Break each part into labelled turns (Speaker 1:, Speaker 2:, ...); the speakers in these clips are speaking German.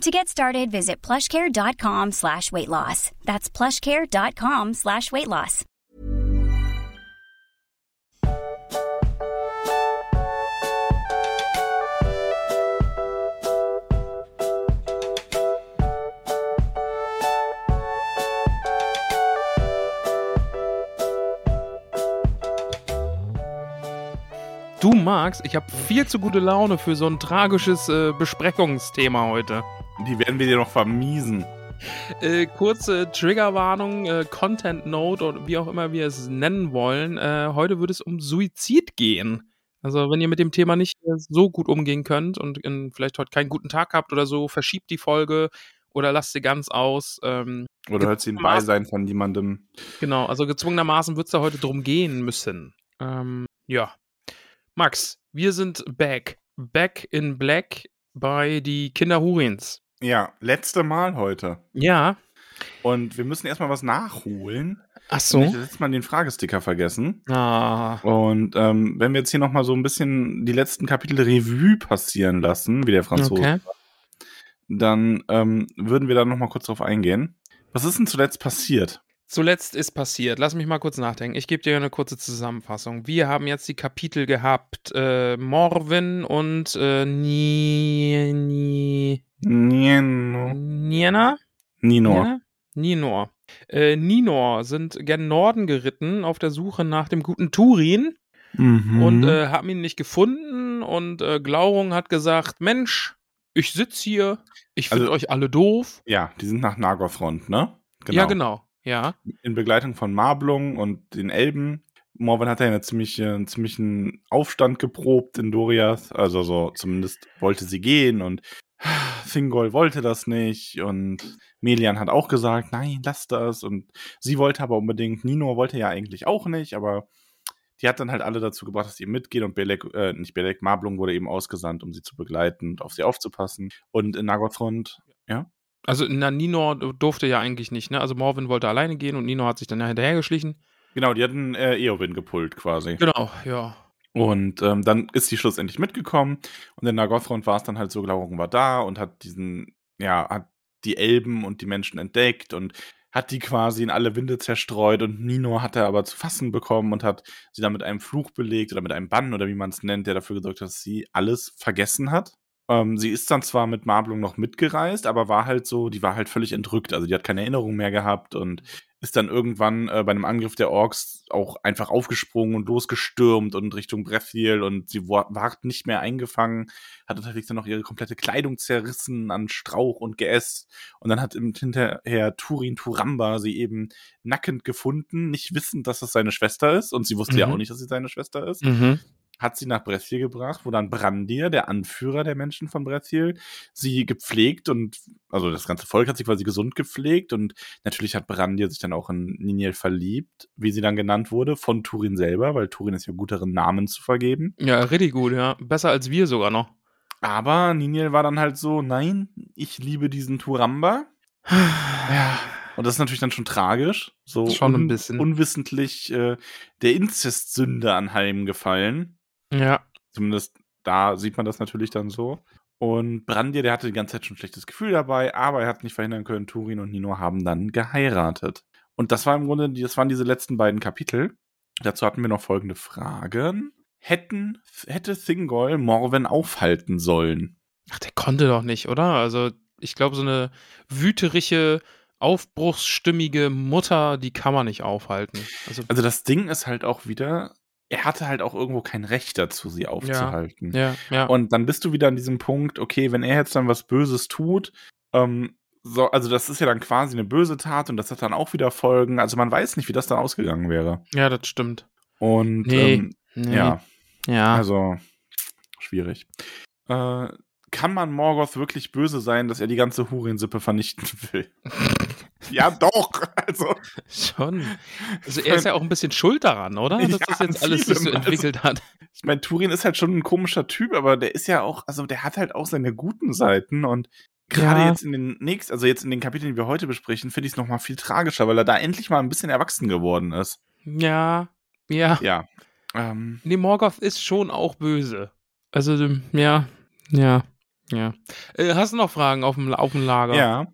Speaker 1: To get started, visit plushcare.com slash weight loss. That's plushcare.com slash weight loss.
Speaker 2: Du magst, ich habe viel zu gute Laune für so ein tragisches äh, Besprechungsthema heute.
Speaker 3: Die werden wir dir noch vermiesen.
Speaker 2: Äh, kurze Triggerwarnung, äh, Content Note oder wie auch immer wir es nennen wollen. Äh, heute wird es um Suizid gehen. Also, wenn ihr mit dem Thema nicht äh, so gut umgehen könnt und in, vielleicht heute keinen guten Tag habt oder so, verschiebt die Folge oder lasst sie ganz aus. Ähm,
Speaker 3: Oder hört sie ein Beisein von jemandem.
Speaker 2: Genau, also gezwungenermaßen wird es da heute drum gehen müssen. Ähm, ja. Max, wir sind back. Back in Black bei die Kinder Hurins.
Speaker 3: Ja, letzte Mal heute.
Speaker 2: Ja.
Speaker 3: Und wir müssen erstmal was nachholen.
Speaker 2: Ach
Speaker 3: Ich habe letztes Mal den Fragesticker vergessen.
Speaker 2: Ah.
Speaker 3: Und ähm, wenn wir jetzt hier nochmal so ein bisschen die letzten Kapitel Revue passieren lassen, wie der Franzose,
Speaker 2: Okay.
Speaker 3: dann ähm, würden wir da nochmal kurz drauf eingehen. Was ist denn zuletzt passiert?
Speaker 2: Zuletzt ist passiert. Lass mich mal kurz nachdenken. Ich gebe dir eine kurze Zusammenfassung. Wir haben jetzt die Kapitel gehabt. Äh, Morwin und äh, Ni, Ni,
Speaker 3: Nino.
Speaker 2: Niena?
Speaker 3: Nino.
Speaker 2: Niena? Ninor. Äh, Ninor sind gen Norden geritten auf der Suche nach dem guten Turin
Speaker 3: Mhm.
Speaker 2: und äh, haben ihn nicht gefunden. Und äh, Glaurung hat gesagt: Mensch, ich sitz hier, ich finde
Speaker 3: Also-
Speaker 2: euch alle doof.
Speaker 3: ja, die sind nach Nagorfront, ne?
Speaker 2: Ja, genau. Ja.
Speaker 3: in Begleitung von Marblung und den Elben. Morven hat ja eine ziemliche, einen ziemlichen Aufstand geprobt in Doriath. Also so, zumindest wollte sie gehen und Thingol wollte das nicht und Melian hat auch gesagt, nein, lass das. Und sie wollte aber unbedingt, Nino wollte ja eigentlich auch nicht, aber die hat dann halt alle dazu gebracht, dass sie mitgeht und Belek, äh, nicht Belek, Marblung wurde eben ausgesandt, um sie zu begleiten und auf sie aufzupassen. Und in Nagothrond, ja,
Speaker 2: Also, na, Ninor durfte ja eigentlich nicht, ne? Also, Morwin wollte alleine gehen und Ninor hat sich dann ja hinterhergeschlichen.
Speaker 3: genau, die hatten äh, Eowyn gepult quasi.
Speaker 2: Genau, ja.
Speaker 3: Und ähm, dann ist sie schlussendlich mitgekommen und in Nagothrond war es dann halt so, Glaurung war da und hat diesen, ja, hat die Elben und die Menschen entdeckt und hat die quasi in alle Winde zerstreut und Nino hat er aber zu fassen bekommen und hat sie dann mit einem Fluch belegt oder mit einem Bann oder wie man es nennt, der dafür gesorgt hat, dass sie alles vergessen hat. Ähm, sie ist dann zwar mit Marblung noch mitgereist, aber war halt so, die war halt völlig entrückt. Also die hat keine Erinnerung mehr gehabt und ist dann irgendwann äh, bei einem Angriff der Orks auch einfach aufgesprungen und losgestürmt und Richtung Breffiel und sie war, war nicht mehr eingefangen, hat unterwegs dann noch ihre komplette Kleidung zerrissen an Strauch und Geäst und dann hat im- hinterher Turin Turamba sie eben nackend gefunden, nicht wissend, dass es seine Schwester ist und sie wusste ja
Speaker 2: Mhm.
Speaker 3: auch nicht, dass sie seine Schwester ist
Speaker 2: Mhm.
Speaker 3: Hat sie nach Brethiel gebracht, wo dann Brandir, der Anführer der Menschen von Brethiel, sie gepflegt und, also das ganze Volk hat sie quasi gesund gepflegt und natürlich hat Brandir sich dann auch in Niniel verliebt, wie sie dann genannt wurde, von Turin selber, weil Turin ist ja gut darin, Namen zu vergeben.
Speaker 2: Ja, richtig gut, ja. Besser als wir sogar noch.
Speaker 3: Aber Niniel war dann halt so, nein, ich liebe diesen Turamba. Ja. Und das ist natürlich dann schon tragisch. So
Speaker 2: Schon ein bisschen.
Speaker 3: unwissentlich äh, der Inzestsünde anheimgefallen.
Speaker 2: Ja.
Speaker 3: Zumindest da sieht man das natürlich dann so. Und Brandir, der hatte die ganze Zeit schon ein schlechtes Gefühl dabei, aber er hat nicht verhindern können, Turin und Nino haben dann geheiratet. Und das war im Grunde, das waren diese letzten beiden Kapitel. Dazu hatten wir noch folgende Fragen. Hätten, hätte Thingol Morwen aufhalten sollen?
Speaker 2: Ach, der konnte doch nicht, oder? Also, ich glaube, so eine wüterige, aufbruchsstimmige Mutter, die kann man nicht aufhalten. Also,
Speaker 3: Also das Ding ist halt auch wieder, er hatte halt auch irgendwo kein Recht dazu, sie aufzuhalten.
Speaker 2: ja, ja.
Speaker 3: Und dann bist du wieder an diesem Punkt, okay, wenn er jetzt dann was Böses tut, ähm, so, also das ist ja dann quasi eine böse Tat und das hat dann auch wieder Folgen. Also man weiß nicht, wie das dann ausgegangen wäre.
Speaker 2: ja, das stimmt.
Speaker 3: Und
Speaker 2: Nee.
Speaker 3: ähm,
Speaker 2: Nee.
Speaker 3: ja,
Speaker 2: Ja.
Speaker 3: also schwierig. Äh, kann man Morgoth wirklich böse sein, dass er die ganze Hurinsippe vernichten will? Ja, doch. Also,
Speaker 2: Schon. Also er ist ja auch ein bisschen schuld daran, oder? Dass
Speaker 3: Ja,
Speaker 2: das jetzt alles sich so.
Speaker 3: Also
Speaker 2: entwickelt hat.
Speaker 3: ich meine, Turin ist halt schon ein komischer Typ, aber der ist ja auch, also der hat halt auch seine guten Seiten und gerade
Speaker 2: Ja.
Speaker 3: jetzt in den nächsten, also jetzt in den Kapiteln, die wir heute besprechen, finde ich es noch mal viel tragischer, weil er da endlich mal ein bisschen erwachsen geworden ist.
Speaker 2: Ja, ja.
Speaker 3: Ja. Ähm,
Speaker 2: Nee, Morgoth ist schon auch böse. Also, ja, ja, ja. Äh, hast du noch Fragen auf dem, auf dem Lager?
Speaker 3: ja.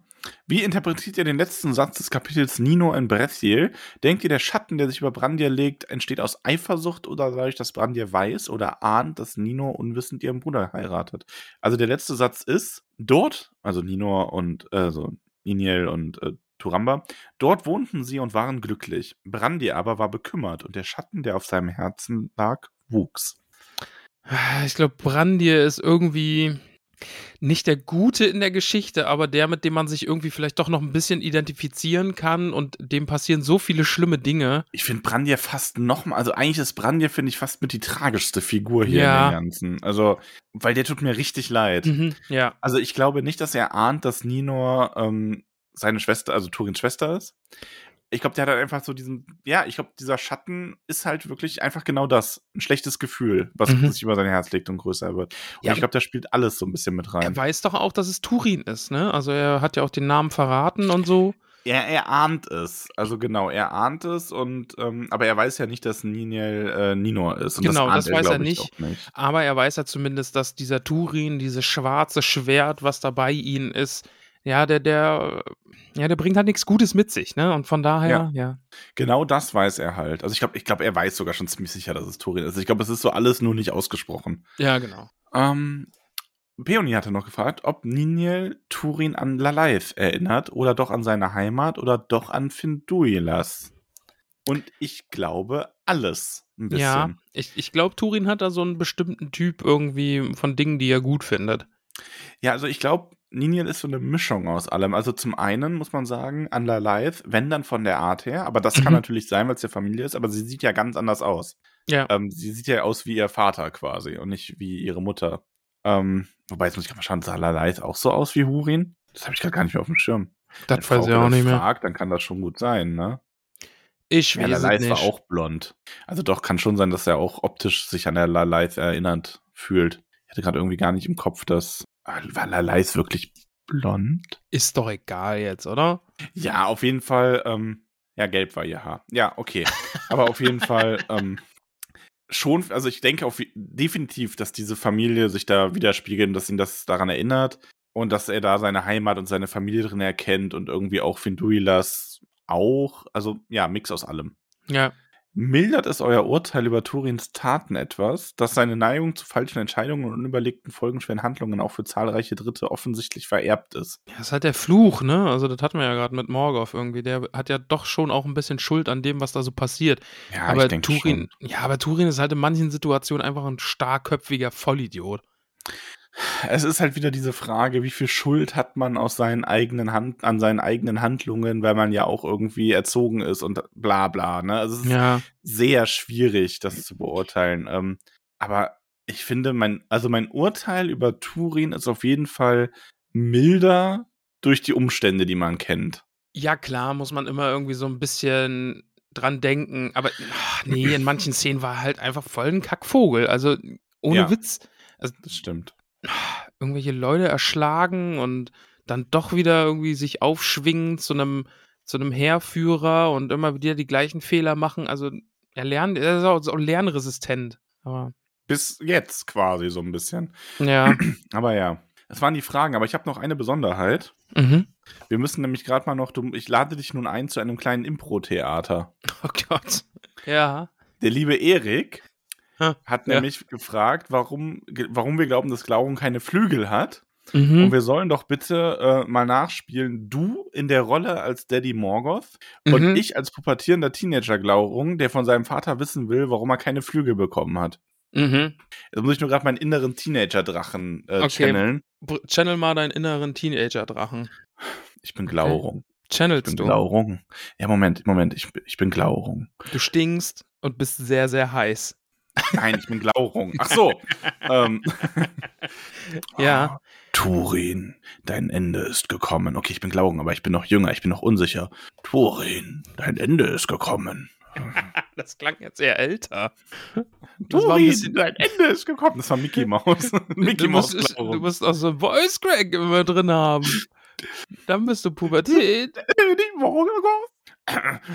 Speaker 3: Wie interpretiert ihr den letzten Satz des Kapitels Nino in Brethiel? Denkt ihr, der Schatten, der sich über Brandir legt, entsteht aus Eifersucht oder dadurch, dass Brandir weiß oder ahnt, dass Nino unwissend ihren Bruder heiratet? Also der letzte Satz ist, dort, also Nino und, also Niniel und äh, Turamba, dort wohnten sie und waren glücklich. Brandir aber war bekümmert und der Schatten, der auf seinem Herzen lag, wuchs.
Speaker 2: Ich glaube, Brandir ist irgendwie nicht der Gute in der Geschichte, aber der, mit dem man sich irgendwie vielleicht doch noch ein bisschen identifizieren kann und dem passieren so viele schlimme Dinge.
Speaker 3: Ich finde Brandir fast noch mal, also eigentlich ist Brandir, finde ich, fast mit die tragischste Figur hier
Speaker 2: Ja.
Speaker 3: in Ganzen. Also, weil der tut mir richtig leid.
Speaker 2: Mhm, ja.
Speaker 3: Also ich glaube nicht, dass er ahnt, dass Nino ähm, seine Schwester, also Turins Schwester ist. Ich glaube, der hat halt einfach so diesen, ja, ich glaube, dieser Schatten ist halt wirklich einfach genau das. Ein schlechtes Gefühl, was
Speaker 2: Mhm.
Speaker 3: sich über sein Herz legt und größer wird. Und
Speaker 2: Ja.
Speaker 3: ich glaube, da spielt alles so ein bisschen mit rein.
Speaker 2: Er weiß doch auch, dass es Turin ist, ne? Also er hat ja auch den Namen verraten und so.
Speaker 3: Er, er ahnt es. Also genau, er ahnt es und ähm, aber er weiß ja nicht, dass Niniel äh, Nino ist. Und
Speaker 2: Genau,
Speaker 3: das,
Speaker 2: das weiß er nicht.
Speaker 3: nicht.
Speaker 2: Aber er weiß ja zumindest, dass dieser Turin, dieses schwarze Schwert, was da bei ihnen ist, ja, der, der, ja, der bringt halt nichts Gutes mit sich, ne? Und von daher, ja.
Speaker 3: Genau das weiß er halt. Also ich glaube, ich glaube, er weiß sogar schon ziemlich sicher, dass es Turin ist. Ich glaube, es ist so alles nur nicht ausgesprochen.
Speaker 2: Ja, genau.
Speaker 3: Ähm, Peony hatte noch gefragt, ob Niniel Turin an Lalaith erinnert oder doch an seine Heimat oder doch an Finduilas. Und ich glaube alles ein bisschen.
Speaker 2: Ja, ich, ich glaube, Turin hat da so einen bestimmten Typ irgendwie von Dingen, die er gut findet.
Speaker 3: Ja, also ich glaube, Niniel ist so eine Mischung aus allem. Also zum einen muss man sagen, an Lalaith, wenn dann von der Art her, aber das kann
Speaker 2: Mhm.
Speaker 3: natürlich sein, weil es ja Familie ist, aber sie sieht ja ganz anders aus.
Speaker 2: Ja.
Speaker 3: Ähm, sie sieht ja aus wie ihr Vater quasi und nicht wie ihre Mutter. Ähm, wobei, jetzt muss ich mal schauen, sah Lalaith auch so aus wie Hurin? Das habe ich gerade gar nicht mehr auf dem Schirm.
Speaker 2: Das
Speaker 3: Wenn
Speaker 2: weiß ich auch nicht mehr.
Speaker 3: Fragt, dann kann das schon gut sein, ne?
Speaker 2: Ich
Speaker 3: Ja,
Speaker 2: weiß es
Speaker 3: Lalaith
Speaker 2: nicht.
Speaker 3: war auch blond. Also doch, kann schon sein, dass er auch optisch sich an der Lalaith erinnert fühlt. Ich hatte gerade irgendwie gar nicht im Kopf, dass. War Lalaith wirklich blond?
Speaker 2: Ist doch egal jetzt, oder?
Speaker 3: Ja, auf jeden Fall. Ähm, ja, gelb war ihr Haar. Ja, okay. Aber auf jeden Fall ähm, schon, also ich denke auf, definitiv, dass diese Familie sich da widerspiegelt, dass ihn das daran erinnert und dass er da seine Heimat und seine Familie drin erkennt und irgendwie auch Finduilas auch. Also ja, Mix aus allem.
Speaker 2: Ja.
Speaker 3: Mildert es euer Urteil über Turins Taten etwas, dass seine Neigung zu falschen Entscheidungen und unüberlegten folgenschweren Handlungen auch für zahlreiche Dritte offensichtlich vererbt ist?
Speaker 2: Ja, Das ist halt der Fluch, ne? Also, das hatten wir ja gerade mit Morgoth irgendwie. Der hat ja doch schon auch ein bisschen Schuld an dem, was da so passiert.
Speaker 3: Ja,
Speaker 2: aber
Speaker 3: ich denke
Speaker 2: Turin,
Speaker 3: schon.
Speaker 2: ja, aber Turin ist halt in manchen Situationen einfach ein starkköpfiger Vollidiot.
Speaker 3: Es ist halt wieder diese Frage, wie viel Schuld hat man aus seinen eigenen Hand, an seinen eigenen Handlungen, weil man ja auch irgendwie erzogen ist und bla bla. Ne? Also es ist
Speaker 2: Ja.
Speaker 3: sehr schwierig, das zu beurteilen. Ähm, aber ich finde, mein, also mein Urteil über Turin ist auf jeden Fall milder durch die Umstände, die man kennt.
Speaker 2: Ja, klar, muss man immer irgendwie so ein bisschen dran denken. Aber ach, nee, in manchen Szenen war er halt einfach voll ein Kackvogel. Also, ohne
Speaker 3: Ja.
Speaker 2: Witz. Also,
Speaker 3: Das stimmt.
Speaker 2: Irgendwelche Leute erschlagen und dann doch wieder irgendwie sich aufschwingen zu einem zu einem Heerführer und immer wieder die gleichen Fehler machen. Also er lernt, er ist auch, auch lernresistent. Aber
Speaker 3: Bis jetzt quasi so ein bisschen.
Speaker 2: ja.
Speaker 3: Aber ja, das waren die Fragen. Aber ich habe noch eine Besonderheit.
Speaker 2: mhm.
Speaker 3: Wir müssen nämlich gerade mal noch, ich lade dich nun ein zu einem kleinen Impro-Theater.
Speaker 2: Oh Gott. Ja.
Speaker 3: Der liebe Erik hat
Speaker 2: ja.
Speaker 3: nämlich gefragt, warum, warum wir glauben, dass Glauben keine Flügel hat.
Speaker 2: Mhm.
Speaker 3: Und wir sollen doch bitte äh, mal nachspielen, du in der Rolle als Daddy Morgoth und
Speaker 2: Mhm.
Speaker 3: ich als pubertierender Teenager Glaurung, der von seinem Vater wissen will, warum er keine Flügel bekommen hat.
Speaker 2: Mhm.
Speaker 3: Jetzt muss ich nur gerade meinen inneren Teenager-Drachen äh,
Speaker 2: Okay.
Speaker 3: channeln.
Speaker 2: Channel mal deinen inneren Teenager-Drachen.
Speaker 3: Ich bin Glaurung. Ich
Speaker 2: Channelst
Speaker 3: bin
Speaker 2: du.
Speaker 3: Glaurung. Ja, Moment, Moment, ich, bin- ich bin Glaurung.
Speaker 2: Du stinkst und bist sehr, sehr heiß.
Speaker 3: Nein, ich bin Glaurung. Ach so. ähm,
Speaker 2: Ja.
Speaker 3: Turin, dein Ende ist gekommen. Okay, ich bin Glauben, aber ich bin noch jünger, ich bin noch unsicher. Turin, dein Ende ist gekommen.
Speaker 2: das klang jetzt sehr älter.
Speaker 3: Das Turin, bisschen, dein Ende ist gekommen. Das war Mickey Mouse. Mickey
Speaker 2: du, musst, musst, du musst auch so ein Voice Crack immer drin haben. Dann bist du Pubertät.
Speaker 3: Morgos.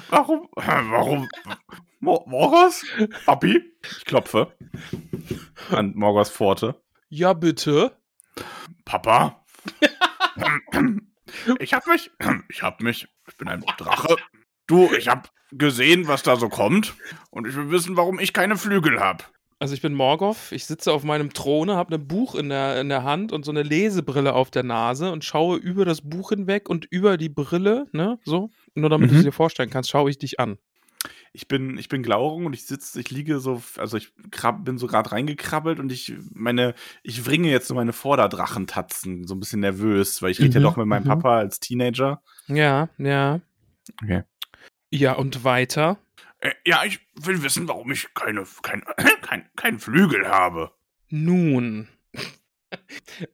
Speaker 3: Warum? Warum? Morgos? Papi? Ich klopfe. An Morgos Pforte.
Speaker 2: Ja, bitte.
Speaker 3: Papa? ich hab mich, ich hab mich, ich bin ein Drache. Du, ich hab gesehen, was da so kommt und ich will wissen, warum ich keine Flügel hab.
Speaker 2: Also ich bin Morgoth, ich sitze auf meinem Throne, habe ein Buch in der, in der Hand und so eine Lesebrille auf der Nase und schaue über das Buch hinweg und über die Brille, ne, so, nur damit mhm. du es dir vorstellen kannst, schaue ich dich an
Speaker 3: ich bin, ich bin Glaurung und ich sitze, ich liege so, also ich krab, bin so gerade reingekrabbelt und ich meine, ich wringe jetzt so meine Vorderdrachentatzen, so ein bisschen nervös, weil ich rede mhm, ja doch mit meinem mhm. Papa als Teenager.
Speaker 2: Ja, ja. Okay. Ja, und weiter?
Speaker 3: Äh, ja, ich will wissen, warum ich keine, kein, kein, kein Flügel habe.
Speaker 2: Nun.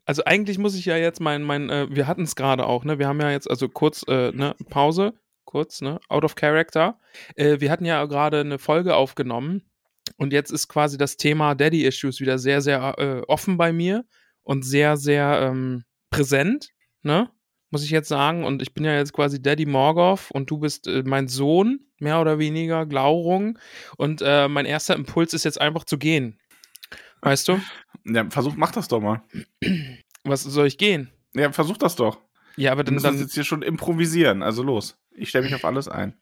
Speaker 2: Also eigentlich muss ich ja jetzt mein, mein, äh, wir hatten es gerade auch, ne? Wir haben ja jetzt also kurz äh, ne Pause kurz, ne? Out of Character. Äh, wir hatten ja gerade eine Folge aufgenommen und jetzt ist quasi das Thema Daddy Issues wieder sehr, sehr äh, offen bei mir und sehr, sehr ähm, präsent, ne? Muss ich jetzt sagen. Und ich bin ja jetzt quasi Daddy Morgoth und du bist äh, mein Sohn, mehr oder weniger, Glaurung. Und äh, mein erster Impuls ist jetzt einfach zu gehen. Weißt du?
Speaker 3: Ja, versuch, mach das doch mal.
Speaker 2: Was soll ich gehen?
Speaker 3: Ja, versuch das doch.
Speaker 2: Ja, aber dann.
Speaker 3: Du musst dann jetzt hier schon improvisieren, also los. Ich stelle mich auf alles ein.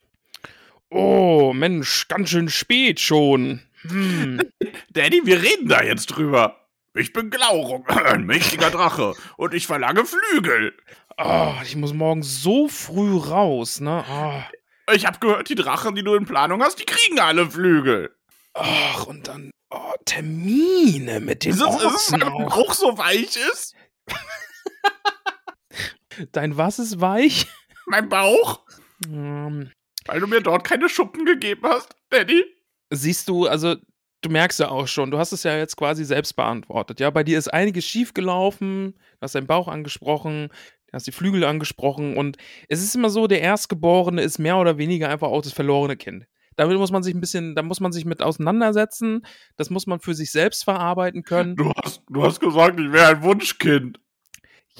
Speaker 2: Oh, Mensch, ganz schön spät schon. Hm.
Speaker 3: Daddy, wir reden da jetzt drüber. Ich bin Glaurung, ein mächtiger Drache, und ich verlange Flügel.
Speaker 2: Oh, ich muss morgen so früh raus, ne?
Speaker 3: Oh. Ich habe gehört, die Drachen, die du in Planung hast, die kriegen alle Flügel.
Speaker 2: Ach, und dann oh, Termine mit den
Speaker 3: Ist es, ist es, weil mein Bauch so weich ist?
Speaker 2: Dein was ist weich?
Speaker 3: Mein Bauch? Ähm, Weil du mir dort keine Schuppen gegeben hast, Daddy?
Speaker 2: Siehst du, also du merkst ja auch schon, du hast es ja jetzt quasi selbst beantwortet. Ja, bei dir ist einiges schief gelaufen, du hast deinen Bauch angesprochen, du hast die Flügel angesprochen und es ist immer so, der Erstgeborene ist mehr oder weniger einfach auch das verlorene Kind. Damit muss man sich ein bisschen, da muss man sich mit auseinandersetzen, das muss man für sich selbst verarbeiten können.
Speaker 3: Du hast, du hast gesagt, ich wäre ein Wunschkind.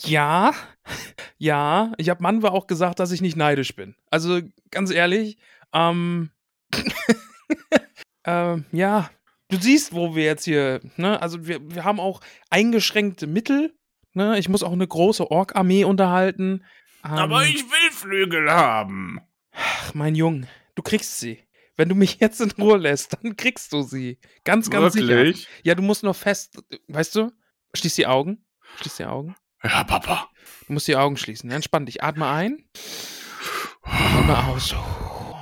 Speaker 2: Ja, ja, ich habe Manwe auch gesagt, dass ich nicht neidisch bin. Also ganz ehrlich, ähm, ähm, ja, du siehst, wo wir jetzt hier, ne, also wir, wir haben auch eingeschränkte Mittel, ne, ich muss auch eine große Ork-Armee unterhalten.
Speaker 3: Ähm, Aber ich will Flügel haben.
Speaker 2: Ach, mein Junge, du kriegst sie. Wenn du mich jetzt in Ruhe lässt, dann kriegst du sie. Ganz, ganz Wirklich? sicher. Ja, du musst nur fest, weißt du, schließ die Augen. Schließ die Augen.
Speaker 3: Ja, Papa.
Speaker 2: Du musst die Augen schließen. Entspann dich. Atme ein. Atme aus.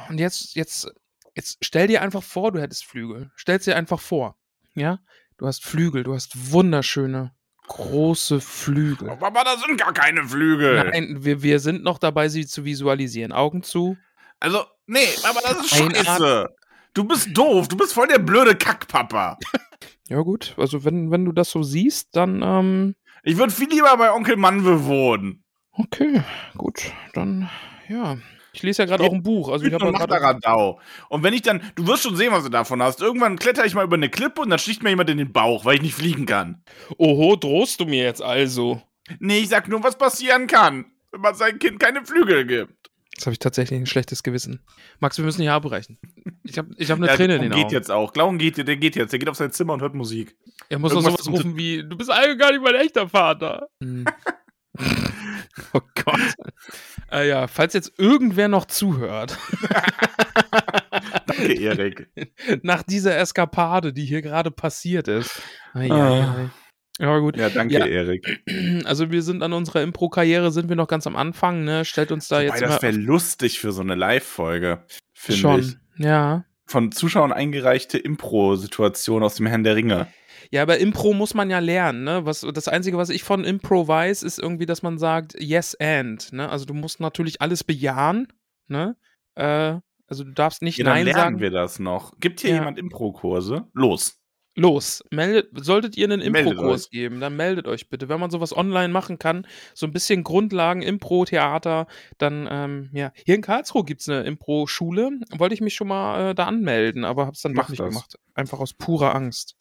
Speaker 2: Und jetzt, jetzt, jetzt stell dir einfach vor, du hättest Flügel. Stell dir einfach vor. Ja? Du hast Flügel. Du hast wunderschöne, große Flügel.
Speaker 3: Oh, Papa, da sind gar keine Flügel.
Speaker 2: Nein, wir, wir sind noch dabei, sie zu visualisieren. Augen zu.
Speaker 3: Also, nee, aber das ist scheiße. Du bist doof. Du bist voll der blöde Kackpapa.
Speaker 2: ja, gut. Also, wenn, wenn du das so siehst, dann, ähm,
Speaker 3: ich würde viel lieber bei Onkel Manwe wohnen.
Speaker 2: Okay, gut. Dann, ja. Ich lese ja gerade auch ein Buch. Also ich habe
Speaker 3: gerade. Und wenn ich dann, du wirst schon sehen, was du davon hast. Irgendwann kletter ich mal über eine Klippe und dann sticht mir jemand in den Bauch, weil ich nicht fliegen kann.
Speaker 2: Oho, drohst du mir jetzt also?
Speaker 3: Nee, ich sag nur, was passieren kann, wenn man seinem Kind keine Flügel gibt.
Speaker 2: Jetzt habe ich tatsächlich ein schlechtes Gewissen. Max, wir müssen hier abbrechen. Ich habe ich hab eine ja, Träne in den
Speaker 3: geht Augen. jetzt auch. Glauben geht, der geht jetzt. Der geht auf sein Zimmer und hört Musik.
Speaker 2: Er muss Irgendwas noch sowas rufen wie, du bist eigentlich gar nicht mein echter Vater. Hm. oh Gott. Äh, ja, falls jetzt irgendwer noch zuhört.
Speaker 3: Danke, Erik.
Speaker 2: Nach dieser Eskapade, die hier gerade passiert ist.
Speaker 3: Ai, ah. Ja, gut. Ja, danke, ja. Erik.
Speaker 2: Also wir sind an unserer Impro-Karriere, sind wir noch ganz am Anfang, ne? Stellt uns da Wobei, jetzt.
Speaker 3: Das wäre lustig für so eine Live-Folge.
Speaker 2: Schon,
Speaker 3: ich.
Speaker 2: ja.
Speaker 3: Von Zuschauern eingereichte Impro-Situation aus dem Herrn der Ringe.
Speaker 2: Ja, aber Impro muss man ja lernen, ne? Was, das Einzige, was ich von Impro weiß, ist irgendwie, dass man sagt, yes and, ne? Also du musst natürlich alles bejahen, ne? Äh, also du darfst nicht ja,
Speaker 3: dann
Speaker 2: Nein
Speaker 3: lernen
Speaker 2: sagen.
Speaker 3: wir das noch. Gibt hier ja. jemand Impro-Kurse? Los.
Speaker 2: Los. Meldet, solltet ihr einen Impro-Kurs geben, dann meldet euch bitte. Wenn man sowas online machen kann, so ein bisschen Grundlagen, Impro-Theater, dann, ähm, ja. Hier in Karlsruhe gibt es eine Impro-Schule. Wollte ich mich schon mal äh, da anmelden, aber hab's dann
Speaker 3: Mach
Speaker 2: doch nicht
Speaker 3: das.
Speaker 2: gemacht. Einfach aus purer Angst.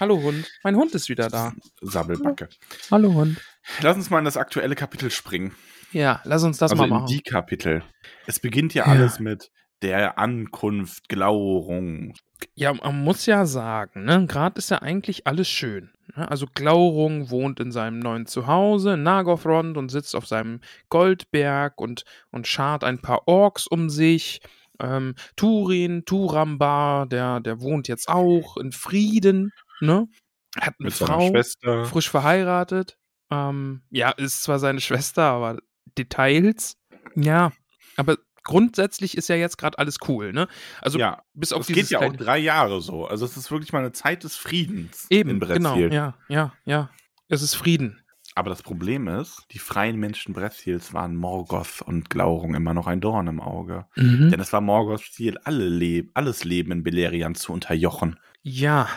Speaker 2: Hallo Hund. Mein Hund ist wieder da.
Speaker 3: Sabbelbacke.
Speaker 2: Hallo Hund.
Speaker 3: Lass uns mal in das aktuelle Kapitel springen.
Speaker 2: Ja, lass uns das
Speaker 3: also
Speaker 2: mal
Speaker 3: in
Speaker 2: machen.
Speaker 3: die Kapitel. Es beginnt ja
Speaker 2: Ja.
Speaker 3: alles mit der Ankunft, Glaurung.
Speaker 2: Ja, man muss ja sagen, ne, gerade ist ja eigentlich alles schön. Ne? Also Glaurung wohnt in seinem neuen Zuhause in Nagothrond und sitzt auf seinem Goldberg und, und schart ein paar Orks um sich. Ähm, Turin, Turamba, der, der wohnt jetzt auch in Frieden, ne? Hat eine
Speaker 3: Mit
Speaker 2: Frau,
Speaker 3: Schwester.
Speaker 2: frisch verheiratet. Ähm, ja, ist zwar seine Schwester, aber Details. Ja, aber grundsätzlich ist ja jetzt gerade alles cool, ne? Also
Speaker 3: ja,
Speaker 2: bis auf
Speaker 3: es
Speaker 2: dieses
Speaker 3: geht ja auch drei Jahre so. Also es ist wirklich mal eine Zeit des Friedens
Speaker 2: Eben,
Speaker 3: in
Speaker 2: genau, ja, ja, ja. Es ist Frieden.
Speaker 3: Aber das Problem ist, die freien Menschen Brethiels waren Morgoth und Glaurung immer noch ein Dorn im Auge.
Speaker 2: Mhm.
Speaker 3: Denn es war Morgoths Ziel, alle Leb alles Leben in Beleriand zu unterjochen.
Speaker 2: Ja.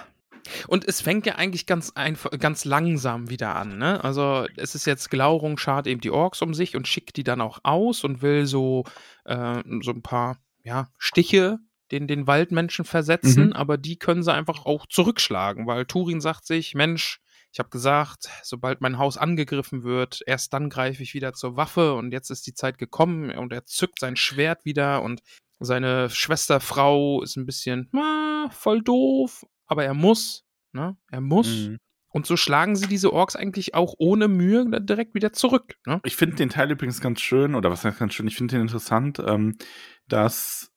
Speaker 2: Und es fängt ja eigentlich ganz einfach, ganz langsam wieder an, ne? Also es ist jetzt Glaurung schart eben die Orks um sich und schickt die dann auch aus und will so, äh, so ein paar, ja, Stiche den, den Waldmenschen versetzen,
Speaker 3: Mhm.
Speaker 2: aber die können sie einfach auch zurückschlagen, weil Turin sagt sich, Mensch, ich habe gesagt, sobald mein Haus angegriffen wird, erst dann greife ich wieder zur Waffe und jetzt ist die Zeit gekommen und er zückt sein Schwert wieder und seine Schwesterfrau ist ein bisschen ah, voll doof, aber er muss, ne? Er muss.
Speaker 3: Mhm.
Speaker 2: Und so schlagen sie diese Orks eigentlich auch ohne Mühe direkt wieder zurück, ne?
Speaker 3: Ich finde den Teil übrigens ganz schön, oder was heißt ganz schön, ich finde den interessant, ähm, dass,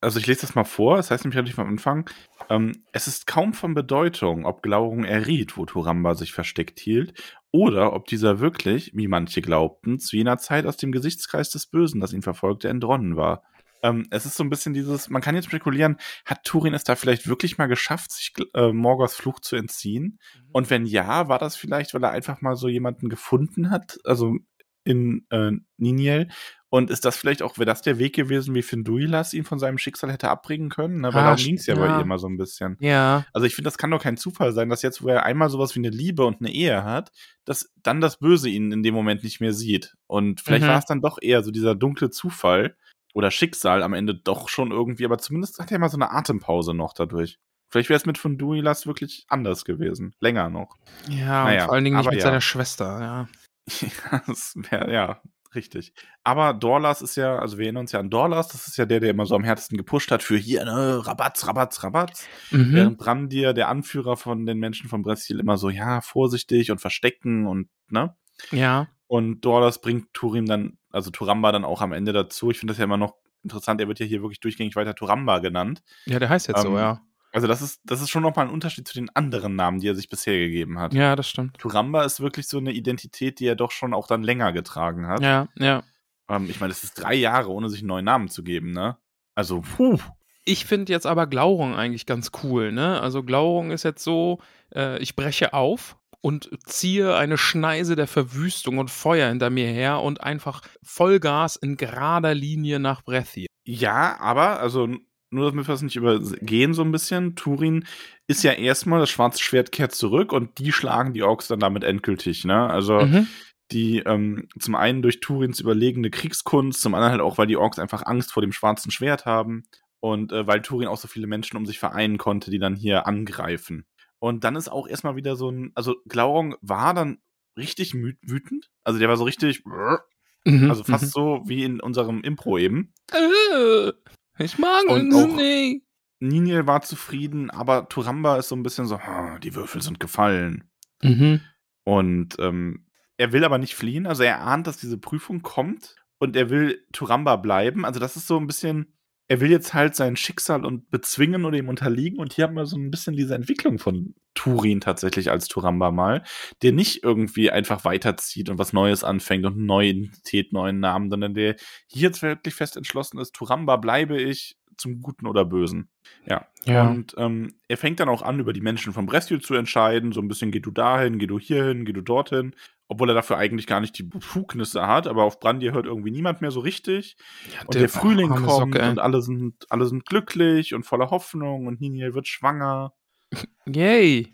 Speaker 3: also ich lese das mal vor, das heißt nämlich relativ am Anfang, ähm, es ist kaum von Bedeutung, ob Glaurung erriet, wo Turamba sich versteckt hielt, oder ob dieser wirklich, wie manche glaubten, zu jener Zeit aus dem Gesichtskreis des Bösen, das ihn verfolgte, entronnen war. Ähm, es ist so ein bisschen dieses, man kann jetzt spekulieren, hat Turin es da vielleicht wirklich mal geschafft, sich äh, Morgoths Fluch zu entziehen? Und wenn ja, war das vielleicht, weil er einfach mal so jemanden gefunden hat, also in äh, Niniel? Und ist das vielleicht auch, wäre das der Weg gewesen, wie Finduilas ihn von seinem Schicksal hätte abbringen können? Ne? Weil
Speaker 2: Ah,
Speaker 3: darum ging es ja, bei
Speaker 2: ja.
Speaker 3: ihr immer so ein bisschen.
Speaker 2: Ja.
Speaker 3: Also ich finde, das kann doch kein Zufall sein, dass jetzt, wo er einmal sowas wie eine Liebe und eine Ehe hat, dass dann das Böse ihn in dem Moment nicht mehr sieht. Und vielleicht
Speaker 2: Mhm.
Speaker 3: war es dann doch eher so dieser dunkle Zufall oder Schicksal am Ende doch schon irgendwie, aber zumindest hat er mal so eine Atempause noch dadurch. Vielleicht wäre es mit Funduilas wirklich anders gewesen. Länger noch.
Speaker 2: Ja,
Speaker 3: Naja,
Speaker 2: und vor allen Dingen nicht mit
Speaker 3: ja.
Speaker 2: seiner Schwester, ja.
Speaker 3: Ja, das wär, ja, richtig. Aber Dorlas ist ja, also wir erinnern uns ja an Dorlas, das ist ja der, der immer so am härtesten gepusht hat für hier, ne, Rabatz, Rabatz, Rabatz.
Speaker 2: Mhm.
Speaker 3: Während Brandir, der Anführer von den Menschen von Brestil, immer so, ja, vorsichtig und verstecken und, ne?
Speaker 2: Ja.
Speaker 3: Und Dorlas bringt Turim dann, also Turamba dann auch am Ende dazu. Ich finde das ja immer noch interessant, er wird ja hier wirklich durchgängig weiter Turamba genannt.
Speaker 2: Ja, der heißt jetzt so,
Speaker 3: Ähm,
Speaker 2: ja.
Speaker 3: Also das ist, das ist schon nochmal ein Unterschied zu den anderen Namen, die er sich bisher gegeben hat.
Speaker 2: Ja, das stimmt.
Speaker 3: Turamba ist wirklich so eine Identität, die er doch schon auch dann länger getragen hat.
Speaker 2: Ja, ja.
Speaker 3: Ähm, ich meine, es ist drei Jahre, ohne sich einen neuen Namen zu geben, ne? Also, puh.
Speaker 2: Ich finde jetzt aber Glaurung eigentlich ganz cool, ne? Also Glaurung ist jetzt so, äh, ich breche auf und ziehe eine Schneise der Verwüstung und Feuer hinter mir her und einfach Vollgas in gerader Linie nach Brethi.
Speaker 3: Ja, aber, also, nur damit wir es nicht übergehen, so ein bisschen. Turin ist ja erstmal, das schwarze Schwert kehrt zurück und die schlagen die Orks dann damit endgültig, ne? Also,
Speaker 2: Mhm.
Speaker 3: die ähm, zum einen durch Turins überlegene Kriegskunst, zum anderen halt auch, weil die Orks einfach Angst vor dem schwarzen Schwert haben und äh, weil Turin auch so viele Menschen um sich vereinen konnte, die dann hier angreifen. Und dann ist auch erstmal wieder so ein, also Glaurung war dann richtig wütend, also der war so richtig,
Speaker 2: Mhm.
Speaker 3: also fast so wie in unserem Impro eben.
Speaker 2: Äh, ich mag
Speaker 3: auch-
Speaker 2: nicht.
Speaker 3: Niniel war zufrieden, aber Turamba ist so ein bisschen so, "Ah, die Würfel sind gefallen.
Speaker 2: Mhm.
Speaker 3: Und ähm, er will aber nicht fliehen, also er ahnt, dass diese Prüfung kommt und er will Turamba bleiben. Also das ist so ein bisschen, er will jetzt halt sein Schicksal und bezwingen oder ihm unterliegen. Und hier haben wir so ein bisschen diese Entwicklung von Turin tatsächlich als Turamba mal, der nicht irgendwie einfach weiterzieht und was Neues anfängt und eine neue Identität, neuen Namen, sondern der hier jetzt wirklich fest entschlossen ist, Turamba bleibe ich zum Guten oder Bösen. Ja.
Speaker 2: Ja.
Speaker 3: Und ähm, er fängt dann auch an, über die Menschen von Brestil zu entscheiden. So ein bisschen, geh du dahin, geh du hierhin, geh du dorthin. Obwohl er dafür eigentlich gar nicht die Befugnisse hat. Aber auf Brandir hört irgendwie niemand mehr so richtig.
Speaker 2: Ja,
Speaker 3: Und der, Frühling
Speaker 2: arme
Speaker 3: kommt
Speaker 2: Socke,
Speaker 3: und alle sind, alle sind glücklich und voller Hoffnung und Niniel wird schwanger.
Speaker 2: Yay.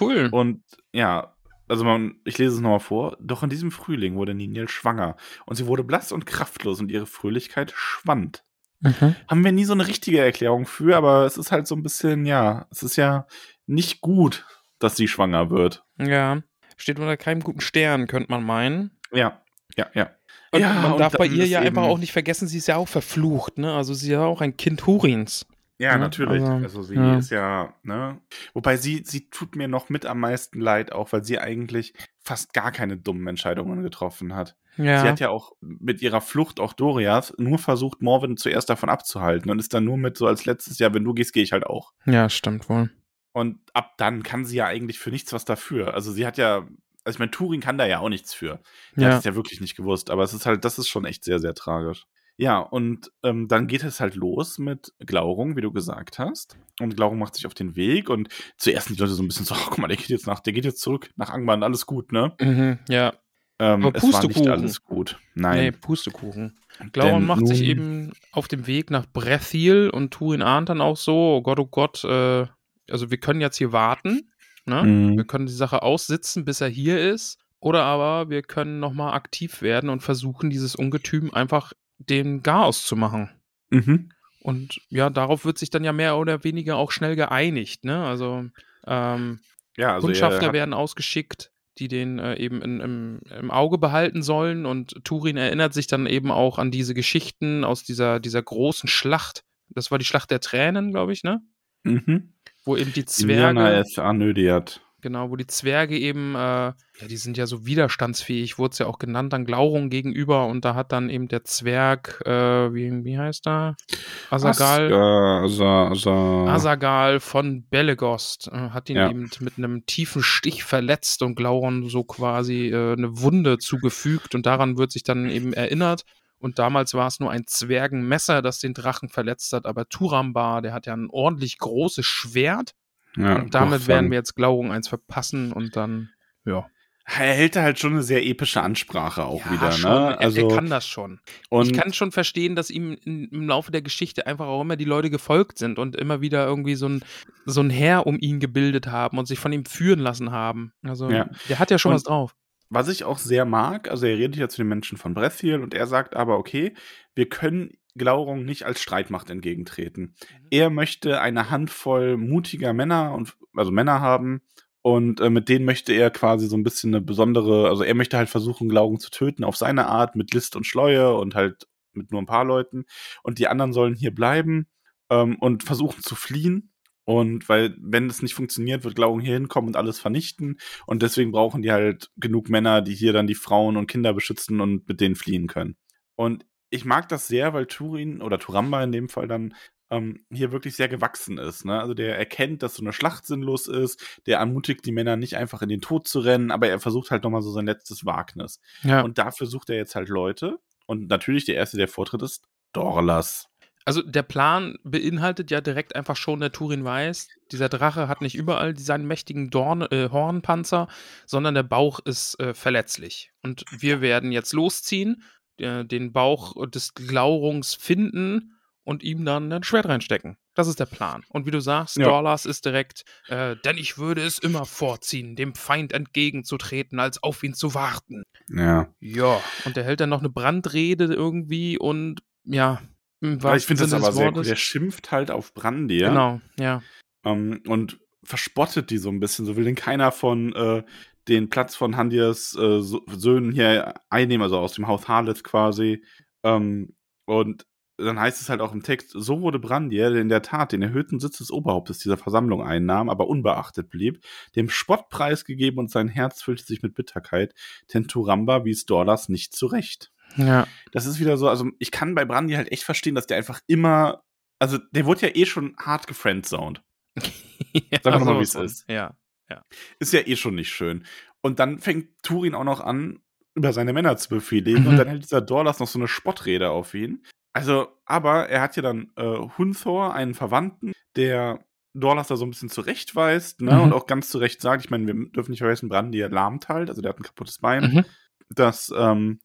Speaker 2: Cool.
Speaker 3: Und ja, also man, ich lese es nochmal vor. Doch in diesem Frühling wurde Niniel schwanger und sie wurde blass und kraftlos und ihre Fröhlichkeit schwand.
Speaker 2: Mhm.
Speaker 3: Haben wir nie so eine richtige Erklärung für, aber es ist halt so ein bisschen, ja, es ist ja nicht gut, dass sie schwanger wird.
Speaker 2: Ja. Steht unter keinem guten Stern, könnte man meinen.
Speaker 3: Ja, ja, ja.
Speaker 2: Und
Speaker 3: ja,
Speaker 2: man darf bei ihr ja einfach auch nicht vergessen, sie ist ja auch verflucht, ne? Also sie ist ja auch ein Kind Hurins.
Speaker 3: Ja,
Speaker 2: Ja,
Speaker 3: natürlich.
Speaker 2: also,
Speaker 3: Also, sie
Speaker 2: ja.
Speaker 3: ist ja, ne? Wobei sie, sie tut mir noch mit am meisten leid, auch weil sie eigentlich fast gar keine dummen Entscheidungen getroffen hat.
Speaker 2: Ja.
Speaker 3: Sie hat ja auch mit ihrer Flucht auch Dorias nur versucht, Morwen zuerst davon abzuhalten und ist dann nur mit so als letztes, ja, wenn du gehst, gehe ich halt auch.
Speaker 2: ja, stimmt wohl.
Speaker 3: Und ab dann kann sie ja eigentlich für nichts was dafür. Also sie hat ja, also ich meine, Turing kann da ja auch nichts für. Die hat
Speaker 2: Ja.
Speaker 3: es ja wirklich nicht gewusst, aber es ist halt, das ist schon echt sehr, sehr tragisch. Ja, und ähm, dann geht es halt los mit Glaurung, wie du gesagt hast. Und Glaurung macht sich auf den Weg und zuerst sind die Leute so ein bisschen so, ach, guck mal, der geht jetzt nach, der geht jetzt zurück nach Angban, alles gut, ne?
Speaker 2: Mhm, ja.
Speaker 3: Ähm,
Speaker 2: Aber
Speaker 3: es war nicht
Speaker 2: Pustekuchen.
Speaker 3: alles gut.
Speaker 2: Nee,
Speaker 3: Nein.
Speaker 2: Pustekuchen. Glauben
Speaker 3: Denn
Speaker 2: macht sich eben auf dem Weg nach Brethil und Turin ahnt dann auch so, oh Gott, oh Gott, äh, also wir können jetzt hier warten, ne?
Speaker 3: Mhm.
Speaker 2: Wir können die Sache aussitzen, bis er hier ist. Oder aber wir können nochmal aktiv werden und versuchen, dieses Ungetüm einfach den Garaus zu machen.
Speaker 3: Mhm.
Speaker 2: Und ja, darauf wird sich dann ja mehr oder weniger auch schnell geeinigt, ne? Also, ähm,
Speaker 3: Ja, also er
Speaker 2: Kundschafter werden ausgeschickt, die den äh, eben in, im, im Auge behalten sollen. Und Turin erinnert sich dann eben auch an diese Geschichten aus dieser, dieser großen Schlacht. Das war die Schlacht der Tränen, glaube ich, ne?
Speaker 3: mhm.
Speaker 2: Wo eben die Zwerge,
Speaker 3: es Anödiat.
Speaker 2: genau, wo die Zwerge eben, äh, ja, die sind ja so widerstandsfähig, wurde es ja auch genannt, an Glaurung gegenüber. Und da hat dann eben der Zwerg, äh, wie, wie heißt er? Asagal.
Speaker 3: Asa, Asa,
Speaker 2: Asagal von Belegost äh, hat ihn
Speaker 3: Ja.
Speaker 2: eben mit einem tiefen Stich verletzt und Glauron so quasi äh, eine Wunde zugefügt und daran wird sich dann eben erinnert. Und damals war es nur ein Zwergenmesser, das den Drachen verletzt hat, aber Turambar, der hat ja ein ordentlich großes Schwert
Speaker 3: ja,
Speaker 2: und damit werden wir jetzt Glaurung eins verpassen und dann, ja.
Speaker 3: Er hält da halt schon eine sehr epische Ansprache auch
Speaker 2: ja,
Speaker 3: wieder,
Speaker 2: schon,
Speaker 3: ne?
Speaker 2: er,
Speaker 3: Also,
Speaker 2: er kann das schon. ich kann schon verstehen, dass ihm im Laufe der Geschichte einfach auch immer die Leute gefolgt sind und immer wieder irgendwie so ein, so ein Heer um ihn gebildet haben und sich von ihm führen lassen haben. Also
Speaker 3: Ja.
Speaker 2: der hat ja schon
Speaker 3: Und-
Speaker 2: was drauf.
Speaker 3: Was ich auch sehr mag, also er redet ja zu den Menschen von Brethil und er sagt aber, okay, wir können Glaurung nicht als Streitmacht entgegentreten. Er möchte eine Handvoll mutiger Männer und also Männer haben und äh, mit denen möchte er quasi so ein bisschen eine besondere, also er möchte halt versuchen, Glaurung zu töten auf seine Art mit List und Schleue und halt mit nur ein paar Leuten und die anderen sollen hier bleiben ähm, und versuchen zu fliehen. Und weil, wenn es nicht funktioniert, wird Glaurung hier hinkommen und alles vernichten. Und deswegen brauchen die halt genug Männer, die hier dann die Frauen und Kinder beschützen und mit denen fliehen können. Und ich mag das sehr, weil Turin oder Turamba in dem Fall dann ähm, hier wirklich sehr gewachsen ist. Ne? Also der erkennt, dass so eine Schlacht sinnlos ist, der ermutigt die Männer nicht einfach in den Tod zu rennen, aber er versucht halt nochmal so sein letztes Wagnis.
Speaker 2: Ja.
Speaker 3: Und dafür sucht er jetzt halt Leute. Und natürlich der erste, der vortritt, ist Dorlas.
Speaker 2: Also der Plan beinhaltet ja direkt einfach schon, der Turin weiß, dieser Drache hat nicht überall seinen mächtigen Dorn, äh, Hornpanzer, sondern der Bauch ist äh, verletzlich. Und wir werden jetzt losziehen, äh, den Bauch des Glaurungs finden und ihm dann ein Schwert reinstecken. Das ist der Plan. Und wie du sagst,
Speaker 3: Ja.
Speaker 2: Dorlas ist direkt, äh, denn ich würde es immer vorziehen, dem Feind entgegenzutreten, als auf ihn zu warten.
Speaker 3: Ja.
Speaker 2: Ja. Und er hält dann noch eine Brandrede irgendwie und ja. Im
Speaker 3: Ja, ich finde das aber sehr gut. Der schimpft halt auf Brandir.
Speaker 2: Genau, ja.
Speaker 3: Ähm, und verspottet die so ein bisschen. So will den keiner von äh, den Platz von Handias äh, Söhnen hier einnehmen, also aus dem Haus Harleth quasi. Ähm, und dann heißt es halt auch im Text, so wurde Brandir, der in der Tat den erhöhten Sitz des Oberhauptes dieser Versammlung einnahm, aber unbeachtet blieb, dem Spott preisgegeben und sein Herz füllte sich mit Bitterkeit, denn Turamba wies Dorlas nicht zurecht.
Speaker 2: Ja.
Speaker 3: Das ist wieder so, also ich kann bei Brandy halt echt verstehen, dass der einfach immer, also der wurde ja eh schon hart gefriendzoned.
Speaker 2: ja
Speaker 3: Sag doch mal,
Speaker 2: sowas
Speaker 3: wie es ist.
Speaker 2: Ja.
Speaker 3: Ist ja eh schon nicht schön. Und dann fängt Turin auch noch an, über seine Männer zu befehligen.
Speaker 2: Mhm.
Speaker 3: Und dann hält dieser Dorlas noch so eine Spottrede auf ihn. Also, aber er hat ja dann äh, Hunthor, einen Verwandten, der Dorlas da so ein bisschen zurechtweist, ne?
Speaker 2: Mhm.
Speaker 3: Und auch ganz zurecht sagt, ich meine, wir dürfen nicht vergessen, Brandy lahmt halt, also der hat ein kaputtes Bein.
Speaker 2: Mhm.
Speaker 3: dass, ähm,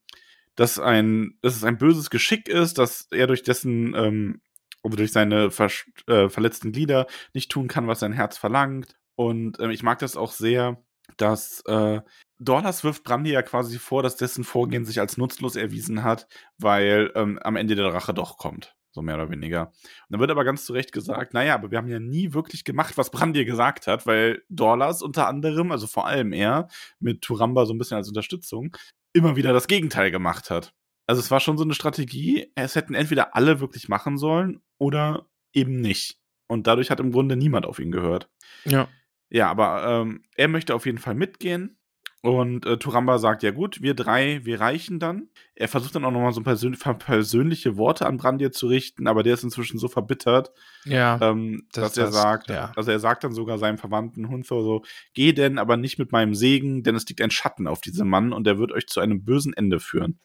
Speaker 3: dass, ein, dass es ein böses Geschick ist, dass er durch dessen ähm, wodurch seine ver äh, verletzten Glieder nicht tun kann, was sein Herz verlangt. Und ähm, ich mag das auch sehr, dass äh, Dorlas wirft Brandy ja quasi vor, dass dessen Vorgehen sich als nutzlos erwiesen hat, weil ähm, am Ende der Rache doch kommt. So mehr oder weniger. Und dann wird aber ganz zu Recht gesagt, naja, aber wir haben ja nie wirklich gemacht, was Brandir gesagt hat, weil Dorlas unter anderem, also vor allem er, mit Turamba so ein bisschen als Unterstützung, immer wieder das Gegenteil gemacht hat. Also es war schon so eine Strategie, es hätten entweder alle wirklich machen sollen oder eben nicht. Und dadurch hat im Grunde niemand auf ihn gehört.
Speaker 2: Ja.
Speaker 3: Ja, aber ähm, er möchte auf jeden Fall mitgehen. Und äh, Turamba sagt, ja gut, wir drei, wir reichen dann. Er versucht dann auch nochmal so persön persönliche Worte an Brandir zu richten, aber der ist inzwischen so verbittert,
Speaker 2: ja,
Speaker 3: ähm, das, dass er das, sagt, ja. also er sagt dann sogar seinem Verwandten Hunther so, geh denn, aber nicht mit meinem Segen, denn es liegt ein Schatten auf diesem Mann und er wird euch zu einem bösen Ende führen.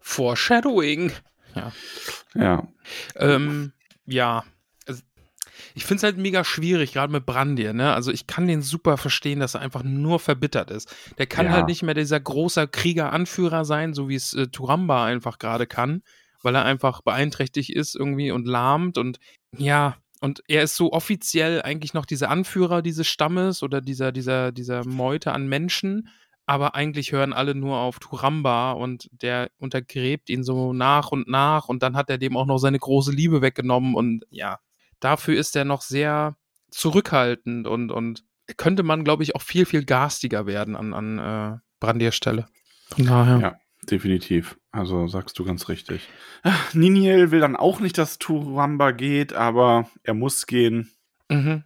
Speaker 2: Foreshadowing. Ja.
Speaker 3: Ja.
Speaker 2: Ähm, ja, ich finde es halt mega schwierig, gerade mit Brandir, ne? Also ich kann den super verstehen, dass er einfach nur verbittert ist. Der kann ja. halt nicht mehr dieser große Krieger-Anführer sein, so wie es äh, Turamba einfach gerade kann, weil er einfach beeinträchtigt ist irgendwie und lahmt und ja, und er ist so offiziell eigentlich noch dieser Anführer dieses Stammes oder dieser, dieser, dieser Meute an Menschen, aber eigentlich hören alle nur auf Turamba und der untergräbt ihn so nach und nach und dann hat er dem auch noch seine große Liebe weggenommen und ja, dafür ist er noch sehr zurückhaltend und, und könnte man, glaube ich, auch viel, viel garstiger werden an, an äh, Brandiers Stelle.
Speaker 3: Von daher. Ja, definitiv. Also sagst du ganz richtig. Niniel will dann auch nicht, dass Turamba geht, aber er muss gehen.
Speaker 2: Mhm.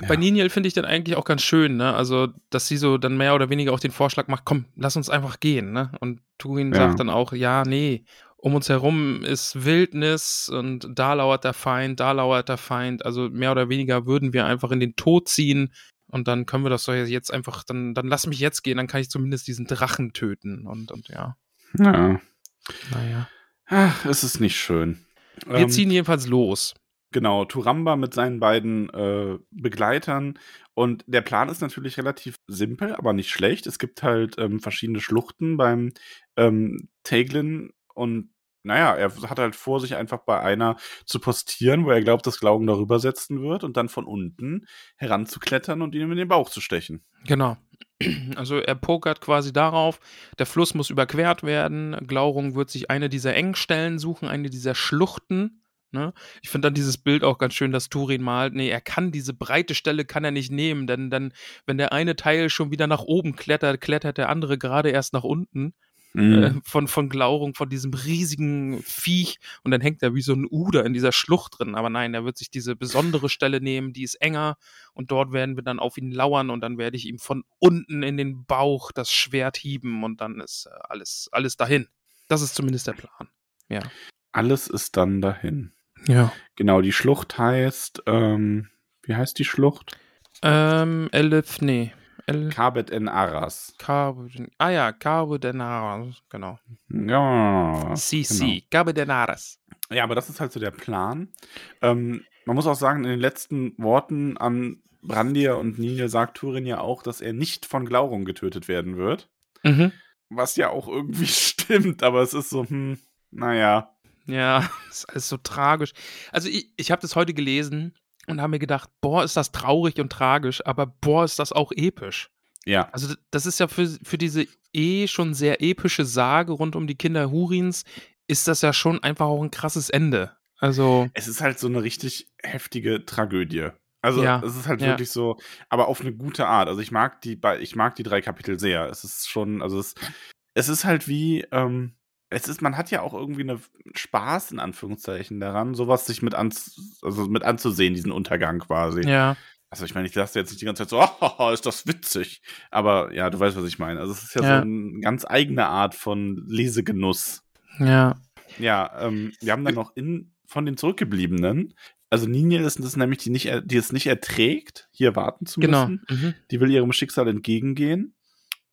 Speaker 2: Ja. Bei Niniel finde ich dann eigentlich auch ganz schön, ne? Also, dass sie so dann mehr oder weniger auch den Vorschlag macht, komm, lass uns einfach gehen, ne? Und Turin ja. sagt dann auch, ja, nee um uns herum ist Wildnis und da lauert der Feind, da lauert der Feind. Also mehr oder weniger würden wir einfach in den Tod ziehen und dann können wir das doch jetzt einfach, dann, dann lass mich jetzt gehen, dann kann ich zumindest diesen Drachen töten und, und ja.
Speaker 3: Ja.
Speaker 2: Naja.
Speaker 3: Ach, es ist nicht schön.
Speaker 2: Wir ähm, ziehen jedenfalls los.
Speaker 3: Genau, Turamba mit seinen beiden äh, Begleitern. Und der Plan ist natürlich relativ simpel, aber nicht schlecht. Es gibt halt ähm, verschiedene Schluchten beim ähm, Taglin und naja, er hat halt vor, sich einfach bei einer zu postieren, wo er glaubt, dass Glauben darüber setzen wird und dann von unten heranzuklettern und ihm in den Bauch zu stechen.
Speaker 2: Genau. Also er pokert quasi darauf, der Fluss muss überquert werden, Glaurung wird sich eine dieser Engstellen suchen, eine dieser Schluchten. Ne? Ich finde dann dieses Bild auch ganz schön, dass Turin malt. Nee, er kann diese breite Stelle kann er nicht nehmen, denn dann, wenn der eine Teil schon wieder nach oben klettert, klettert der andere gerade erst nach unten mhm. äh, von, von Glaurung, von diesem riesigen Viech und dann hängt er wie so ein Uder in dieser Schlucht drin. Aber nein, er wird sich diese besondere Stelle nehmen, die ist enger und dort werden wir dann auf ihn lauern und dann werde ich ihm von unten in den Bauch das Schwert hieben und dann ist äh, alles, alles dahin. Das ist zumindest der Plan. Ja.
Speaker 3: Alles ist dann dahin.
Speaker 2: Ja.
Speaker 3: Genau, die Schlucht heißt, ähm, wie heißt die Schlucht?
Speaker 2: Ähm, Elif, nee.
Speaker 3: El Cabet en Arras.
Speaker 2: Cabet, ah ja, Cabet en Arras, genau.
Speaker 3: Ja.
Speaker 2: Si, genau. Cabet en Arras.
Speaker 3: Ja, aber das ist halt so der Plan. Ähm, man muss auch sagen, in den letzten Worten an Brandir und Nile sagt Turin ja auch, dass er nicht von Glaurung getötet werden wird.
Speaker 2: Mhm.
Speaker 3: Was ja auch irgendwie stimmt, aber es ist so, hm, naja.
Speaker 2: Ja, ist alles so tragisch. Also ich, ich habe das heute gelesen und habe mir gedacht, boah, ist das traurig und tragisch, aber boah, ist das auch episch.
Speaker 3: Ja.
Speaker 2: Also das ist ja für, für diese eh schon sehr epische Sage rund um die Kinder Hurins, ist das ja schon einfach auch ein krasses Ende. Also.
Speaker 3: Es ist halt so eine richtig heftige Tragödie. Also ja, es ist halt ja. wirklich so, aber auf eine gute Art. Also ich mag die, ich mag die drei Kapitel sehr. Es ist schon, also es, es ist halt wie, ähm, es ist, man hat ja auch irgendwie eine Spaß in Anführungszeichen daran, sowas sich mit, an, also mit anzusehen, diesen Untergang quasi.
Speaker 2: Ja.
Speaker 3: Also ich meine, ich lasse jetzt nicht die ganze Zeit so, oh, ist das witzig. Aber ja, du weißt, was ich meine. Also es ist ja, ja. so eine ganz eigene Art von Lesegenuss.
Speaker 2: Ja.
Speaker 3: Ja, ähm, wir haben dann noch in von den Zurückgebliebenen. Also Ninja ist das nämlich, die, nicht, die es nicht erträgt, hier warten zu
Speaker 2: genau.
Speaker 3: müssen.
Speaker 2: Genau. Mhm.
Speaker 3: Die will ihrem Schicksal entgegengehen.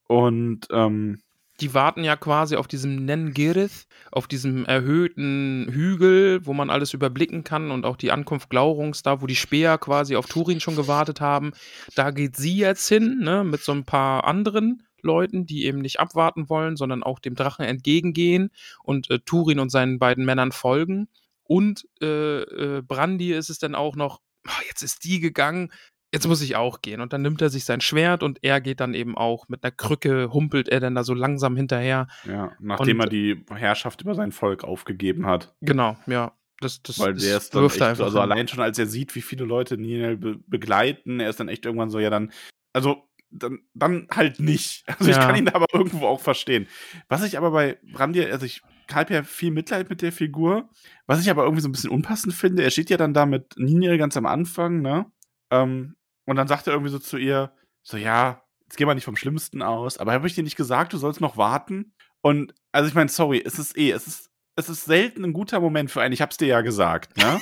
Speaker 3: Und ähm,
Speaker 2: die warten ja quasi auf diesem Nengirith, auf diesem erhöhten Hügel, wo man alles überblicken kann und auch die Ankunft Glaurungs, da wo die Speer quasi auf Turin schon gewartet haben. Da geht sie jetzt hin, ne, mit so ein paar anderen Leuten, die eben nicht abwarten wollen, sondern auch dem Drachen entgegengehen und äh, Turin und seinen beiden Männern folgen. Und äh, äh, Brandi ist es dann auch noch, oh, jetzt ist die gegangen, jetzt muss ich auch gehen. Und dann nimmt er sich sein Schwert und er geht dann eben auch mit einer Krücke, humpelt er dann da so langsam hinterher.
Speaker 3: Ja, nachdem
Speaker 2: Und-
Speaker 3: er die Herrschaft über sein Volk aufgegeben hat.
Speaker 2: Genau, ja. Das, das,
Speaker 3: Weil der ist dann echt,
Speaker 2: einfach.
Speaker 3: also
Speaker 2: hin.
Speaker 3: allein schon, als er sieht, wie viele Leute Ninel be begleiten, er ist dann echt irgendwann so, ja dann, also dann, dann halt nicht. Also ich
Speaker 2: Ja.
Speaker 3: kann ihn da aber irgendwo auch verstehen. Was ich aber bei Brandir, also ich habe ja viel Mitleid mit der Figur, was ich aber irgendwie so ein bisschen unpassend finde, er steht ja dann da mit Ninel ganz am Anfang, ne? Ähm, und dann sagt er irgendwie so zu ihr, so ja, jetzt geh mal nicht vom Schlimmsten aus, aber habe ich dir nicht gesagt, du sollst noch warten? Und also ich meine, sorry, es ist eh, es ist, es ist selten ein guter Moment für einen, ich hab's dir ja gesagt, ne?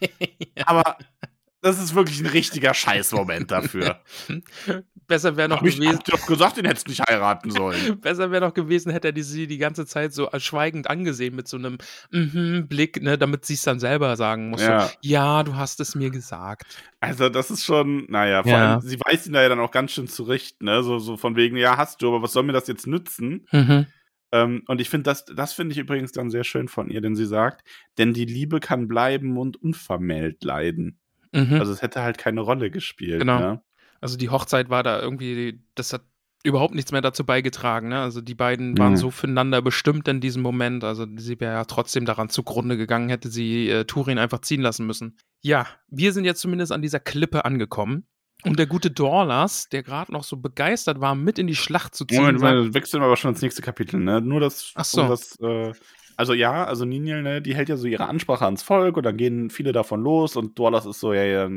Speaker 3: Aber das ist wirklich ein richtiger Scheißmoment dafür.
Speaker 2: Besser wäre noch
Speaker 3: Hab ich
Speaker 2: gewesen.
Speaker 3: dir doch gesagt, den hättest du nicht heiraten sollen.
Speaker 2: Besser wäre noch gewesen, hätte er die, sie die ganze Zeit so schweigend angesehen mit so einem mhm Blick, ne, damit sie es dann selber sagen muss.
Speaker 3: Ja.
Speaker 2: So, ja, du hast es mir gesagt.
Speaker 3: Also, das ist schon, naja, vor
Speaker 2: Ja.
Speaker 3: allem, sie weist ihn da ja dann auch ganz schön zurecht, ne? So, so von wegen, ja, hast du, aber was soll mir das jetzt nützen?
Speaker 2: Mhm.
Speaker 3: Ähm, und ich finde, das, das finde ich übrigens dann sehr schön von ihr, denn sie sagt, denn die Liebe kann bleiben und unvermählt leiden.
Speaker 2: Mhm.
Speaker 3: Also, es hätte halt keine Rolle gespielt,
Speaker 2: Genau.
Speaker 3: ne?
Speaker 2: Also die Hochzeit war da irgendwie, das hat überhaupt nichts mehr dazu beigetragen. Ne? Also die beiden waren
Speaker 3: Mhm.
Speaker 2: so füreinander bestimmt in diesem Moment. Also sie wäre ja trotzdem daran zugrunde gegangen, hätte sie äh, Turin einfach ziehen lassen müssen. Ja, wir sind jetzt zumindest an dieser Klippe angekommen. Und der gute Dorlas, der gerade noch so begeistert war, mit in die Schlacht zu ziehen,
Speaker 3: Moment, Moment, wechseln wir aber schon ins nächste Kapitel, ne? Nur das,
Speaker 2: Ach so.
Speaker 3: um das äh, also ja, also Ninjal, ne, die hält ja so ihre Ansprache ans Volk und dann gehen viele davon los und Dorlas ist so, ja, ja,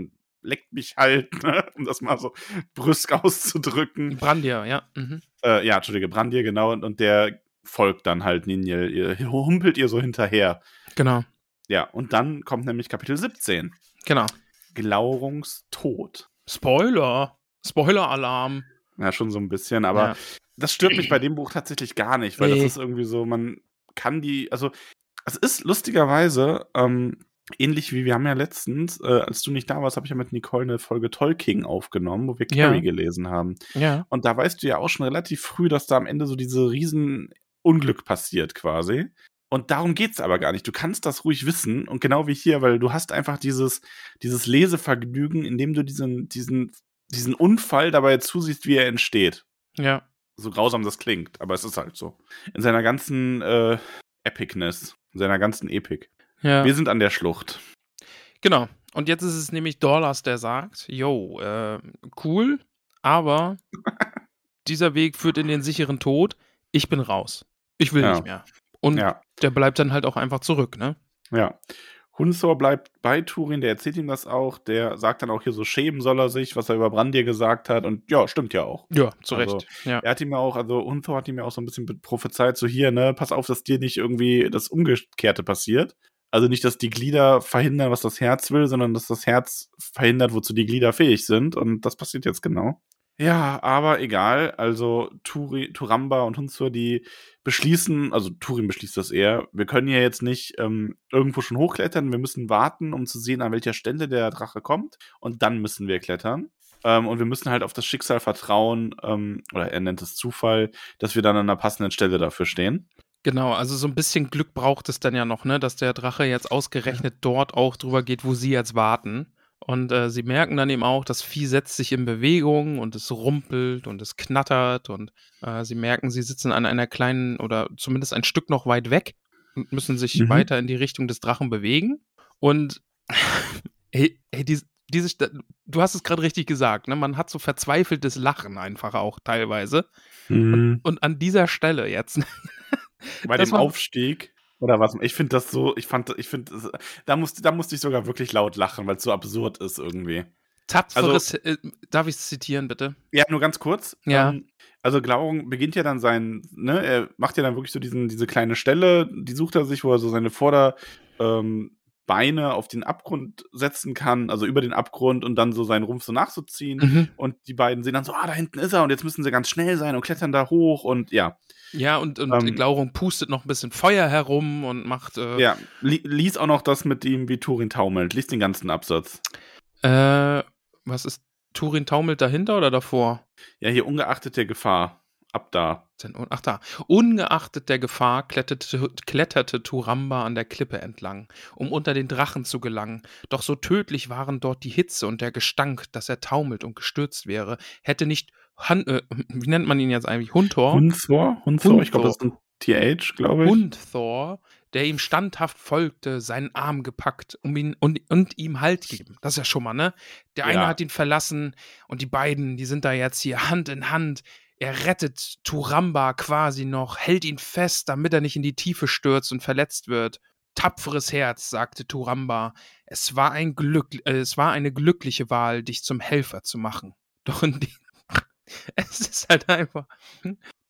Speaker 3: leckt mich halt, ne? um das mal so brüsk auszudrücken.
Speaker 2: Brandir, ja. Mhm.
Speaker 3: Äh, ja, Entschuldige, Brandir, genau, und, und der folgt dann halt Ninjal, ihr, humpelt ihr so hinterher.
Speaker 2: Genau,
Speaker 3: Ja, und dann kommt nämlich Kapitel 17.
Speaker 2: genau.
Speaker 3: Glaurungs Tod.
Speaker 2: Spoiler. Spoiler-Alarm.
Speaker 3: Ja, schon so ein bisschen, aber
Speaker 2: Ja.
Speaker 3: das stört mich bei dem Buch tatsächlich gar nicht, weil
Speaker 2: Nee.
Speaker 3: das ist irgendwie so, man kann die, also es ist lustigerweise ähm, ähnlich wie wir haben ja letztens, äh, als du nicht da warst, habe ich ja mit Nicole eine Folge Tolkien aufgenommen, wo wir
Speaker 2: Ja.
Speaker 3: Carrie gelesen haben.
Speaker 2: Ja.
Speaker 3: Und da weißt du ja auch schon relativ früh, dass da am Ende so diese riesen Unglück passiert quasi. Und darum geht's aber gar nicht. Du kannst das ruhig wissen und genau wie hier, weil du hast einfach dieses, dieses Lesevergnügen, indem du diesen, diesen, diesen Unfall dabei zusiehst, wie er entsteht
Speaker 2: Ja.
Speaker 3: So grausam das klingt, aber es ist halt so. In seiner ganzen äh, Epicness, in seiner ganzen Epik.
Speaker 2: Ja.
Speaker 3: Wir sind an der Schlucht.
Speaker 2: Genau. Und jetzt ist es nämlich Dorlas, der sagt, yo, äh, cool, aber dieser Weg führt in den sicheren Tod. Ich bin raus. Ich will
Speaker 3: Ja.
Speaker 2: nicht mehr. Und
Speaker 3: Ja,
Speaker 2: der bleibt dann halt auch einfach zurück, ne?
Speaker 3: ja. Hunsor bleibt bei Turin, der erzählt ihm das auch, der sagt dann auch hier so, schämen soll er sich, was er über Brandir gesagt hat und ja, stimmt ja auch.
Speaker 2: Ja, zu
Speaker 3: Also,
Speaker 2: Recht. ja.
Speaker 3: Er hat ihm ja auch, also Hunsor hat ihm ja auch so ein bisschen prophezeit, so hier, ne, pass auf, dass dir nicht irgendwie das Umgekehrte passiert. Also nicht, dass die Glieder verhindern, was das Herz will, sondern dass das Herz verhindert, wozu die Glieder fähig sind. Und das passiert jetzt genau. Ja, aber egal. Also Turi, Turamba und Hunsur, die beschließen, also Turin beschließt das eher, wir können ja jetzt nicht ähm, irgendwo schon hochklettern, wir müssen warten, um zu sehen, an welcher Stelle der Drache kommt. Und dann müssen wir klettern. Ähm, und wir müssen halt auf das Schicksal vertrauen, ähm, oder er nennt es Zufall, dass wir dann an einer passenden Stelle dafür stehen.
Speaker 2: Genau, also so ein bisschen Glück braucht es dann ja noch, ne, dass der Drache jetzt ausgerechnet dort auch drüber geht, wo sie jetzt warten. Und äh, sie merken dann eben auch, das Vieh setzt sich in Bewegung und es rumpelt und es knattert und äh, sie merken, sie sitzen an einer kleinen oder zumindest ein Stück noch weit weg und müssen sich
Speaker 3: Mhm.
Speaker 2: weiter in die Richtung des Drachen bewegen. Und hey, hey dies, diese, Sta- du hast es gerade richtig gesagt, ne? Man hat so verzweifeltes Lachen einfach auch teilweise. Und an dieser Stelle jetzt,
Speaker 3: Bei dem
Speaker 2: war-
Speaker 3: Aufstieg. Oder was? Ich finde das so, ich fand, ich finde, da musste, da musste ich sogar wirklich laut lachen, weil es so absurd ist irgendwie.
Speaker 2: tapferes, äh, darf ich es zitieren, bitte?
Speaker 3: Ja, nur ganz kurz.
Speaker 2: Ja.
Speaker 3: Ähm, also Glaurung beginnt ja dann sein, ne, er macht ja dann wirklich so diesen, diese kleine Stelle, die sucht er sich, wo er so seine Vorder, ähm, auf den Abgrund setzen kann, also über den Abgrund und dann so seinen Rumpf so nachzuziehen.
Speaker 2: Mhm.
Speaker 3: Und die beiden sehen dann so, ah, da hinten ist er und jetzt müssen sie ganz schnell sein und klettern da hoch und ja.
Speaker 2: Ja, und, und
Speaker 3: Ähm,
Speaker 2: Glaurung pustet noch ein bisschen Feuer herum und macht. Äh,
Speaker 3: Ja, li lies auch noch das mit ihm, wie Turin taumelt. Lies den ganzen Absatz.
Speaker 2: Äh, was ist Turin taumelt dahinter oder davor?
Speaker 3: Ja, hier ungeachtet der Gefahr. ab da.
Speaker 2: Ach da. Ungeachtet der Gefahr kletterte, kletterte Turamba an der Klippe entlang, um unter den Drachen zu gelangen. Doch so tödlich waren dort die Hitze und der Gestank, dass er taumelt und gestürzt wäre, hätte nicht Han äh, wie nennt man ihn jetzt eigentlich? Hundor?
Speaker 3: Hundthor? Hundthor? Ich glaube, das ist ein TH, glaube ich.
Speaker 2: Hundthor, der ihm standhaft folgte, seinen Arm gepackt um ihn, und, und ihm Halt gegeben. Das ist ja schon mal, ne? Der eine
Speaker 3: Ja.
Speaker 2: hat ihn verlassen und die beiden, die sind da jetzt hier Hand in Hand. Er rettet Turamba quasi noch, hält ihn fest, damit er nicht in die Tiefe stürzt und verletzt wird. Tapferes Herz, sagte Turamba. Es war ein Glück, äh, es war eine glückliche Wahl, dich zum Helfer zu machen. Doch in es ist halt einfach.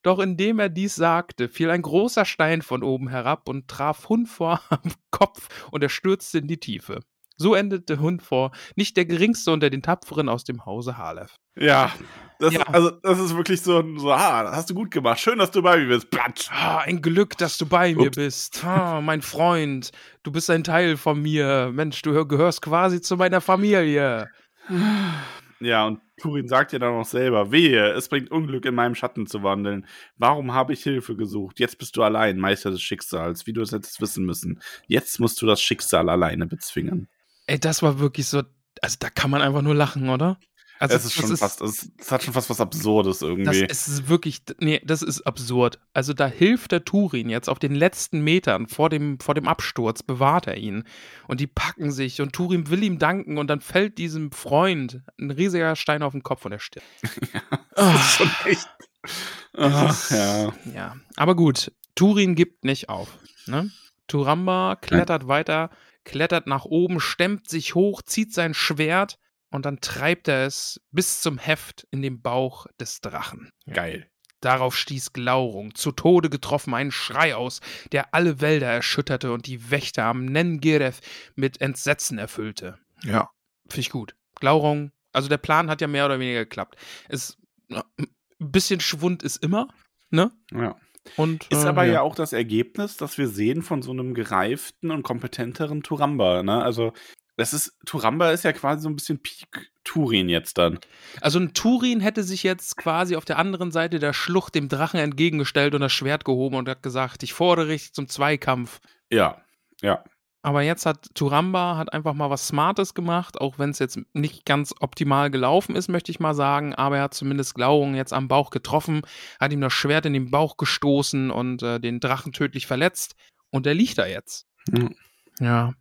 Speaker 2: Doch indem er dies sagte, fiel ein großer Stein von oben herab und traf Hunfor am Kopf und er stürzte in die Tiefe. So endete Hunfor, nicht der geringste unter den Tapferen aus dem Hause Halef.
Speaker 3: Ja, das,
Speaker 2: Ja.
Speaker 3: Also, das ist wirklich so, ein- so, ah, das hast du gut gemacht. Schön, dass du bei mir bist. Platsch.
Speaker 2: Ah, ein Glück, dass du bei mir
Speaker 3: Ups.
Speaker 2: bist. Ah, mein Freund, du bist ein Teil von mir. Mensch, du hör- gehörst quasi zu meiner Familie.
Speaker 3: Ja, und Turin sagt ja dann auch selber, wehe, es bringt Unglück, in meinem Schatten zu wandeln. Warum habe ich Hilfe gesucht? Jetzt bist du allein, Meister des Schicksals, wie du es hättest wissen müssen. Jetzt musst du das Schicksal alleine bezwingen.
Speaker 2: Ey, das war wirklich so, also da kann man einfach nur lachen, oder? Also
Speaker 3: es ist schon fast, es, es hat schon fast was Absurdes
Speaker 2: Das
Speaker 3: irgendwie.
Speaker 2: ist wirklich, nee, das ist absurd. Also da hilft der Turin jetzt auf den letzten Metern vor dem, vor dem Absturz, bewahrt er ihn. Und die packen sich und Turin will ihm danken und dann fällt diesem Freund ein riesiger Stein auf den Kopf und er stirbt.
Speaker 3: das ist schon echt.
Speaker 2: Das
Speaker 3: Ach,
Speaker 2: ist-
Speaker 3: ja.
Speaker 2: ja. Aber gut, Turin gibt nicht auf. Ne? Turamba klettert weiter, klettert nach oben, stemmt sich hoch, zieht sein Schwert und dann treibt er es bis zum Heft in den Bauch des Drachen.
Speaker 3: Geil.
Speaker 2: Darauf stieß Glaurung, zu Tode getroffen, einen Schrei aus, der alle Wälder erschütterte und die Wächter am Nengireth mit Entsetzen erfüllte. Ja, finde ich gut. Glaurung, also der Plan hat ja mehr oder weniger geklappt. Es, ja, ein bisschen Schwund ist immer, ne?
Speaker 3: Ja.
Speaker 2: Und,
Speaker 3: Ist
Speaker 2: äh,
Speaker 3: aber ja. auch das Ergebnis, das wir sehen von so einem gereiften und kompetenteren Turamba. Ne? Also, das ist, Turamba ist ja quasi so ein bisschen Peak Turin jetzt dann.
Speaker 2: Also ein Turin hätte sich jetzt quasi auf der anderen Seite der Schlucht dem Drachen entgegengestellt und das Schwert gehoben und hat gesagt, ich fordere dich zum Zweikampf.
Speaker 3: Ja, ja.
Speaker 2: Aber jetzt hat Turamba hat einfach mal was Smartes gemacht, auch wenn es jetzt nicht ganz optimal gelaufen ist, möchte ich mal sagen. Aber er hat zumindest Glaurung jetzt am Bauch getroffen, hat ihm das Schwert in den Bauch gestoßen und äh, den Drachen tödlich verletzt. Und er liegt da jetzt.
Speaker 3: Mhm.
Speaker 2: Ja.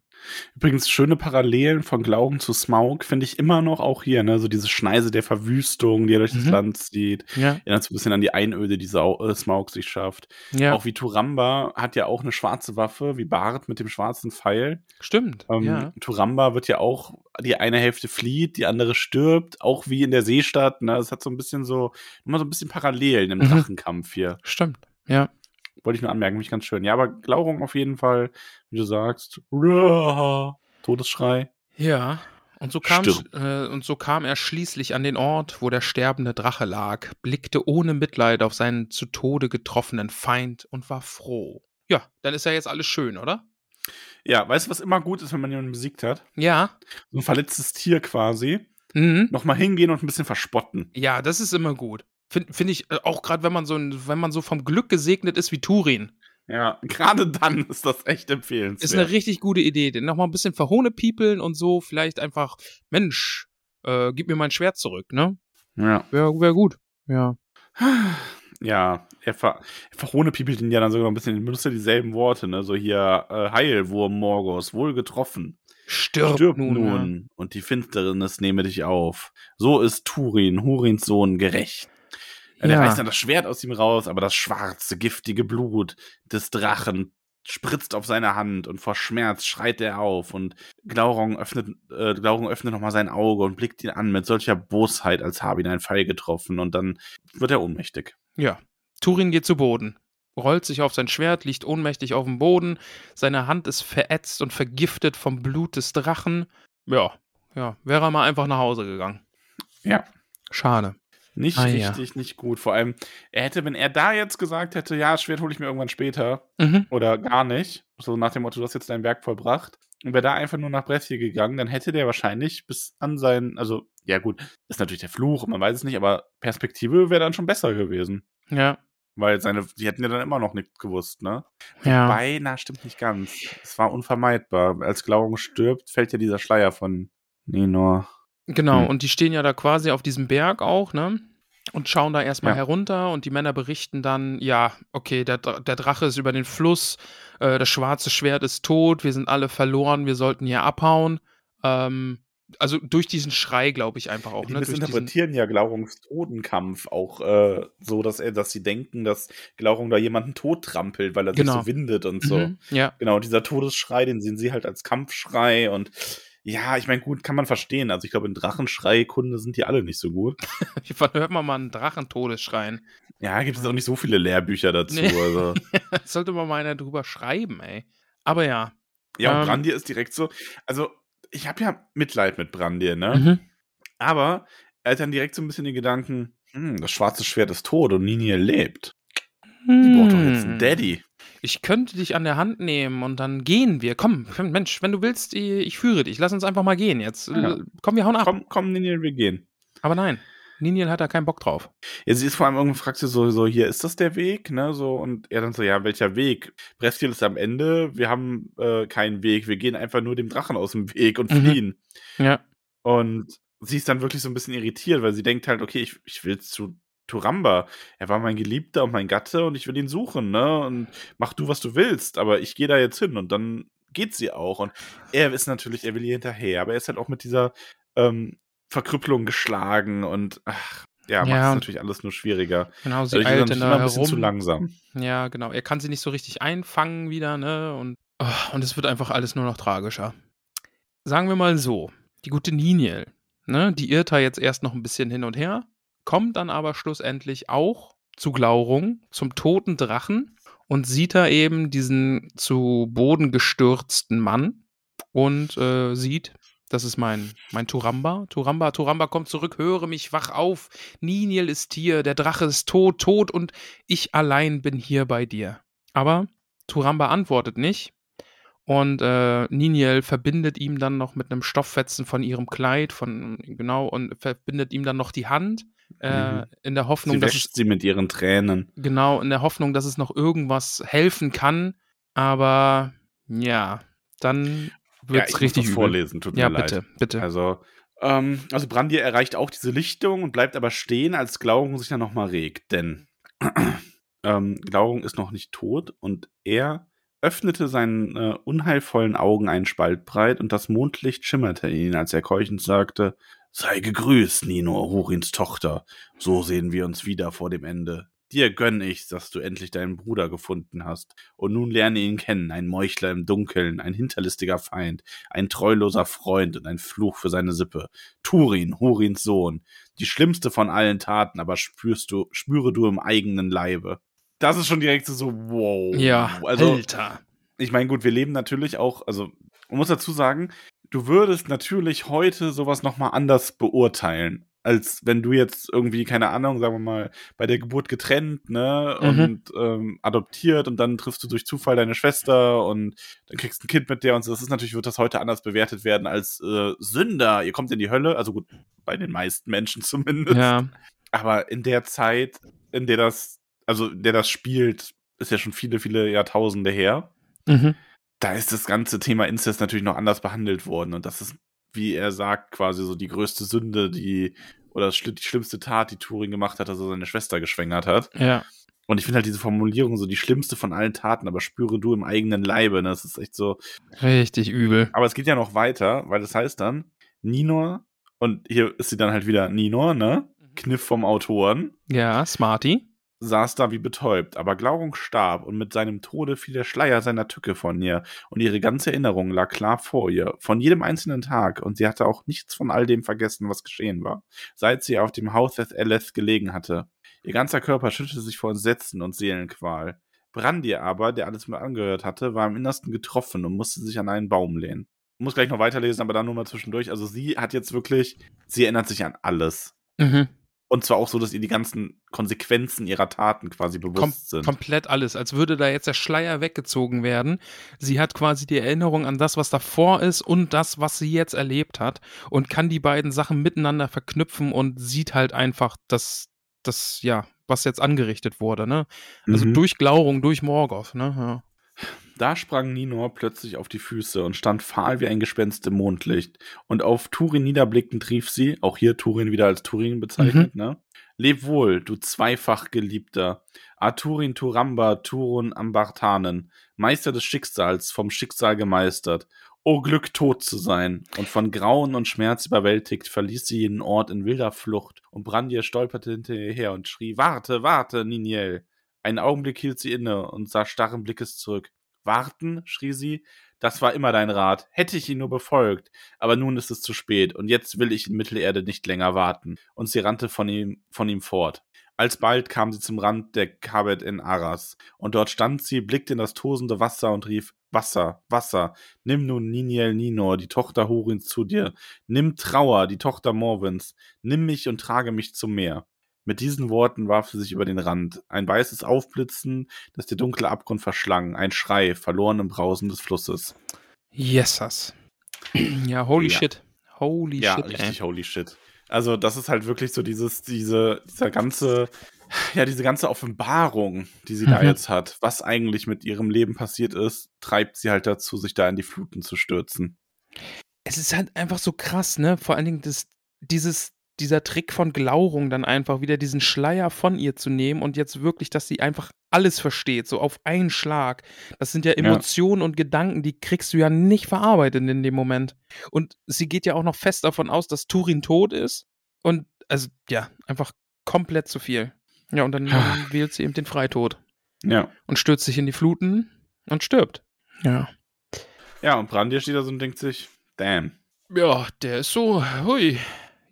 Speaker 3: Übrigens, schöne Parallelen von Glauben zu Smaug finde ich immer noch auch hier, ne? So diese Schneise der Verwüstung, die er durch das
Speaker 2: Mhm.
Speaker 3: Land zieht.
Speaker 2: Ja.
Speaker 3: Erinnert so ein bisschen an die Einöde, die Sau äh, Smaug sich schafft.
Speaker 2: Ja.
Speaker 3: Auch wie Turamba hat ja auch eine schwarze Waffe, wie Bart mit dem schwarzen Pfeil.
Speaker 2: Stimmt.
Speaker 3: Ähm,
Speaker 2: ja.
Speaker 3: Turamba wird ja auch, die eine Hälfte flieht, die andere stirbt, auch wie in der Seestadt. Ne? Es hat so ein bisschen so, immer so ein bisschen Parallelen im
Speaker 2: Mhm.
Speaker 3: Drachenkampf hier.
Speaker 2: Stimmt. Ja.
Speaker 3: Wollte ich nur anmerken, mich ganz schön. Ja, aber Glaurung auf jeden Fall, wie du sagst. Ruah, Todesschrei.
Speaker 2: Ja. Und so, kam, äh, und so kam er schließlich an den Ort, wo der sterbende Drache lag, blickte ohne Mitleid auf seinen zu Tode getroffenen Feind und war froh. Ja, dann ist ja jetzt alles schön, oder?
Speaker 3: Ja, weißt du, was immer gut ist, wenn man jemanden besiegt hat?
Speaker 2: Ja.
Speaker 3: So ein verletztes Tier quasi.
Speaker 2: Mhm.
Speaker 3: Nochmal hingehen und ein bisschen verspotten.
Speaker 2: Ja, das ist immer gut. Finde find ich, äh, auch gerade wenn man so ein, wenn man so vom Glück gesegnet ist wie Turin,
Speaker 3: Ja, gerade dann ist das echt empfehlenswert.
Speaker 2: ist eine richtig gute Idee. Den nochmal ein bisschen verhohne piepeln und so, vielleicht einfach, Mensch, äh, gib mir mein Schwert zurück, ne?
Speaker 3: ja.
Speaker 2: Wäre wär gut. Ja.
Speaker 3: Ja, er, ver er verhohne piepelt ihn ja dann sogar noch ein bisschen, benutzt ja dieselben Worte, ne? So hier, äh, Heilwurm Morgos, wohl getroffen.
Speaker 2: Stirb,
Speaker 3: Stirb
Speaker 2: nun.
Speaker 3: nun, und die Finsternis nehme dich auf. So ist Turin, Hurins Sohn, gerecht. Ja. Der reißt dann das Schwert aus ihm raus, aber das schwarze, giftige Blut des Drachen spritzt auf seine Hand und vor Schmerz schreit er auf und Glaurung öffnet, äh, Glaurung öffnet nochmal sein Auge und blickt ihn an mit solcher Bosheit, als habe ihn ein Pfeil getroffen und dann wird er ohnmächtig.
Speaker 2: Ja. Turin geht zu Boden, rollt sich auf sein Schwert, liegt ohnmächtig auf dem Boden, seine Hand ist verätzt und vergiftet vom Blut des Drachen. Ja, ja, wäre er mal einfach nach Hause gegangen.
Speaker 3: Ja.
Speaker 2: Schade.
Speaker 3: Nicht
Speaker 2: Ah, ja.
Speaker 3: richtig, nicht gut. Vor allem, er hätte, wenn er da jetzt gesagt hätte, ja, Schwert hole ich mir irgendwann später
Speaker 2: Mhm.
Speaker 3: oder gar nicht, so nach dem Motto, du hast jetzt dein Werk vollbracht, und wäre da einfach nur nach Brescia gegangen, dann hätte der wahrscheinlich bis an sein, also, ja gut, ist natürlich der Fluch, man weiß es nicht, aber Perspektive wäre dann schon besser gewesen.
Speaker 2: Ja.
Speaker 3: Weil seine, die hätten ja dann immer noch nichts gewusst, ne?
Speaker 2: Ja.
Speaker 3: Na, stimmt nicht ganz. Es war unvermeidbar. Als Glaurung stirbt, fällt ja dieser Schleier von Ninor.
Speaker 2: Genau,
Speaker 3: Hm.
Speaker 2: und die stehen ja da quasi auf diesem Berg auch, ne? Und schauen da erstmal
Speaker 3: Ja.
Speaker 2: herunter und die Männer berichten dann, ja, okay, der, der Drache ist über den Fluss, äh, das schwarze Schwert ist tot, wir sind alle verloren, wir sollten hier abhauen. Ähm, also durch diesen Schrei, glaube ich, einfach auch.
Speaker 3: Die
Speaker 2: ne?
Speaker 3: Missinterpretieren ja Glaurungs Totenkampf auch äh, so, dass er, dass sie denken, dass Glaurung da jemanden tot trampelt, weil er
Speaker 2: Genau.
Speaker 3: sich so windet und so.
Speaker 2: Mhm, ja,
Speaker 3: Genau, dieser Todesschrei, den sehen sie halt als Kampfschrei und ja, ich meine, gut, kann man verstehen. Also ich glaube, in Drachenschrei-Kunde sind die alle nicht so gut.
Speaker 2: wann hört man mal einen Drachentodesschreien?
Speaker 3: Ja, gibt es auch nicht so viele Lehrbücher dazu.
Speaker 2: Nee.
Speaker 3: Also.
Speaker 2: Sollte mal mal einer drüber schreiben, ey. Aber ja.
Speaker 3: Ja, und
Speaker 2: Ähm.
Speaker 3: Brandir ist direkt so. Also, ich habe ja Mitleid mit Brandir, ne?
Speaker 2: Mhm.
Speaker 3: Aber er hat dann direkt so ein bisschen den Gedanken, hm, das schwarze Schwert ist tot und Nini lebt. Die braucht doch jetzt einen
Speaker 2: Hm.
Speaker 3: Daddy.
Speaker 2: Ich könnte dich an der Hand nehmen und dann gehen wir. Komm, Mensch, wenn du willst, ich, führe dich. Lass uns einfach mal gehen jetzt.
Speaker 3: Ja.
Speaker 2: Komm, wir hauen ab.
Speaker 3: Komm, komm, Nini, wir gehen.
Speaker 2: Aber nein, Niniel hat da keinen Bock drauf.
Speaker 3: Ja, sie ist vor allem irgendwann fragt sie so, so, hier ist das der Weg, ne, so, und er dann so, ja, welcher Weg? Brestil ist am Ende, wir haben äh, keinen Weg, wir gehen einfach nur dem Drachen aus dem Weg und
Speaker 2: Mhm.
Speaker 3: fliehen.
Speaker 2: Ja.
Speaker 3: Und sie ist dann wirklich so ein bisschen irritiert, weil sie denkt halt, okay, ich, ich will zu Turamba. Er war mein Geliebter und mein Gatte und ich will ihn suchen, ne? Und mach du, was du willst, aber ich gehe da jetzt hin und dann geht sie auch. Und er ist natürlich, er will ihr hinterher, aber er ist halt auch mit dieser ähm, Verkrüppelung geschlagen und ach, ja, macht
Speaker 2: Ja.
Speaker 3: es natürlich alles nur schwieriger.
Speaker 2: Genau, sie
Speaker 3: er
Speaker 2: eilt dann
Speaker 3: immer ein bisschen zu langsam.
Speaker 2: Ja, genau. Er kann sie nicht so richtig einfangen wieder, ne? Und, oh, und es wird einfach alles nur noch tragischer. Sagen wir mal so, die gute Niniel, ne, die irrt da jetzt erst noch ein bisschen hin und her, kommt dann aber schlussendlich auch zu Glaurung, zum toten Drachen und sieht da eben diesen zu Boden gestürzten Mann und äh, sieht, das ist mein, mein Turamba. Turamba, Turamba, komm zurück, höre mich, wach auf. Niniel ist hier, der Drache ist tot, tot und ich allein bin hier bei dir. Aber Turamba antwortet nicht. Und äh, Niniel verbindet ihm dann noch mit einem Stofffetzen von ihrem Kleid, von genau, und verbindet ihm dann noch die Hand, äh,
Speaker 3: Mhm.
Speaker 2: in der Hoffnung,
Speaker 3: Sie
Speaker 2: dass es
Speaker 3: wäscht sie mit ihren Tränen.
Speaker 2: genau, in der Hoffnung, dass es noch irgendwas helfen kann. Aber ja, dann
Speaker 3: Ja,
Speaker 2: wird's
Speaker 3: ich
Speaker 2: richtig übel.
Speaker 3: vorlesen, tut
Speaker 2: Ja,
Speaker 3: mir leid.
Speaker 2: bitte, bitte.
Speaker 3: Also, ähm, also Brandir erreicht auch diese Lichtung und bleibt aber stehen, als Glaurung sich dann nochmal regt. Denn ähm, Glaurung ist noch nicht tot und er öffnete seinen äh, unheilvollen Augen einen Spalt breit und das Mondlicht schimmerte in ihn, als er keuchend sagte, Sei gegrüßt, Nino, Hurins Tochter. So sehen wir uns wieder vor dem Ende. Dir gönn ich's, dass du endlich deinen Bruder gefunden hast. Und nun lerne ihn kennen, ein Meuchler im Dunkeln, ein hinterlistiger Feind, ein treuloser Freund und ein Fluch für seine Sippe. Turin, Hurins Sohn, die schlimmste von allen Taten, aber spürst du, spüre du im eigenen Leibe. Das ist schon direkt so, wow.
Speaker 2: ja,
Speaker 3: also
Speaker 2: Alter.
Speaker 3: ich meine, gut, wir leben natürlich auch, also man muss dazu sagen, du würdest natürlich heute sowas nochmal anders beurteilen, als wenn du jetzt irgendwie, keine Ahnung, sagen wir mal, bei der Geburt getrennt, ne,
Speaker 2: Mhm.
Speaker 3: und ähm, adoptiert und dann triffst du durch Zufall deine Schwester und dann kriegst du ein Kind mit der und so. Das ist natürlich, wird das heute anders bewertet werden als äh, Sünder. Ihr kommt in die Hölle, also gut, bei den meisten Menschen zumindest.
Speaker 2: Ja,
Speaker 3: Aber in der Zeit, in der das, also in der das spielt, ist ja schon viele, viele Jahrtausende her
Speaker 2: mhm.
Speaker 3: Da ist das ganze Thema Inzest natürlich noch anders behandelt worden. Und das ist, wie er sagt, quasi so die größte Sünde, die, oder die schlimmste Tat, die Turing gemacht hat, dass er seine Schwester geschwängert hat.
Speaker 2: ja.
Speaker 3: Und ich finde halt diese Formulierung so die schlimmste von allen Taten, aber spüre du im eigenen Leibe. Ne? Das ist echt so.
Speaker 2: Richtig übel.
Speaker 3: Aber es geht ja noch weiter, weil das heißt dann, Ninor, und hier ist sie dann halt wieder Ninor, ne? Kniff vom Autoren.
Speaker 2: Ja, Smarty.
Speaker 3: Saß da wie betäubt, aber Glaurung starb und mit seinem Tode fiel der Schleier seiner Tücke von ihr und ihre ganze Erinnerung lag klar vor ihr, von jedem einzelnen Tag und sie hatte auch nichts von all dem vergessen, was geschehen war, seit sie auf dem Haus des Eleth gelegen hatte. Ihr ganzer Körper schüttelte sich vor Entsetzen und Seelenqual. Brandir aber, der alles mit angehört hatte, war im Innersten getroffen und musste sich an einen Baum lehnen. Ich muss gleich noch weiterlesen, aber dann nur mal zwischendurch. Also sie hat jetzt wirklich, sie erinnert sich an alles.
Speaker 2: Mhm.
Speaker 3: Und zwar auch so, dass ihr die ganzen Konsequenzen ihrer Taten quasi bewusst
Speaker 2: Kom
Speaker 3: sind.
Speaker 2: komplett alles, als würde da jetzt der Schleier weggezogen werden. Sie hat quasi die Erinnerung an das, was davor ist und das, was sie jetzt erlebt hat und kann die beiden Sachen miteinander verknüpfen und sieht halt einfach das, das ja, was jetzt angerichtet wurde, ne? Also
Speaker 3: Mhm.
Speaker 2: durch Glaurung, durch Morgoth, ne? Ja.
Speaker 3: Da sprang Ninor plötzlich auf die Füße und stand fahl wie ein Gespenst im Mondlicht. Und auf Turin niederblickend rief sie, auch hier Turin wieder als Turin bezeichnet, ne? Leb wohl, du zweifach Geliebter. Arturin Turamba Turun Ambartanen, Meister des Schicksals, vom Schicksal gemeistert. O Glück, tot zu sein. Und von Grauen und Schmerz überwältigt verließ sie jeden Ort in wilder Flucht. Und Brandir stolperte hinter ihr her und schrie, Warte, warte, Niniel. Einen Augenblick hielt sie inne und sah starren Blickes zurück. Warten, schrie sie, das war immer dein Rat. Hätte ich ihn nur befolgt. Aber nun ist es zu spät und jetzt will ich in Mittelerde nicht länger warten. Und sie rannte von ihm, von ihm fort. Alsbald kam sie zum Rand der Kabet in Arras. Und dort stand sie, blickte in das tosende Wasser und rief, Wasser, Wasser, nimm nun Niniel Ninor, die Tochter Hurins, zu dir. Nimm Trauer, die Tochter Morvins. Nimm mich und trage mich zum Meer. Mit diesen Worten warf sie sich über den Rand. Ein weißes Aufblitzen, das der dunkle Abgrund verschlang. Ein Schrei, verloren im Brausen des Flusses.
Speaker 2: Yesas. Ja, holy
Speaker 3: Ja.
Speaker 2: shit. Holy
Speaker 3: ja,
Speaker 2: shit,
Speaker 3: richtig
Speaker 2: ey.
Speaker 3: holy shit. Also, das ist halt wirklich so dieses, diese, dieser ganze, ja, diese ganze Offenbarung, die sie da
Speaker 2: Mhm.
Speaker 3: jetzt hat, was eigentlich mit ihrem Leben passiert ist, treibt sie halt dazu, sich da in die Fluten zu stürzen.
Speaker 2: Es ist halt einfach so krass, ne? Vor allen Dingen das, dieses, dieser Trick von Glaurung dann einfach wieder diesen Schleier von ihr zu nehmen und jetzt wirklich, dass sie einfach alles versteht, so auf einen Schlag. Das sind ja Emotionen und Gedanken, die kriegst du ja nicht verarbeitet in dem Moment. Und sie geht ja auch noch fest davon aus, dass Turin tot ist. Und also, ja, einfach komplett zu viel. Ja, und dann wählt sie eben den Freitod
Speaker 3: Ja.
Speaker 2: und stürzt sich in die Fluten und stirbt. Ja.
Speaker 3: Ja, und Brandir steht da so und denkt sich, damn.
Speaker 2: Ja, der ist so, hui,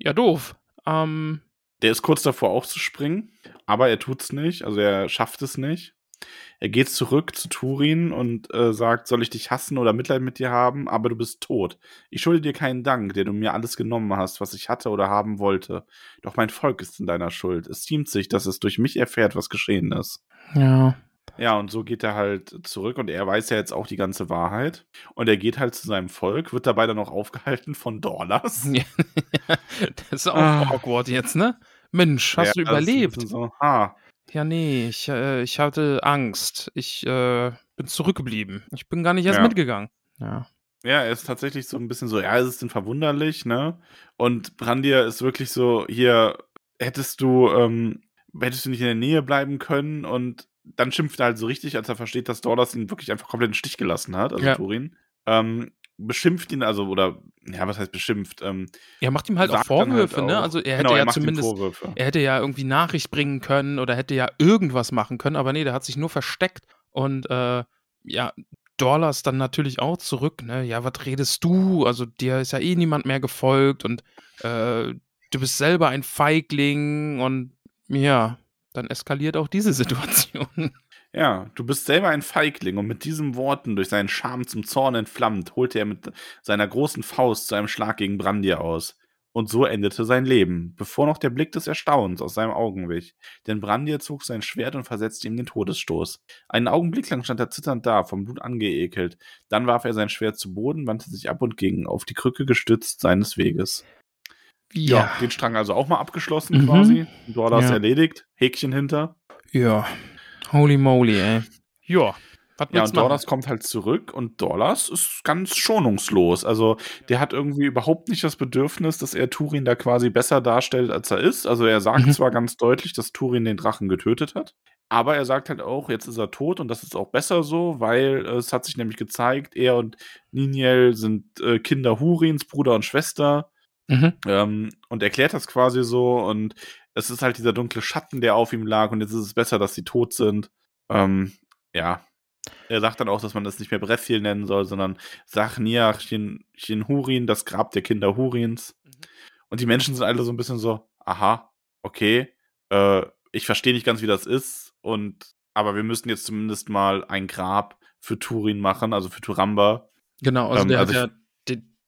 Speaker 2: ja doof. Ähm,
Speaker 3: Der ist kurz davor auch zu springen, aber er tut's nicht, also er schafft es nicht. Er geht zurück zu Turin und äh, sagt, soll ich dich hassen oder Mitleid mit dir haben, aber du bist tot. Ich schulde dir keinen Dank, der du mir alles genommen hast, was ich hatte oder haben wollte. Doch mein Volk ist in deiner Schuld. Es ziemt sich, dass es durch mich erfährt, was geschehen ist.
Speaker 2: ja.
Speaker 3: Ja, und so geht er halt zurück und er weiß ja jetzt auch die ganze Wahrheit. Und er geht halt zu seinem Volk, wird dabei dann auch aufgehalten von Dorlas.
Speaker 2: Ja, das ist auch
Speaker 3: Ah.
Speaker 2: awkward jetzt, ne? Mensch, hast du
Speaker 3: Ja, ein
Speaker 2: überlebt?
Speaker 3: So, ha,
Speaker 2: Ja, nee, ich, äh, ich hatte Angst. Ich äh, bin zurückgeblieben. Ich bin gar nicht erst
Speaker 3: Ja.
Speaker 2: mitgegangen. Ja.
Speaker 3: Ja, er ist tatsächlich so ein bisschen so, ja, ist es denn verwunderlich, ne? Und Brandir ist wirklich so, hier, hättest du, ähm, hättest du nicht in der Nähe bleiben können und dann schimpft er halt so richtig, als er versteht, dass Dorlas ihn wirklich einfach komplett im Stich gelassen hat, also
Speaker 2: Ja.
Speaker 3: Turin. Ähm, beschimpft ihn, also, oder, ja, was heißt beschimpft? Ähm,
Speaker 2: Er macht ihm halt auch
Speaker 3: halt
Speaker 2: Vorwürfe, ne?
Speaker 3: auch-
Speaker 2: Also er hätte
Speaker 3: genau,
Speaker 2: ja zumindest,
Speaker 3: Vorwürfe.
Speaker 2: er hätte ja irgendwie Nachricht bringen können oder hätte ja irgendwas machen können, aber nee, der hat sich nur versteckt und äh, ja, Dorlas dann natürlich auch zurück, ne? Ja, was redest du? Also dir ist ja eh niemand mehr gefolgt und äh, du bist selber ein Feigling und ja, dann eskaliert auch diese Situation.
Speaker 3: Ja, du bist selber ein Feigling und mit diesen Worten durch seinen Charme zum Zorn entflammt, holte er mit seiner großen Faust zu einem Schlag gegen Brandir aus. Und so endete sein Leben, bevor noch der Blick des Erstaunens aus seinen Augen wich. Denn Brandir zog sein Schwert und versetzte ihm den Todesstoß. Einen Augenblick lang stand er zitternd da, vom Blut angeekelt. Dann warf er sein Schwert zu Boden, wandte sich ab und ging, auf die Krücke gestützt, seines Weges. Ja, den Strang also auch mal abgeschlossen
Speaker 2: Mhm.
Speaker 3: quasi. Dorlas
Speaker 2: Ja.
Speaker 3: erledigt, Häkchen hinter.
Speaker 2: Ja. Holy moly, ey. Ja. Was
Speaker 3: Ja, und
Speaker 2: du?
Speaker 3: Dorlas kommt halt zurück und Dorlas ist ganz schonungslos. Also, der hat irgendwie überhaupt nicht das Bedürfnis, dass er Turin da quasi besser darstellt, als er ist. Also, er sagt
Speaker 2: Mhm.
Speaker 3: zwar ganz deutlich, dass Turin den Drachen getötet hat, aber er sagt halt auch, jetzt ist er tot und das ist auch besser so, weil äh, es hat sich nämlich gezeigt, er und Niniel sind äh, Kinder Hurins, Bruder und Schwester.
Speaker 2: Mhm.
Speaker 3: Ähm, und erklärt das quasi so und es ist halt dieser dunkle Schatten, der auf ihm lag und jetzt ist es besser, dass sie tot sind. Ähm, ja. Er sagt dann auch, dass man das nicht mehr Brethil nennen soll, sondern Sachniach Chin Hurin, das Grab der Kinder Hurins.
Speaker 2: Mhm.
Speaker 3: Und die Menschen sind alle so ein bisschen so, aha, okay, äh, ich verstehe nicht ganz, wie das ist, und aber wir müssen jetzt zumindest mal ein Grab für Turin machen, also für Turamba.
Speaker 2: Genau, also
Speaker 3: Ähm,
Speaker 2: der
Speaker 3: also
Speaker 2: hat ja,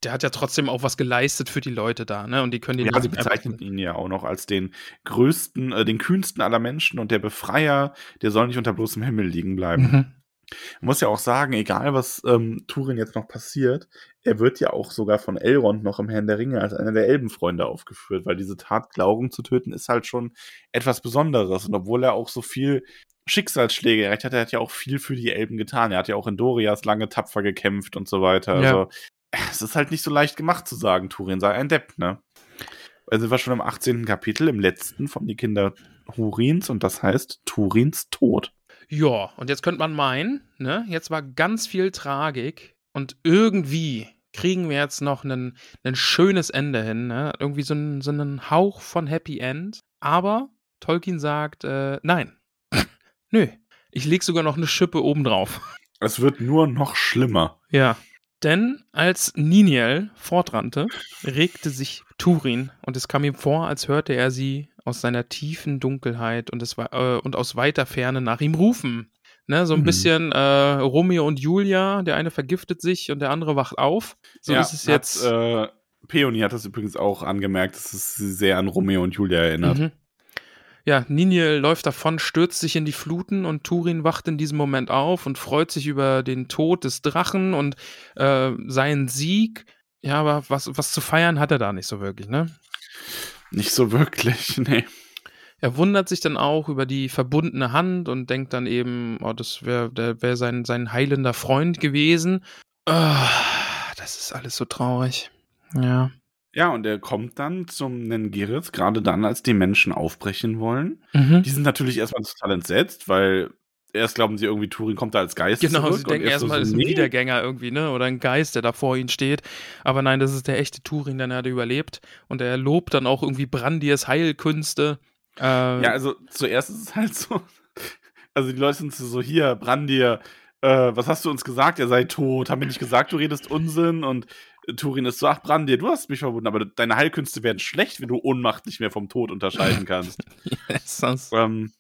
Speaker 2: der, hat ja trotzdem auch was geleistet für die Leute da, ne? Und die können den
Speaker 3: Ja, sie bezeichnet ihn ja auch noch als den größten, äh, den kühnsten aller Menschen und der Befreier, der soll nicht unter bloßem Himmel liegen bleiben.
Speaker 2: Mhm.
Speaker 3: Man muss ja auch sagen, egal was ähm, Turin jetzt noch passiert, er wird ja auch sogar von Elrond noch im Herrn der Ringe als einer der Elbenfreunde aufgeführt, weil diese Tat, Glauben zu töten, ist halt schon etwas Besonderes. Und obwohl er auch so viel Schicksalsschläge erreicht hat, er hat ja auch viel für die Elben getan. Er hat ja auch in Dorias lange tapfer gekämpft und so weiter. Ja. Also, es ist halt nicht so leicht gemacht zu sagen, Turin sei ein Depp, ne? Also wir schon im 18. Kapitel, im letzten von die Kinder Hurins und das heißt Turins Tod.
Speaker 2: Ja, und jetzt könnte man meinen, ne, jetzt war ganz viel Tragik und irgendwie kriegen wir jetzt noch ein schönes Ende hin, ne? Irgendwie so, ein, so einen Hauch von Happy End. Aber Tolkien sagt, äh, nein. Nö. Ich leg sogar noch eine Schippe obendrauf.
Speaker 3: Es wird nur noch schlimmer.
Speaker 2: Ja. Denn als Niniel fortrannte, regte sich Turin und es kam ihm vor, als hörte er sie aus seiner tiefen Dunkelheit und, es war, äh, und aus weiter Ferne nach ihm rufen. Ne, so ein mhm. bisschen äh, Romeo und Julia, der eine vergiftet sich und der andere wacht auf. So
Speaker 3: ja,
Speaker 2: ist es jetzt.
Speaker 3: Hat, äh, Peony hat das übrigens auch angemerkt, dass es sehr an Romeo und Julia erinnert. Mhm.
Speaker 2: Ja, Ninje läuft davon, stürzt sich in die Fluten und Turin wacht in diesem Moment auf und freut sich über den Tod des Drachen und äh, seinen Sieg. Ja, aber was, was zu feiern hat er da nicht so wirklich, ne?
Speaker 3: Nicht so wirklich, nee.
Speaker 2: Er wundert sich dann auch über die verbundene Hand und denkt dann eben, oh, das wäre wär sein, sein heilender Freund gewesen. Oh, das ist alles so traurig. Ja.
Speaker 3: Ja, und er kommt dann zum Nengiris, gerade dann, als die Menschen aufbrechen wollen. Mhm. Die sind natürlich erstmal total entsetzt, weil erst glauben sie irgendwie, Turin kommt da als Geist
Speaker 2: Genau, zurück sie denken erstmal, so, ist ein nee. Wiedergänger irgendwie, ne? Oder ein Geist, der da vor ihnen steht. Aber nein, das ist der echte Turin, der hat überlebt. Und er lobt dann auch irgendwie Brandiers Heilkünste.
Speaker 3: Äh, ja, also zuerst ist es halt so, also die Leute sind so, hier, Brandir, äh, was hast du uns gesagt? Er sei tot. Haben wir nicht gesagt, du redest Unsinn? Und Turin ist so, ach Brandir, du hast mich verbunden, aber deine Heilkünste werden schlecht, wenn du Ohnmacht nicht mehr vom Tod unterscheiden kannst. yes, ähm,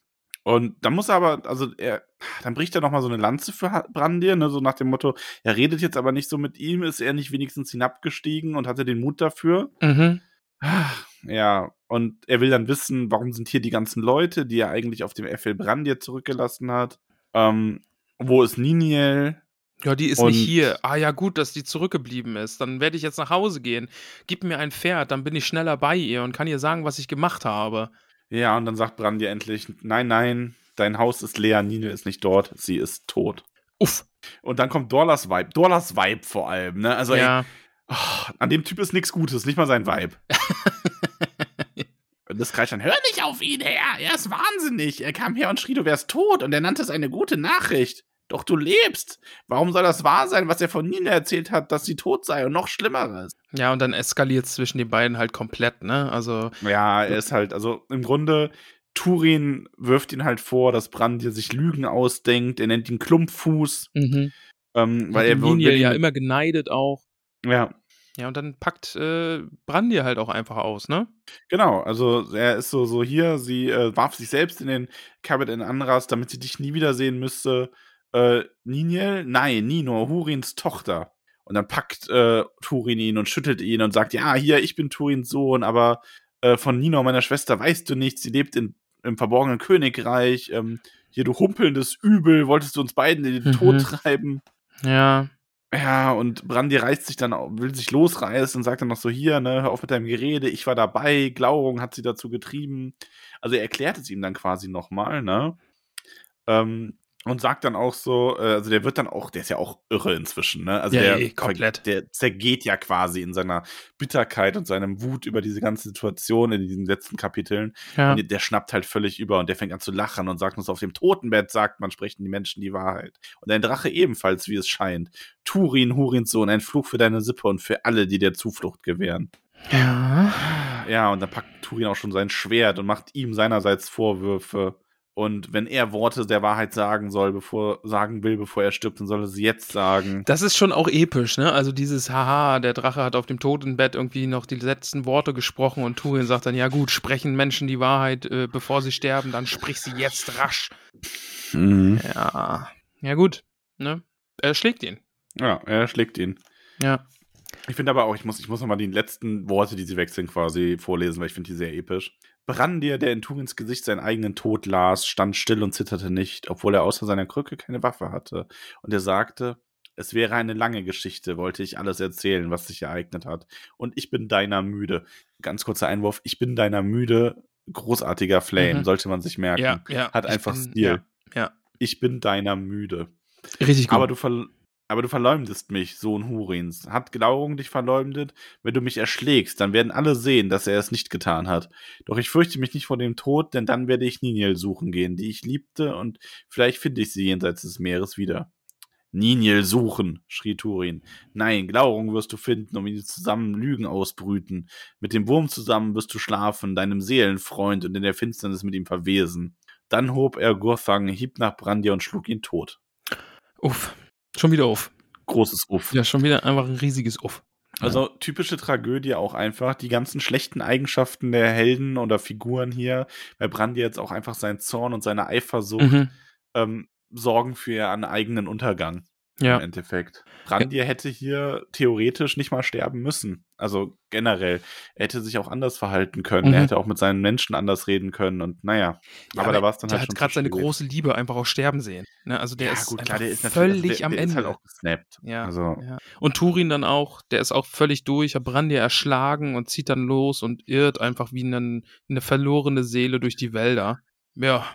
Speaker 3: und dann muss er aber, also er, dann bricht er nochmal so eine Lanze für Brandir, ne, so nach dem Motto, er redet jetzt aber nicht so mit ihm, ist er nicht wenigstens hinabgestiegen und hatte den Mut dafür. Mhm. Ja, und er will dann wissen, warum sind hier die ganzen Leute, die er eigentlich auf dem FL Brandir zurückgelassen hat. Ähm, wo ist Niniel?
Speaker 2: Ja, die ist und nicht hier. Ah ja, gut, dass die zurückgeblieben ist. Dann werde ich jetzt nach Hause gehen. Gib mir ein Pferd, dann bin ich schneller bei ihr und kann ihr sagen, was ich gemacht habe.
Speaker 3: Ja, und dann sagt Brandy endlich: Nein, nein, dein Haus ist leer, Nine ist nicht dort, sie ist tot. Uff. Und dann kommt Dorlas Vibe. Dorlas Vibe vor allem, ne? Also, ja. ey, oh, an dem Typ ist nichts Gutes, nicht mal sein Vibe. und das kreischt dann: Hör nicht auf ihn her, er ist wahnsinnig. Er kam her und schrie, du wärst tot und er nannte es eine gute Nachricht. Doch du lebst. Warum soll das wahr sein, was er von Nina erzählt hat, dass sie tot sei und noch Schlimmeres?
Speaker 2: Ja, und dann eskaliert es zwischen den beiden halt komplett, ne? Also.
Speaker 3: Ja, er ist halt, also im Grunde, Turin wirft ihn halt vor, dass Brandir sich Lügen ausdenkt. Er nennt ihn Klumpfuß. Mhm.
Speaker 2: Ähm, weil er Linie ja immer geneidet auch.
Speaker 3: Ja.
Speaker 2: Ja, und dann packt äh, Brandir halt auch einfach aus, ne?
Speaker 3: Genau, also er ist so, so hier, sie äh, warf sich selbst in den Cabot in Anras, damit sie dich nie wiedersehen müsste äh, Niniel, nein, Nino, Hurins Tochter. Und dann packt äh, Turin ihn und schüttelt ihn und sagt, ja, hier, ich bin Turins Sohn, aber äh, von Nino, meiner Schwester, weißt du nichts. Sie lebt in, im verborgenen Königreich. Ähm, hier, du humpelndes Übel, wolltest du uns beiden in den mhm. Tod treiben.
Speaker 2: Ja.
Speaker 3: Ja, und Brandi reißt sich dann, will sich losreißen und sagt dann noch so, hier, ne, hör auf mit deinem Gerede, ich war dabei, Glaurung hat sie dazu getrieben. Also er erklärt es ihm dann quasi nochmal, ne? Ähm, und sagt dann auch so, äh, also der wird dann auch, der ist ja auch irre inzwischen, ne? Also
Speaker 2: ja,
Speaker 3: der,
Speaker 2: komplett.
Speaker 3: der zergeht ja quasi in seiner Bitterkeit und seinem Wut über diese ganze Situation in diesen letzten Kapiteln. Ja. Und der, schnappt halt völlig über und der fängt an zu lachen und sagt uns, auf dem Totenbett sagt man, sprechen die Menschen die Wahrheit. Und ein Drache ebenfalls, wie es scheint. Turin, Hurins Sohn, ein Fluch für deine Sippe und für alle, die dir Zuflucht gewähren.
Speaker 2: Ja.
Speaker 3: Ja, und dann packt Turin auch schon sein Schwert und macht ihm seinerseits Vorwürfe und wenn er Worte der Wahrheit sagen soll, bevor sagen will, bevor er stirbt, dann soll er sie jetzt sagen.
Speaker 2: Das ist schon auch episch, ne? Also dieses Haha, der Drache hat auf dem Totenbett irgendwie noch die letzten Worte gesprochen und Turin sagt dann, ja gut, sprechen Menschen die Wahrheit, äh, bevor sie sterben, dann sprich sie jetzt rasch. Mhm. Ja. Ja, gut, ne? Er schlägt ihn.
Speaker 3: Ja, er schlägt ihn.
Speaker 2: Ja.
Speaker 3: Ich finde aber auch, ich muss, ich muss nochmal die letzten Worte, die sie wechseln, quasi vorlesen, weil ich finde die sehr episch. Brandir, der in Turins Gesicht seinen eigenen Tod las, stand still und zitterte nicht, obwohl er außer seiner Krücke keine Waffe hatte. Und er sagte, es wäre eine lange Geschichte, wollte ich alles erzählen, was sich ereignet hat. Und ich bin deiner müde. Ganz kurzer Einwurf, ich bin deiner müde. Großartiger Flame,
Speaker 2: Mhm.
Speaker 3: sollte man sich merken.
Speaker 2: Ja, ja.
Speaker 3: Hat einfach
Speaker 2: bin,
Speaker 3: Stil.
Speaker 2: Ja, ja.
Speaker 3: Ich bin deiner müde.
Speaker 2: Richtig gut.
Speaker 3: Aber du, ver aber du verleumdest mich, Sohn Hurins. Hat Glaurung dich verleumdet? Wenn du mich erschlägst, dann werden alle sehen, dass er es nicht getan hat. Doch ich fürchte mich nicht vor dem Tod, denn dann werde ich Niniel suchen gehen, die ich liebte, und vielleicht finde ich sie jenseits des Meeres wieder. Niniel suchen, schrie Turin. Nein, Glaurung wirst du finden, um ihn zusammen Lügen ausbrüten. Mit dem Wurm zusammen wirst du schlafen, deinem Seelenfreund, und in der Finsternis mit ihm verwesen. Dann hob er Gurthang, hieb nach Brandir und schlug ihn tot.
Speaker 2: Uff. Schon wieder Uff.
Speaker 3: Großes Uff.
Speaker 2: Ja, schon wieder einfach ein riesiges Uff.
Speaker 3: Also typische Tragödie auch einfach. Die ganzen schlechten Eigenschaften der Helden oder Figuren hier, bei Brandir jetzt auch einfach sein Zorn und seine Eifersucht
Speaker 2: Mhm.
Speaker 3: ähm, sorgen für ihren eigenen Untergang
Speaker 2: Ja.
Speaker 3: im Endeffekt. Brandir hätte hier theoretisch nicht mal sterben müssen. Also generell. Er hätte sich auch anders verhalten können.
Speaker 2: Mhm.
Speaker 3: Er hätte auch mit seinen Menschen anders reden können und naja.
Speaker 2: Ja,
Speaker 3: aber da war es dann
Speaker 2: der
Speaker 3: halt
Speaker 2: hat
Speaker 3: schon
Speaker 2: gerade seine große Liebe einfach auch sterben sehen. Ne? Also der
Speaker 3: ja,
Speaker 2: ist,
Speaker 3: gut, klar, der ist natürlich
Speaker 2: völlig
Speaker 3: also der,
Speaker 2: am
Speaker 3: der
Speaker 2: Ende.
Speaker 3: ist halt auch gesnappt.
Speaker 2: Ja,
Speaker 3: Also,
Speaker 2: ja. Und Turin dann auch, der ist auch völlig durch, hat Brandir erschlagen und zieht dann los und irrt einfach wie einen, eine verlorene Seele durch die Wälder. Ja.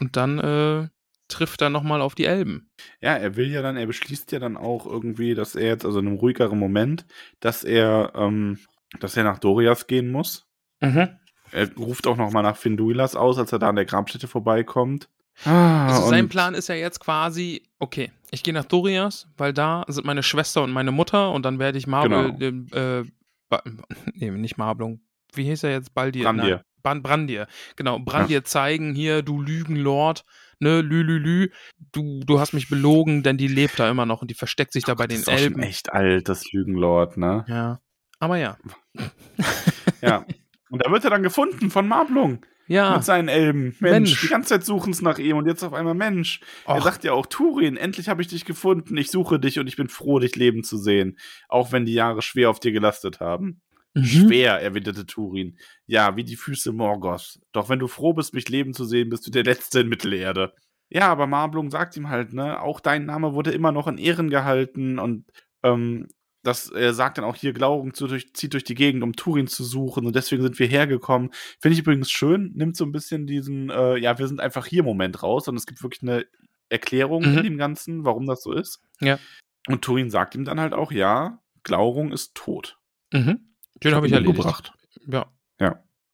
Speaker 2: Und dann äh, trifft er nochmal auf die Elben.
Speaker 3: Ja, er will ja dann, er beschließt ja dann auch irgendwie, dass er jetzt, also in einem ruhigeren Moment, dass er, ähm, dass er nach Dorias gehen muss.
Speaker 2: Mhm.
Speaker 3: Er ruft auch nochmal nach Finduilas aus, als er da an der Grabstätte vorbeikommt. Ah,
Speaker 2: Also sein Plan ist ja jetzt quasi, okay, ich gehe nach Dorias, weil da sind meine Schwester und meine Mutter und dann werde ich Marble, äh, ba nee, nicht Marblung, wie hieß er jetzt? Baldir?
Speaker 3: Brandir.
Speaker 2: Nein, Brandir, genau, Brandir zeigen hier, du Lügenlord, ne, lü, lü, lü, du, du hast mich belogen, denn die lebt da immer noch und die versteckt sich da bei
Speaker 3: das
Speaker 2: den
Speaker 3: ist auch schon
Speaker 2: Elben.
Speaker 3: echt alt, das Lügenlord, ne?
Speaker 2: Ja, aber ja,
Speaker 3: Ja. Und da wird er dann gefunden von Marblung
Speaker 2: ja,
Speaker 3: mit seinen Elben. Mensch,
Speaker 2: Mensch.
Speaker 3: die ganze Zeit suchen es nach ihm und jetzt auf einmal Mensch. Er
Speaker 2: Och.
Speaker 3: sagt ja auch, Turin, endlich habe ich dich gefunden, ich suche dich und ich bin froh, dich leben zu sehen. Auch wenn die Jahre schwer auf dir gelastet haben.
Speaker 2: Mhm.
Speaker 3: Schwer, erwiderte Turin. Ja, wie die Füße Morgoths. Doch wenn du froh bist, mich leben zu sehen, bist du der Letzte in Mittelerde. Ja, aber Marblung sagt ihm halt, ne, auch dein Name wurde immer noch in Ehren gehalten und ähm, das er sagt dann auch hier, Glaurung durch, zieht durch die Gegend, um Turin zu suchen und deswegen sind wir hergekommen. Finde ich übrigens schön, nimmt so ein bisschen diesen, äh, ja, wir sind einfach hier Moment raus und es gibt wirklich eine Erklärung
Speaker 2: Mhm.
Speaker 3: in dem Ganzen, warum das so ist.
Speaker 2: Ja.
Speaker 3: Und Turin sagt ihm dann halt auch, ja, Glaurung ist tot.
Speaker 2: Mhm. Den habe ich erledigt.
Speaker 3: umgebracht.
Speaker 2: Ja.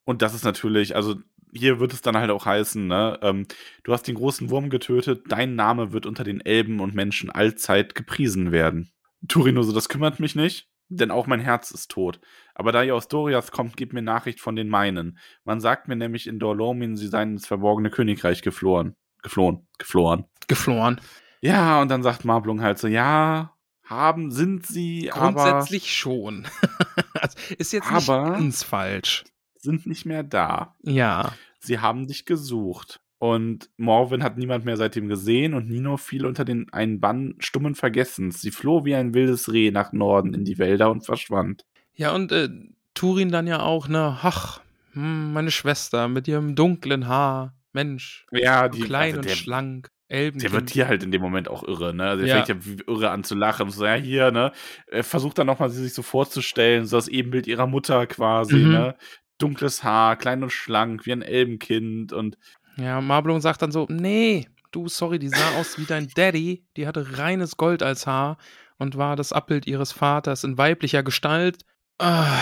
Speaker 3: Und das ist natürlich, also hier wird es dann halt auch heißen, ne, ähm, du hast den großen Wurm getötet, dein Name wird unter den Elben und Menschen allzeit gepriesen werden. Turin nur so, das kümmert mich nicht, denn auch mein Herz ist tot. Aber da ihr aus Doriath kommt, gebt mir Nachricht von den meinen. Man sagt mir nämlich in Dorlomin, sie seien ins verborgene Königreich geflohen. Geflohen. Geflohen.
Speaker 2: Geflohen.
Speaker 3: Ja, und dann sagt Marblung halt so, ja, haben, sind sie, aber
Speaker 2: Grundsätzlich schon. also, ist jetzt nicht
Speaker 3: Aber-
Speaker 2: ganz falsch.
Speaker 3: sind nicht mehr da.
Speaker 2: Ja.
Speaker 3: Sie haben dich gesucht. Und Morwen hat niemand mehr seitdem gesehen und Nino fiel unter den einen Bann stummen Vergessens. Sie floh wie ein wildes Reh nach Norden in die Wälder und verschwand.
Speaker 2: Ja, und äh, Turin dann ja auch, ne, ach, hm, meine Schwester mit ihrem dunklen Haar, Mensch,
Speaker 3: Ja,
Speaker 2: so klein und
Speaker 3: der,
Speaker 2: schlank, Elben.
Speaker 3: der wird hier halt in dem Moment auch irre, ne? Also er
Speaker 2: Ja.
Speaker 3: fängt ja wie irre an zu lachen. So, ja, hier, ne? Er versucht dann nochmal, sie sich so vorzustellen, so das Ebenbild ihrer Mutter quasi,
Speaker 2: Mhm.
Speaker 3: ne? Dunkles Haar, klein und schlank, wie ein Elbenkind und
Speaker 2: Ja, Marblung sagt dann so, nee, du, sorry, die sah aus wie dein Daddy, die hatte reines Gold als Haar und war das Abbild ihres Vaters in weiblicher Gestalt. Ah,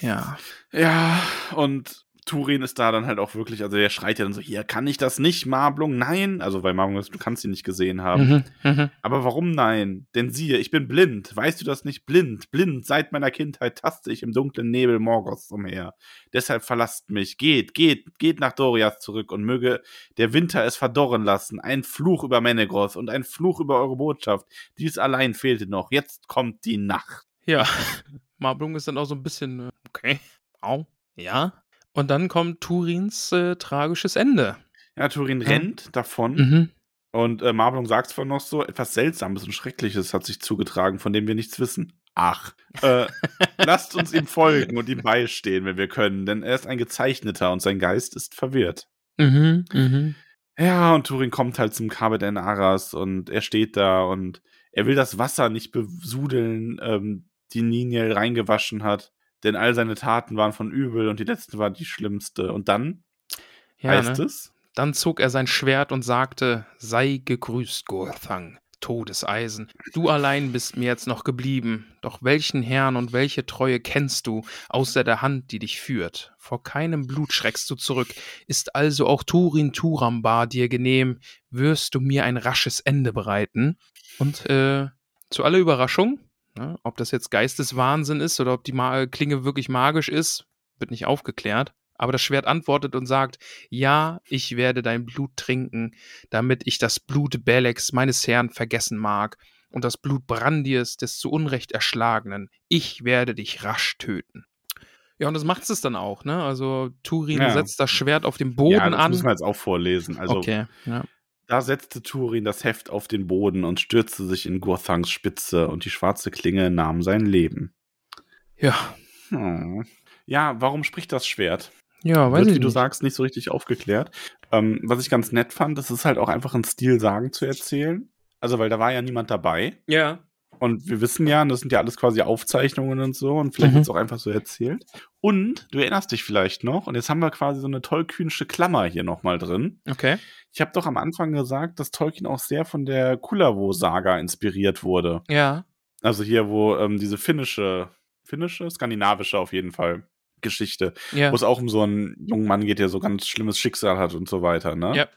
Speaker 2: ja.
Speaker 3: Ja, und Turin ist da dann halt auch wirklich, also der schreit ja dann so, hier, kann ich das nicht, Marblung? Nein. Also, weil Marblung ist, du kannst ihn nicht gesehen haben.
Speaker 2: Mhm, mhm.
Speaker 3: Aber warum nein? Denn siehe, ich bin blind. Weißt du das nicht? Blind. Blind. Seit meiner Kindheit taste ich im dunklen Nebel Morgoths umher. Deshalb verlasst mich. Geht, geht, geht nach Doriath zurück und möge der Winter es verdorren lassen. Ein Fluch über Menegroth und ein Fluch über eure Botschaft. Dies allein fehlte noch. Jetzt kommt die Nacht.
Speaker 2: Ja, Marblung ist dann auch so ein bisschen, äh, okay, au, ja. Und dann kommt Turins äh, tragisches Ende.
Speaker 3: Ja, Turin
Speaker 2: Ja.
Speaker 3: rennt davon.
Speaker 2: Mhm.
Speaker 3: Und äh, Marblung sagt zwar noch so, etwas Seltsames und Schreckliches hat sich zugetragen, von dem wir nichts wissen. ach, äh, lasst uns ihm folgen und ihm beistehen, wenn wir können, denn er ist ein Gezeichneter und sein Geist ist verwirrt.
Speaker 2: Mhm, mhm.
Speaker 3: Ja, und Turin kommt halt zum Kabet en Arras und er steht da und er will das Wasser nicht besudeln, ähm, die Niniel reingewaschen hat, denn all seine Taten waren von übel und die letzte war die schlimmste. Und dann
Speaker 2: Ja,
Speaker 3: heißt
Speaker 2: ne?
Speaker 3: es,
Speaker 2: Dann zog er sein Schwert und sagte: Sei gegrüßt, Gurthang, Todeseisen. Du allein bist mir jetzt noch geblieben. Doch welchen Herrn und welche Treue kennst du, außer der Hand, die dich führt? Vor keinem Blut schreckst du zurück. Ist also auch Turin Turambar dir genehm? Wirst du mir ein rasches Ende bereiten? Und äh, zu aller Überraschung, ne, ob das jetzt Geisteswahnsinn ist oder ob die Ma Klinge wirklich magisch ist, wird nicht aufgeklärt. Aber das Schwert antwortet und sagt, ja, ich werde dein Blut trinken, damit ich das Blut Beleks, meines Herrn, vergessen mag, und das Blut Brandirs, des zu Unrecht Erschlagenen. Ich werde dich rasch töten. Ja, und das macht es dann auch, ne? Also Turin
Speaker 3: Ja.
Speaker 2: setzt das Schwert auf dem Boden
Speaker 3: ja, das
Speaker 2: an.
Speaker 3: müssen wir jetzt auch vorlesen. Also
Speaker 2: okay, ja.
Speaker 3: Da setzte Turin das Heft auf den Boden und stürzte sich in Gurthangs Spitze und die schwarze Klinge nahm sein Leben.
Speaker 2: Ja,
Speaker 3: Hm. Ja, warum spricht das Schwert?
Speaker 2: ja, weiß
Speaker 3: Wird,
Speaker 2: ich
Speaker 3: wie du
Speaker 2: nicht.
Speaker 3: sagst, nicht so richtig aufgeklärt. Ähm, was ich ganz nett fand, das ist halt auch einfach ein Stil, Sagen zu erzählen. Also, weil da war ja niemand dabei.
Speaker 2: Ja.
Speaker 3: Und wir wissen ja, das sind ja alles quasi Aufzeichnungen und so. Und vielleicht
Speaker 2: Mhm.
Speaker 3: wird es auch einfach so erzählt. Und du erinnerst dich vielleicht noch, und jetzt haben wir quasi so eine tollkühnische Klammer hier nochmal drin.
Speaker 2: Okay.
Speaker 3: Ich habe doch am Anfang gesagt, dass Tolkien auch sehr von der Kullervo-Saga inspiriert wurde.
Speaker 2: Ja.
Speaker 3: Also hier, wo ähm, diese finnische, finnische, skandinavische auf jeden Fall Geschichte,
Speaker 2: Ja.
Speaker 3: wo es auch um so einen jungen Mann geht, der so ganz schlimmes Schicksal hat und so weiter, ne?
Speaker 2: Ja.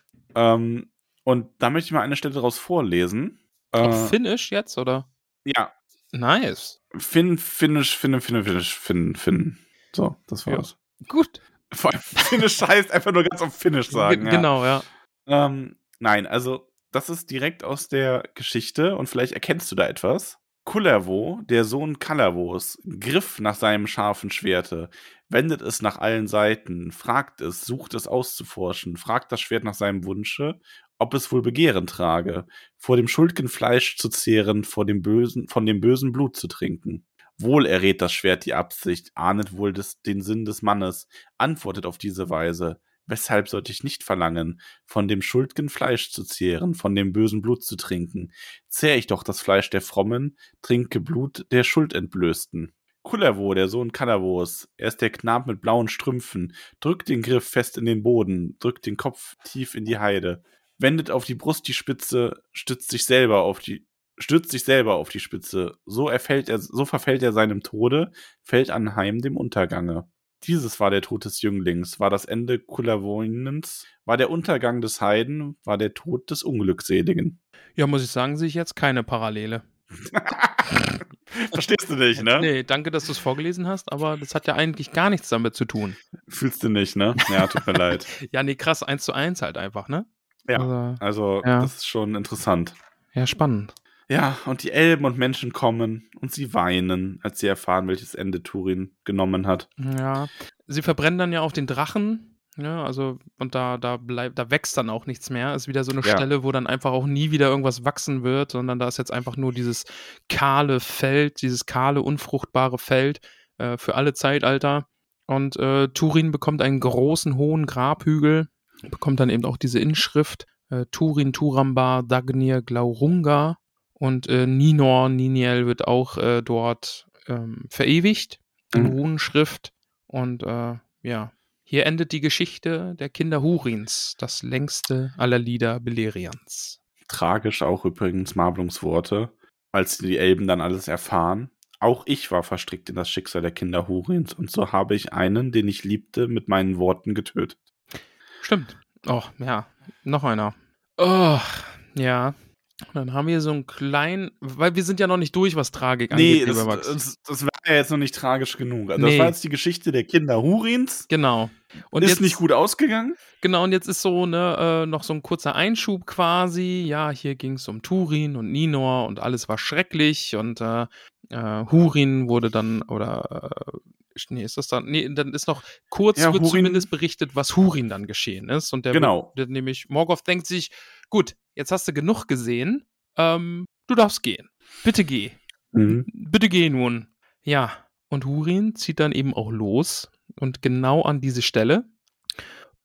Speaker 3: Ähm, und da möchte ich mal eine Stelle daraus vorlesen.
Speaker 2: Auf
Speaker 3: Äh,
Speaker 2: Finnisch jetzt, oder?
Speaker 3: Ja,
Speaker 2: Nice.
Speaker 3: Finn, Finnisch, Finn, Finn, Finnisch, Finn, Finn. So, das
Speaker 2: Ja.
Speaker 3: war's.
Speaker 2: Gut.
Speaker 3: Vor allem Finnisch heißt einfach nur ganz auf Finnisch sagen.
Speaker 2: Ge-
Speaker 3: ja.
Speaker 2: Genau, ja.
Speaker 3: Ähm, nein, also das ist direkt aus der Geschichte und vielleicht erkennst du da etwas. Kullervo, der Sohn Kallervos, griff nach seinem scharfen Schwerte, wendet es nach allen Seiten, fragt es, sucht es auszuforschen, fragt das Schwert nach seinem Wunsche, ob es wohl Begehren trage, vor dem schuldgen Fleisch zu zehren, vor dem bösen, von dem bösen Blut zu trinken. Wohl errät das Schwert die Absicht, ahnet wohl des, den Sinn des Mannes, antwortet auf diese Weise. Weshalb sollte ich nicht verlangen, von dem schuldgen Fleisch zu zehren, von dem bösen Blut zu trinken? Zehr ich doch das Fleisch der Frommen, trinke Blut der Schuldentblößten. Kullervo, der Sohn Kallervos, er ist der Knab mit blauen Strümpfen, drückt den Griff fest in den Boden, drückt den Kopf tief in die Heide, wendet auf die Brust die Spitze, stützt sich selber auf die, stützt sich selber auf die Spitze. So erfällt er, so verfällt er seinem Tode, fällt anheim dem Untergange. Dieses war der Tod des Jünglings, war das Ende Kullervoinens, war der Untergang des Heiden, war der Tod des Unglückseligen.
Speaker 2: Ja, muss ich sagen, sehe ich jetzt keine Parallele.
Speaker 3: Verstehst du nicht, ne?
Speaker 2: Nee, danke, dass du es vorgelesen hast, aber das hat ja eigentlich gar nichts damit zu tun.
Speaker 3: Fühlst du nicht, ne? Ja, tut mir leid.
Speaker 2: Ja, nee, krass, eins zu eins halt einfach, ne?
Speaker 3: Ja.
Speaker 2: Also,
Speaker 3: Also,
Speaker 2: Ja.
Speaker 3: das ist schon interessant.
Speaker 2: ja, spannend.
Speaker 3: Ja, und die Elben und Menschen kommen und sie weinen, als sie erfahren, welches Ende Turin genommen hat.
Speaker 2: Ja. Sie verbrennen dann ja auch den Drachen. Ja, also, und da, da bleibt, da wächst dann auch nichts mehr. Ist wieder so eine
Speaker 3: Ja.
Speaker 2: Stelle, wo dann einfach auch nie wieder irgendwas wachsen wird, sondern da ist jetzt einfach nur dieses kahle Feld, dieses kahle, unfruchtbare Feld äh, für alle Zeitalter. Und äh, Turin bekommt einen großen, hohen Grabhügel, bekommt dann eben auch diese Inschrift äh, Turin, Turambar, Dagnir, Glaurunga. Und äh, Ninor, Niniel wird auch äh, dort ähm, verewigt in
Speaker 3: Mhm.
Speaker 2: Runenschrift. Und äh, ja, hier endet die Geschichte der Kinder Hurins, das längste aller Lieder Belerians.
Speaker 3: Tragisch auch übrigens Marblungs Worte, als die Elben dann alles erfahren. Auch ich war verstrickt in das Schicksal der Kinder Hurins und so habe ich einen, den ich liebte, mit meinen Worten getötet.
Speaker 2: Stimmt. Oh, ja, noch einer. Oh, ja. Dann haben wir so einen kleinen, weil wir sind ja noch nicht durch, was Tragik
Speaker 3: Nee,
Speaker 2: angeht,
Speaker 3: das,
Speaker 2: lieber Max.
Speaker 3: das, das war ja jetzt noch nicht tragisch genug. Also
Speaker 2: Nee.
Speaker 3: Das war jetzt die Geschichte der Kinder Hurins.
Speaker 2: genau. Und
Speaker 3: ist
Speaker 2: jetzt,
Speaker 3: nicht gut ausgegangen.
Speaker 2: Genau, und jetzt ist so ne, äh, noch so ein kurzer Einschub quasi. Ja, hier ging es um Turin und Ninor und alles war schrecklich und äh, äh, Hurin wurde dann, oder äh, nee, ist das dann, nee, dann ist noch kurz
Speaker 3: Ja,
Speaker 2: wird
Speaker 3: Hurin-
Speaker 2: zumindest berichtet, was Hurin dann geschehen ist. Und der,
Speaker 3: Genau.
Speaker 2: der nämlich, Morgoth denkt sich, gut, jetzt hast du genug gesehen, ähm, du darfst gehen. Bitte geh.
Speaker 3: Mhm.
Speaker 2: Bitte geh nun. Ja, und Hurin zieht dann eben auch los und genau an diese Stelle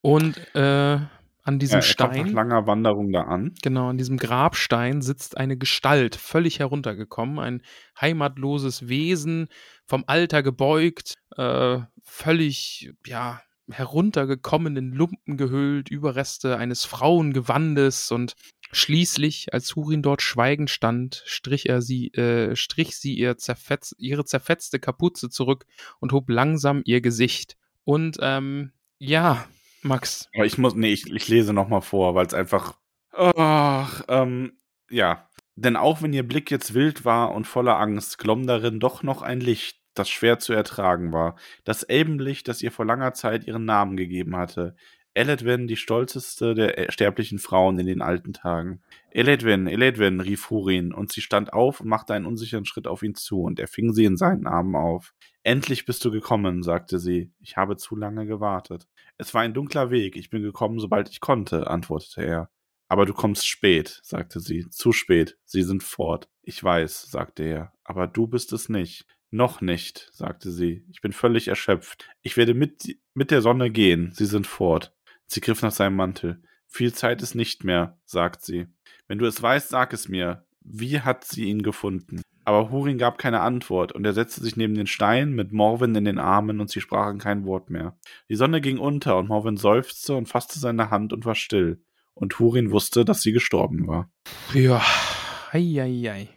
Speaker 2: und äh, an diesem
Speaker 3: Ja, kommt nach
Speaker 2: Stein,
Speaker 3: langer Wanderung da an.
Speaker 2: genau, an diesem Grabstein sitzt eine Gestalt, völlig heruntergekommen, ein heimatloses Wesen, vom Alter gebeugt, äh, völlig, ja, heruntergekommen, in Lumpen gehüllt, Überreste eines Frauengewandes und schließlich, als Hurin dort schweigend stand, strich er sie, äh, strich sie ihr zerfetz, ihre zerfetzte Kapuze zurück und hob langsam ihr Gesicht. Und ähm, ja, Max,
Speaker 3: Aber ich muss, nee, ich, ich lese nochmal vor, weil es einfach. Ach, ähm, ja. Denn auch wenn ihr Blick jetzt wild war und voller Angst, glomm darin doch noch ein Licht, das schwer zu ertragen war. Das Elbenlicht, das ihr vor langer Zeit ihren Namen gegeben hatte. Eledwen, die stolzeste der äh, sterblichen Frauen in den alten Tagen. Eledwen, Eledwen, rief Hurin, und sie stand auf und machte einen unsicheren Schritt auf ihn zu, und er fing sie in seinen Armen auf. Endlich bist du gekommen, sagte sie. Ich habe zu lange gewartet. Es war ein dunkler Weg, ich bin gekommen, sobald ich konnte, antwortete er. Aber du kommst spät, sagte sie. Zu spät. Sie sind fort. Ich weiß, sagte er. Aber du bist es nicht. Noch nicht, sagte sie. Ich bin völlig erschöpft. Ich werde mit, mit der Sonne gehen. Sie sind fort. Sie griff nach seinem Mantel. Viel Zeit ist nicht mehr, sagt sie. Wenn du es weißt, sag es mir. Wie hat sie ihn gefunden? Aber Hurin gab keine Antwort, und er setzte sich neben den Stein mit Morwen in den Armen, und sie sprachen kein Wort mehr. Die Sonne ging unter, und Morwen seufzte und fasste seine Hand und war still. Und Hurin wusste, dass sie gestorben war.
Speaker 2: ja, ei.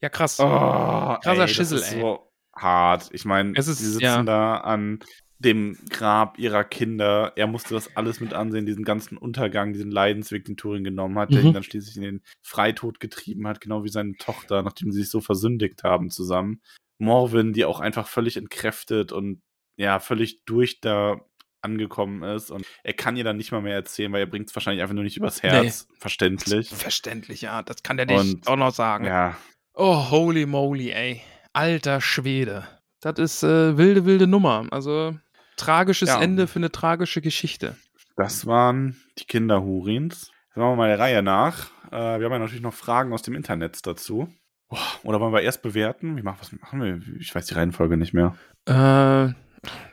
Speaker 2: Ja, krass.
Speaker 3: Oh,
Speaker 2: Krasser
Speaker 3: ey,
Speaker 2: Schissel,
Speaker 3: das ist
Speaker 2: ey.
Speaker 3: so hart. Ich meine, sie sitzen
Speaker 2: ja.
Speaker 3: da an dem Grab ihrer Kinder. Er musste das alles mit ansehen, diesen ganzen Untergang, diesen Leidensweg, den Turing genommen hat, der
Speaker 2: Mhm.
Speaker 3: ihn dann schließlich in den Freitod getrieben hat, genau wie seine Tochter, nachdem sie sich so versündigt haben zusammen. Morwin, die auch einfach völlig entkräftet und ja, völlig durch da angekommen ist und er kann ihr dann nicht mal mehr erzählen, weil er bringt es wahrscheinlich einfach nur nicht übers Herz, verständlich.
Speaker 2: Verständlich, ja. Das kann der nicht
Speaker 3: Und-
Speaker 2: auch noch sagen.
Speaker 3: Ja,
Speaker 2: Oh, holy moly, ey. Alter Schwede. Das ist äh, wilde, wilde Nummer. Also, tragisches
Speaker 3: Ja.
Speaker 2: Ende für eine tragische Geschichte.
Speaker 3: Das waren die Kinder Hurins. Jetzt machen wir mal der Reihe nach. Äh, wir haben ja natürlich noch Fragen aus dem Internet dazu. Boah, Oder wollen wir erst bewerten? Wie machen, was machen wir? Ich weiß die Reihenfolge nicht mehr.
Speaker 2: Äh,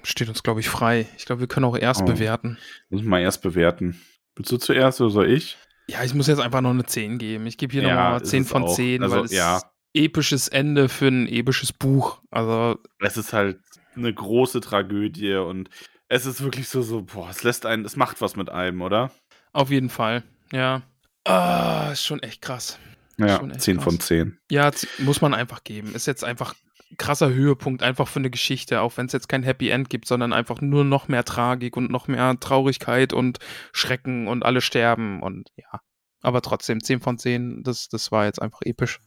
Speaker 2: steht uns, glaube ich, frei. Ich glaube, wir können auch erst
Speaker 3: Oh.
Speaker 2: bewerten.
Speaker 3: Müssen wir mal erst bewerten. Willst du zuerst oder soll ich?
Speaker 2: Ja, ich muss jetzt einfach noch eine 10 geben. Ich gebe hier
Speaker 3: Ja,
Speaker 2: nochmal
Speaker 3: ist
Speaker 2: 10
Speaker 3: es
Speaker 2: von
Speaker 3: auch.
Speaker 2: 10,
Speaker 3: Also,
Speaker 2: weil es
Speaker 3: ja.
Speaker 2: episches Ende für ein episches Buch. Also,
Speaker 3: Es ist halt eine große Tragödie und es ist wirklich so, so, boah, es lässt einen, es macht was mit einem, oder?
Speaker 2: auf jeden Fall. Ja. Ah, ist schon echt krass.
Speaker 3: Ja,
Speaker 2: echt
Speaker 3: 10 von
Speaker 2: krass.
Speaker 3: 10.
Speaker 2: Ja, muss man einfach geben. Ist jetzt einfach ein krasser Höhepunkt, einfach für eine Geschichte, auch wenn es jetzt kein Happy End gibt, sondern einfach nur noch mehr Tragik und noch mehr Traurigkeit und Schrecken und alle sterben und ja. Aber trotzdem, 10 von 10, das, das war jetzt einfach episch.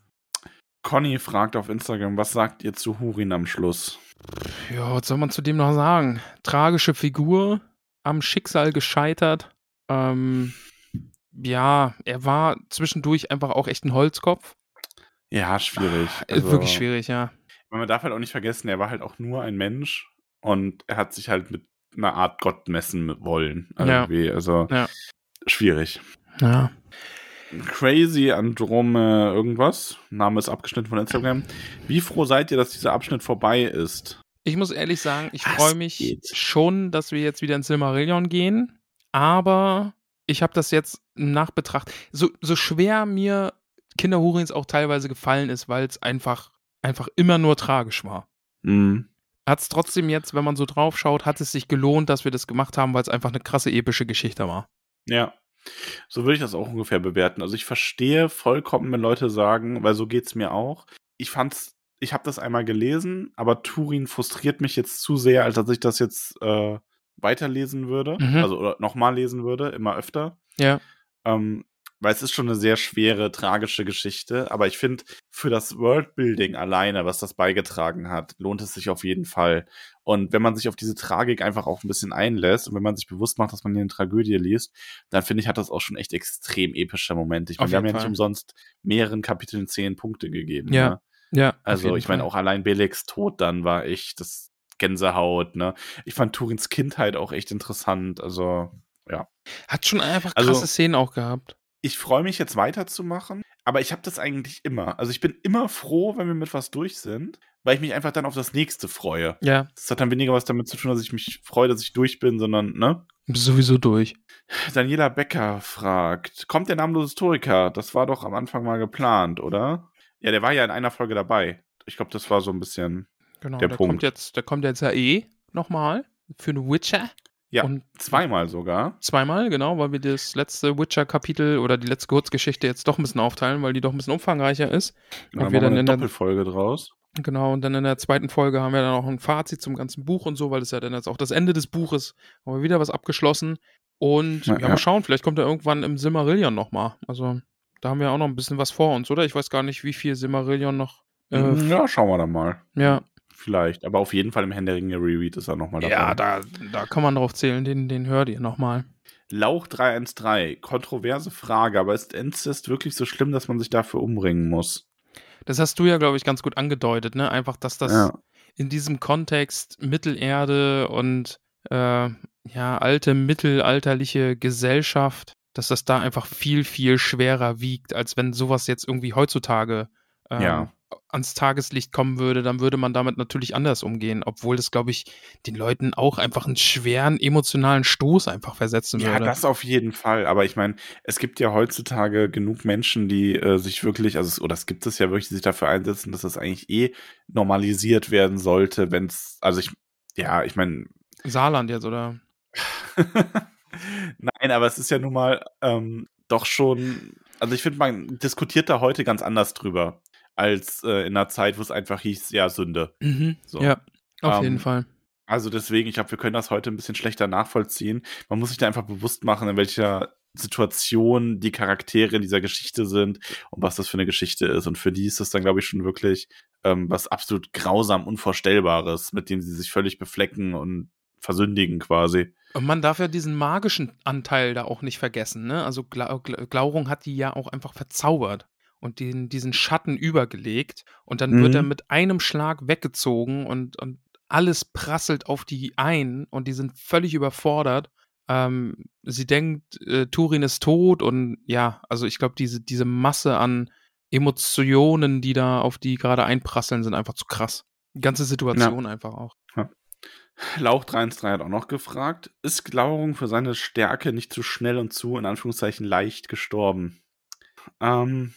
Speaker 3: Conny fragt auf Instagram, was sagt ihr zu Hurin am Schluss?
Speaker 2: Ja, was soll man zu dem noch sagen? Tragische Figur, am Schicksal gescheitert. Ähm, ja, er war zwischendurch einfach auch echt ein Holzkopf.
Speaker 3: Ja, schwierig.
Speaker 2: Äh,
Speaker 3: Also-
Speaker 2: Wirklich schwierig, ja.
Speaker 3: Man darf halt auch nicht vergessen, er war halt auch nur ein Mensch und er hat sich halt mit einer Art Gott messen wollen.
Speaker 2: Ja.
Speaker 3: Irgendwie. Also
Speaker 2: Ja.
Speaker 3: schwierig.
Speaker 2: Ja.
Speaker 3: Crazy Androme irgendwas. Name ist abgeschnitten von Instagram. Wie froh seid ihr, dass dieser Abschnitt vorbei ist?
Speaker 2: Ich muss ehrlich sagen, ich freue mich
Speaker 3: geht?
Speaker 2: schon, dass wir jetzt wieder ins Silmarillion gehen. Aber ich habe das jetzt im Nachbetracht. So, so schwer mir Kinder Hurins auch teilweise gefallen ist, weil es einfach, einfach immer nur tragisch war.
Speaker 3: Mhm.
Speaker 2: Hat es trotzdem jetzt, wenn man so drauf schaut, hat es sich gelohnt, dass wir das gemacht haben, weil es einfach eine krasse epische Geschichte war.
Speaker 3: Ja. So würde ich das auch ungefähr bewerten. Also ich verstehe vollkommen, wenn Leute sagen, weil so geht's mir auch. Ich fand's, ich habe das einmal gelesen, aber Turin frustriert mich jetzt zu sehr, als dass ich das jetzt äh, weiterlesen würde.
Speaker 2: Mhm.
Speaker 3: Also oder nochmal lesen würde, immer öfter.
Speaker 2: Ja.
Speaker 3: Ähm, weil es ist schon eine sehr schwere, tragische Geschichte. Aber ich finde, für das Worldbuilding alleine, was das beigetragen hat, lohnt es sich auf jeden Fall. Und wenn man sich auf diese Tragik einfach auch ein bisschen einlässt und wenn man sich bewusst macht, dass man hier eine Tragödie liest, dann finde ich, hat das auch schon echt extrem epische Momente. Ich meine, wir haben ja
Speaker 2: jeden
Speaker 3: nicht
Speaker 2: Fall.
Speaker 3: umsonst mehreren Kapiteln zehn Punkte gegeben.
Speaker 2: Ja,
Speaker 3: Ne?
Speaker 2: Ja.
Speaker 3: Also ich meine,
Speaker 2: Fall.
Speaker 3: auch allein Belex Tod dann war echt das Gänsehaut, ne? Ich fand Turins Kindheit auch echt interessant. Also,
Speaker 2: Hat schon einfach
Speaker 3: Also-
Speaker 2: krasse Szenen auch gehabt.
Speaker 3: Ich freue mich jetzt weiterzumachen, aber ich habe das eigentlich immer. Also ich bin immer froh, wenn wir mit was durch sind, weil ich mich einfach dann auf das nächste freue.
Speaker 2: Ja.
Speaker 3: Das hat dann weniger was damit zu tun, dass ich mich freue, dass ich durch bin, sondern, ne?
Speaker 2: Sowieso durch.
Speaker 3: Daniela Becker fragt, kommt der namenlose Historiker? Das war doch am Anfang mal geplant, oder? Ja, der war ja in einer Folge dabei. Ich glaube, das war so ein bisschen
Speaker 2: Genau,
Speaker 3: der
Speaker 2: der
Speaker 3: Punkt.
Speaker 2: kommt jetzt, der kommt jetzt ja eh nochmal für eine Witcher.
Speaker 3: Ja,
Speaker 2: Und
Speaker 3: zweimal sogar.
Speaker 2: zweimal, genau, weil wir das letzte Witcher-Kapitel oder die letzte Kurzgeschichte jetzt doch ein bisschen aufteilen, weil die doch ein bisschen umfangreicher ist.
Speaker 3: Und dann
Speaker 2: wir dann
Speaker 3: eine
Speaker 2: in der-
Speaker 3: Doppelfolge draus.
Speaker 2: Genau, und dann in der zweiten Folge haben wir dann auch ein Fazit zum ganzen Buch und so, weil das ja dann jetzt auch das Ende des Buches, haben wir wieder was abgeschlossen. Und
Speaker 3: Ja,
Speaker 2: ja,
Speaker 3: ja.
Speaker 2: mal schauen, vielleicht kommt er irgendwann im Silmarillion nochmal. Also, da haben wir auch noch ein bisschen was vor uns, oder? Ich weiß gar nicht, wie viel Silmarillion noch. Äh,
Speaker 3: ja, schauen wir dann mal.
Speaker 2: ja,
Speaker 3: Vielleicht. Aber auf jeden Fall im Herrn der Ringe Reread ist er nochmal dabei.
Speaker 2: ja da, da kann man drauf zählen, den, den hört ihr nochmal.
Speaker 3: Lauch 313. Kontroverse Frage, aber ist Inzest wirklich so schlimm, dass man sich dafür umbringen muss?
Speaker 2: Das hast du ja, glaube ich, ganz gut angedeutet, ne? Einfach, dass das
Speaker 3: ja.
Speaker 2: in diesem Kontext Mittelerde und äh, ja, alte mittelalterliche Gesellschaft, dass das da einfach viel, viel schwerer wiegt, als wenn sowas jetzt irgendwie heutzutage ähm,
Speaker 3: Ja.
Speaker 2: Ans Tageslicht kommen würde, dann würde man damit natürlich anders umgehen, obwohl das, glaube ich, den Leuten auch einfach einen schweren emotionalen Stoß einfach versetzen
Speaker 3: Ja,
Speaker 2: würde.
Speaker 3: das auf jeden Fall. Aber ich meine, es gibt ja heutzutage genug Menschen, die äh, sich wirklich, also es, oder es gibt es ja wirklich, die sich dafür einsetzen, dass das eigentlich eh normalisiert werden sollte, wenn es, also ich, ja, ich meine,
Speaker 2: Saarland jetzt, oder?
Speaker 3: Nein, aber es ist ja nun mal ähm, doch schon, also ich finde, man diskutiert da heute ganz anders drüber, als äh, in einer Zeit, wo es einfach hieß, ja, Sünde.
Speaker 2: Mhm.
Speaker 3: So.
Speaker 2: Ja, auf
Speaker 3: Ähm,
Speaker 2: jeden Fall.
Speaker 3: Also deswegen, ich glaube, wir können das heute ein bisschen schlechter nachvollziehen. Man muss sich da einfach bewusst machen, in welcher Situation die Charaktere dieser Geschichte sind und was das für eine Geschichte ist. Und für die ist das dann, glaube ich, schon wirklich ähm, was absolut grausam Unvorstellbares, mit dem sie sich völlig beflecken und versündigen quasi.
Speaker 2: Und man darf ja diesen magischen Anteil da auch nicht vergessen, ne? Also Gla Glaurung hat die ja auch einfach verzaubert und den, diesen Schatten übergelegt und dann wird
Speaker 3: Mhm.
Speaker 2: er mit einem Schlag weggezogen und, und alles prasselt auf die ein und die sind völlig überfordert. Ähm, sie denkt, äh, Turin ist tot und ja, also ich glaube, diese, diese Masse an Emotionen, die da auf die gerade einprasseln, sind einfach zu krass. Die ganze Situation einfach auch.
Speaker 3: Lauch 313 hat auch noch gefragt, ist Glauerung für seine Stärke nicht zu schnell und zu, in Anführungszeichen, leicht gestorben? Ähm,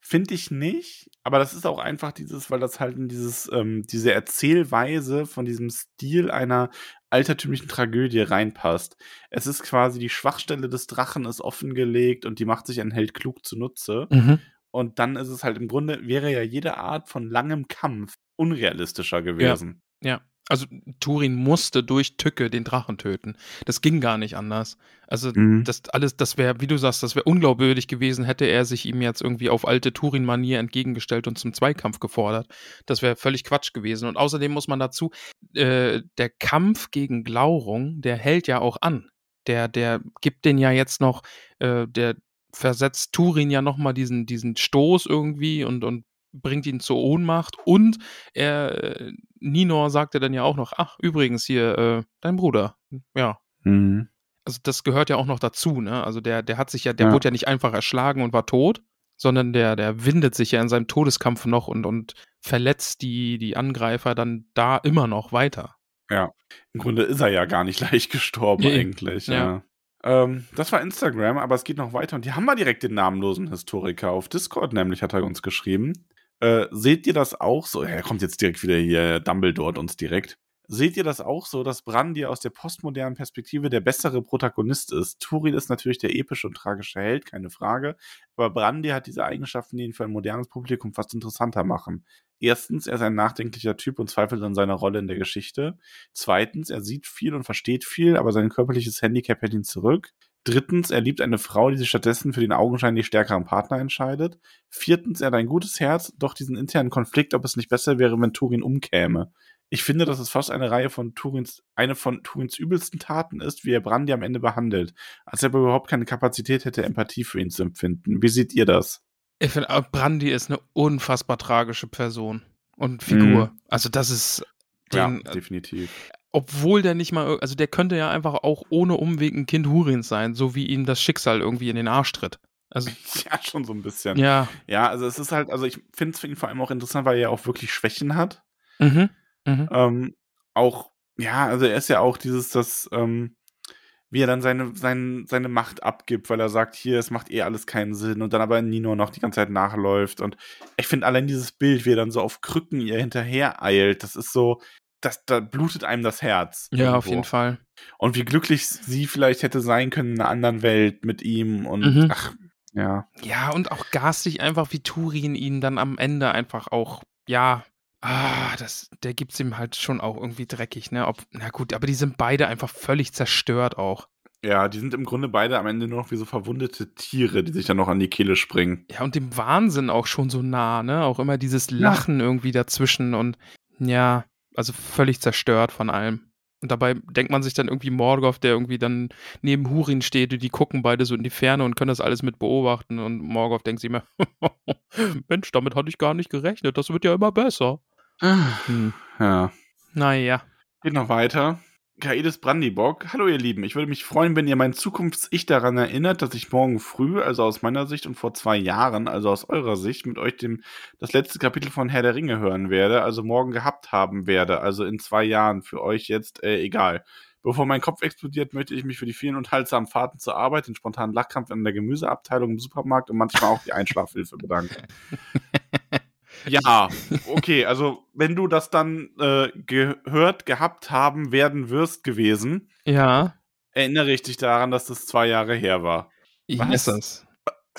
Speaker 3: Finde ich nicht, aber das ist auch einfach dieses, weil das halt in dieses, ähm, diese Erzählweise von diesem Stil einer altertümlichen Tragödie reinpasst. Es ist quasi die Schwachstelle des Drachen ist offengelegt und die macht sich ein Held klug zunutze.
Speaker 2: Mhm.
Speaker 3: Und dann ist es halt im Grunde, wäre ja jede Art von langem Kampf unrealistischer gewesen.
Speaker 2: Ja, also Turin musste durch Tücke den Drachen töten. Das ging gar nicht anders. Also
Speaker 3: Mhm.
Speaker 2: das alles, das wäre, wie du sagst, das wäre unglaubwürdig gewesen, hätte er sich ihm jetzt irgendwie auf alte Turin-Manier entgegengestellt und zum Zweikampf gefordert. Das wäre völlig Quatsch gewesen. Und außerdem muss man dazu, äh, der Kampf gegen Glaurung, der hält ja auch an. Der, der gibt den ja jetzt noch, äh, der versetzt Turin ja nochmal diesen, diesen Stoß irgendwie und, und bringt ihn zur Ohnmacht und er, äh, Ninor sagte dann ja auch noch, ach, übrigens hier, äh, dein Bruder. Ja.
Speaker 3: Mhm.
Speaker 2: Also das gehört ja auch noch dazu, ne? Also der, der hat sich ja, der
Speaker 3: Ja.
Speaker 2: wurde ja nicht einfach erschlagen und war tot, sondern der, der windet sich ja in seinem Todeskampf noch und, und verletzt die, die Angreifer dann da immer noch weiter.
Speaker 3: Ja, im Grunde ist er ja gar nicht leicht gestorben
Speaker 2: Nee.
Speaker 3: eigentlich. Ja.
Speaker 2: Ja.
Speaker 3: Ähm, das war Instagram, aber es geht noch weiter und hier haben wir direkt den namenlosen Historiker auf Discord, nämlich hat er uns geschrieben. Äh, seht ihr das auch so? Er kommt jetzt direkt wieder hier, Dumbledore uns direkt. Seht ihr das auch so, dass Brandir aus der postmodernen Perspektive der bessere Protagonist ist? Turin ist natürlich der epische und tragische Held, keine Frage. Aber Brandir hat diese Eigenschaften, die ihn für ein modernes Publikum fast interessanter machen. Erstens, er ist ein nachdenklicher Typ und zweifelt an seiner Rolle in der Geschichte. Zweitens, er sieht viel und versteht viel, aber sein körperliches Handicap hält ihn zurück. Drittens, er liebt eine Frau, die sich stattdessen für den augenscheinlich stärkeren Partner entscheidet. Viertens, er hat ein gutes Herz, doch diesen internen Konflikt, ob es nicht besser wäre, wenn Turin umkäme. Ich finde, dass es fast eine Reihe von Turins, eine von Turins übelsten Taten ist, wie er Brandy am Ende behandelt, als ob er überhaupt keine Kapazität hätte, Empathie für ihn zu empfinden. Wie seht ihr das?
Speaker 2: Ich finde, Brandy ist eine unfassbar tragische Person und Figur. Also das ist den,
Speaker 3: ja, definitiv.
Speaker 2: obwohl der nicht mal, also der könnte ja einfach auch ohne Umweg ein Kind Hurins sein, so wie ihm das Schicksal irgendwie in den Arsch tritt. Also,
Speaker 3: Ja, schon so ein bisschen.
Speaker 2: ja.
Speaker 3: Ja, also es ist halt, also ich finde es für ihn vor allem auch interessant, weil er ja auch wirklich Schwächen hat.
Speaker 2: Mhm. Mhm.
Speaker 3: Ähm, auch, ja, also er ist ja auch dieses, das, ähm, wie er dann seine, seine, seine Macht abgibt, weil er sagt, hier, es macht eh alles keinen Sinn und dann aber Nino noch die ganze Zeit nachläuft. Und ich finde allein dieses Bild, wie er dann so auf Krücken ihr hinterher eilt, das ist so, das, da blutet einem das Herz.
Speaker 2: Ja, auf
Speaker 3: irgendwo.
Speaker 2: jeden Fall.
Speaker 3: Und wie glücklich sie vielleicht hätte sein können in einer anderen Welt mit ihm und
Speaker 2: Mhm.
Speaker 3: ach, ja.
Speaker 2: Ja, und auch garstig einfach, wie Turin ihn dann am Ende einfach auch, ja, ah, das, der gibt's ihm halt schon auch irgendwie dreckig, ne? Ob, na gut, aber die sind beide einfach völlig zerstört auch.
Speaker 3: Ja, die sind im Grunde beide am Ende nur noch wie so verwundete Tiere, die sich dann noch an die Kehle springen.
Speaker 2: Ja, und dem Wahnsinn auch schon so nah, ne? Auch immer dieses Lachen irgendwie dazwischen und ja, also völlig zerstört von allem. Und dabei denkt man sich dann irgendwie Morgoth, der irgendwie dann neben Hurin steht und die gucken beide so in die Ferne und können das alles mit beobachten und Morgoth denkt sich immer, Mensch, damit hatte ich gar nicht gerechnet, das wird ja immer besser. Hm.
Speaker 3: Ja.
Speaker 2: Naja.
Speaker 3: Geht noch weiter. Kaedes Brandybock. Hallo ihr Lieben, ich würde mich freuen, wenn ihr mein Zukunfts-Ich daran erinnert, dass ich morgen früh, also aus meiner Sicht und vor zwei Jahren, also aus eurer Sicht, mit euch dem, das letzte Kapitel von Herr der Ringe hören werde, also morgen gehabt haben werde, also in zwei Jahren, für euch jetzt äh, egal. Bevor mein Kopf explodiert, möchte ich mich für die vielen unterhaltsamen Fahrten zur Arbeit, den spontanen Lachkampf in der Gemüseabteilung im Supermarkt und manchmal auch die Einschlafhilfe bedanken. Ja, okay, also wenn du das dann äh, gehört, gehabt haben werden wirst gewesen,
Speaker 2: Ja.
Speaker 3: erinnere ich dich daran, dass das zwei Jahre her war.
Speaker 2: Ich
Speaker 3: Was?
Speaker 2: weiß das.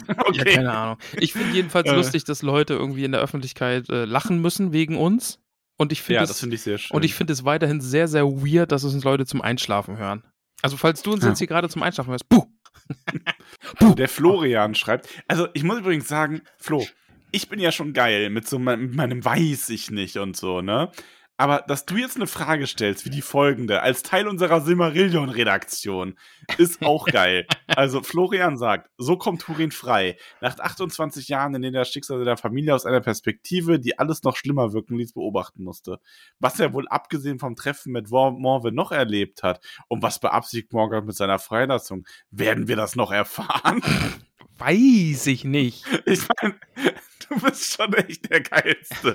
Speaker 2: Ja,
Speaker 3: Okay.
Speaker 2: keine Ahnung. Ich finde jedenfalls
Speaker 3: Äh.
Speaker 2: lustig, dass Leute irgendwie in der Öffentlichkeit äh, lachen müssen wegen uns. Und ich finde
Speaker 3: ja,
Speaker 2: es,
Speaker 3: das finde ich sehr schön.
Speaker 2: und ich finde es weiterhin sehr, sehr weird, dass es uns Leute zum Einschlafen hören. Also falls du uns
Speaker 3: Ja.
Speaker 2: jetzt hier gerade zum Einschlafen hörst, puh.
Speaker 3: Der Florian schreibt, also ich muss übrigens sagen, Flo, ich bin ja schon geil mit so mein, mit meinem Weiß ich nicht und so, ne? Aber dass du jetzt eine Frage stellst, wie die folgende, als Teil unserer Silmarillion-Redaktion, ist auch geil. Also Florian sagt, so kommt Turin frei. Nach 28 Jahren, in denen er das Schicksal der Familie aus einer Perspektive, die alles noch schlimmer wirken ließ, beobachten musste. Was er wohl abgesehen vom Treffen mit Morwe noch erlebt hat und was beabsichtigt Morgoth mit seiner Freilassung, werden wir das noch erfahren?
Speaker 2: Weiß ich nicht.
Speaker 3: Ich meine, du bist schon echt der Geilste.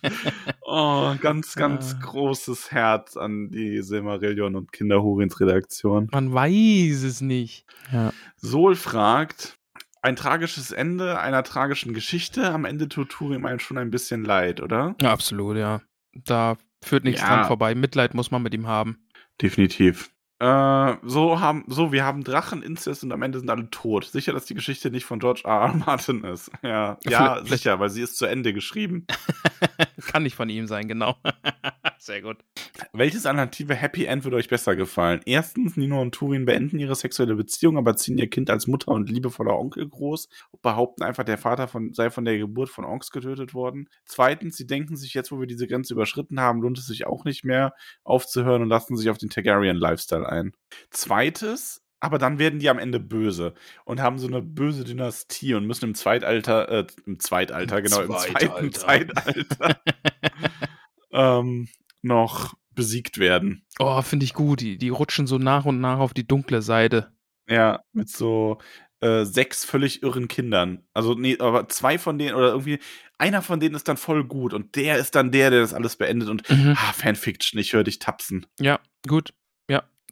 Speaker 3: oh, ganz, ganz
Speaker 2: Ah.
Speaker 3: großes Herz an die Silmarillion und Kinderhurins Redaktion.
Speaker 2: Man weiß es nicht. Ja.
Speaker 3: Sol fragt, ein tragisches Ende einer tragischen Geschichte. Am Ende tut Turin einem schon ein bisschen leid, oder?
Speaker 2: ja, absolut, ja. Da führt nichts
Speaker 3: Ja.
Speaker 2: dran vorbei. Mitleid muss man mit ihm haben.
Speaker 3: Definitiv. Äh, so haben, so, wir haben Drachen, Inzest und am Ende sind alle tot. Sicher, dass die Geschichte nicht von George R. R. Martin ist. Ja, ja, sicher, weil sie ist zu Ende geschrieben.
Speaker 2: Kann nicht von ihm sein, genau. Sehr gut.
Speaker 3: Welches alternative Happy End würde euch besser gefallen? Erstens, Nino und Turin beenden ihre sexuelle Beziehung, aber ziehen ihr Kind als Mutter und liebevoller Onkel groß und behaupten einfach, der Vater von, sei von der Geburt von Onks getötet worden. Zweitens, sie denken sich, jetzt wo wir diese Grenze überschritten haben, lohnt es sich auch nicht mehr aufzuhören und lassen sich auf den Targaryen-Lifestyle ein. Zweites, aber dann werden die am Ende böse und haben so eine böse Dynastie und müssen im Zweitalter, äh, im Zweitalter,
Speaker 2: Im
Speaker 3: genau, im zweiten
Speaker 2: Zweitalter.
Speaker 3: Zeitalter ähm, noch besiegt werden.
Speaker 2: Oh, finde ich gut. Die, die rutschen so nach und nach auf die dunkle Seite.
Speaker 3: Ja, mit so äh, sechs völlig irren Kindern. Also, nee, aber zwei von denen oder irgendwie, einer von denen ist dann voll gut und der ist dann der, der das alles beendet und
Speaker 2: Mhm.
Speaker 3: ah, Fanfiction, ich höre dich tapsen.
Speaker 2: Ja, gut.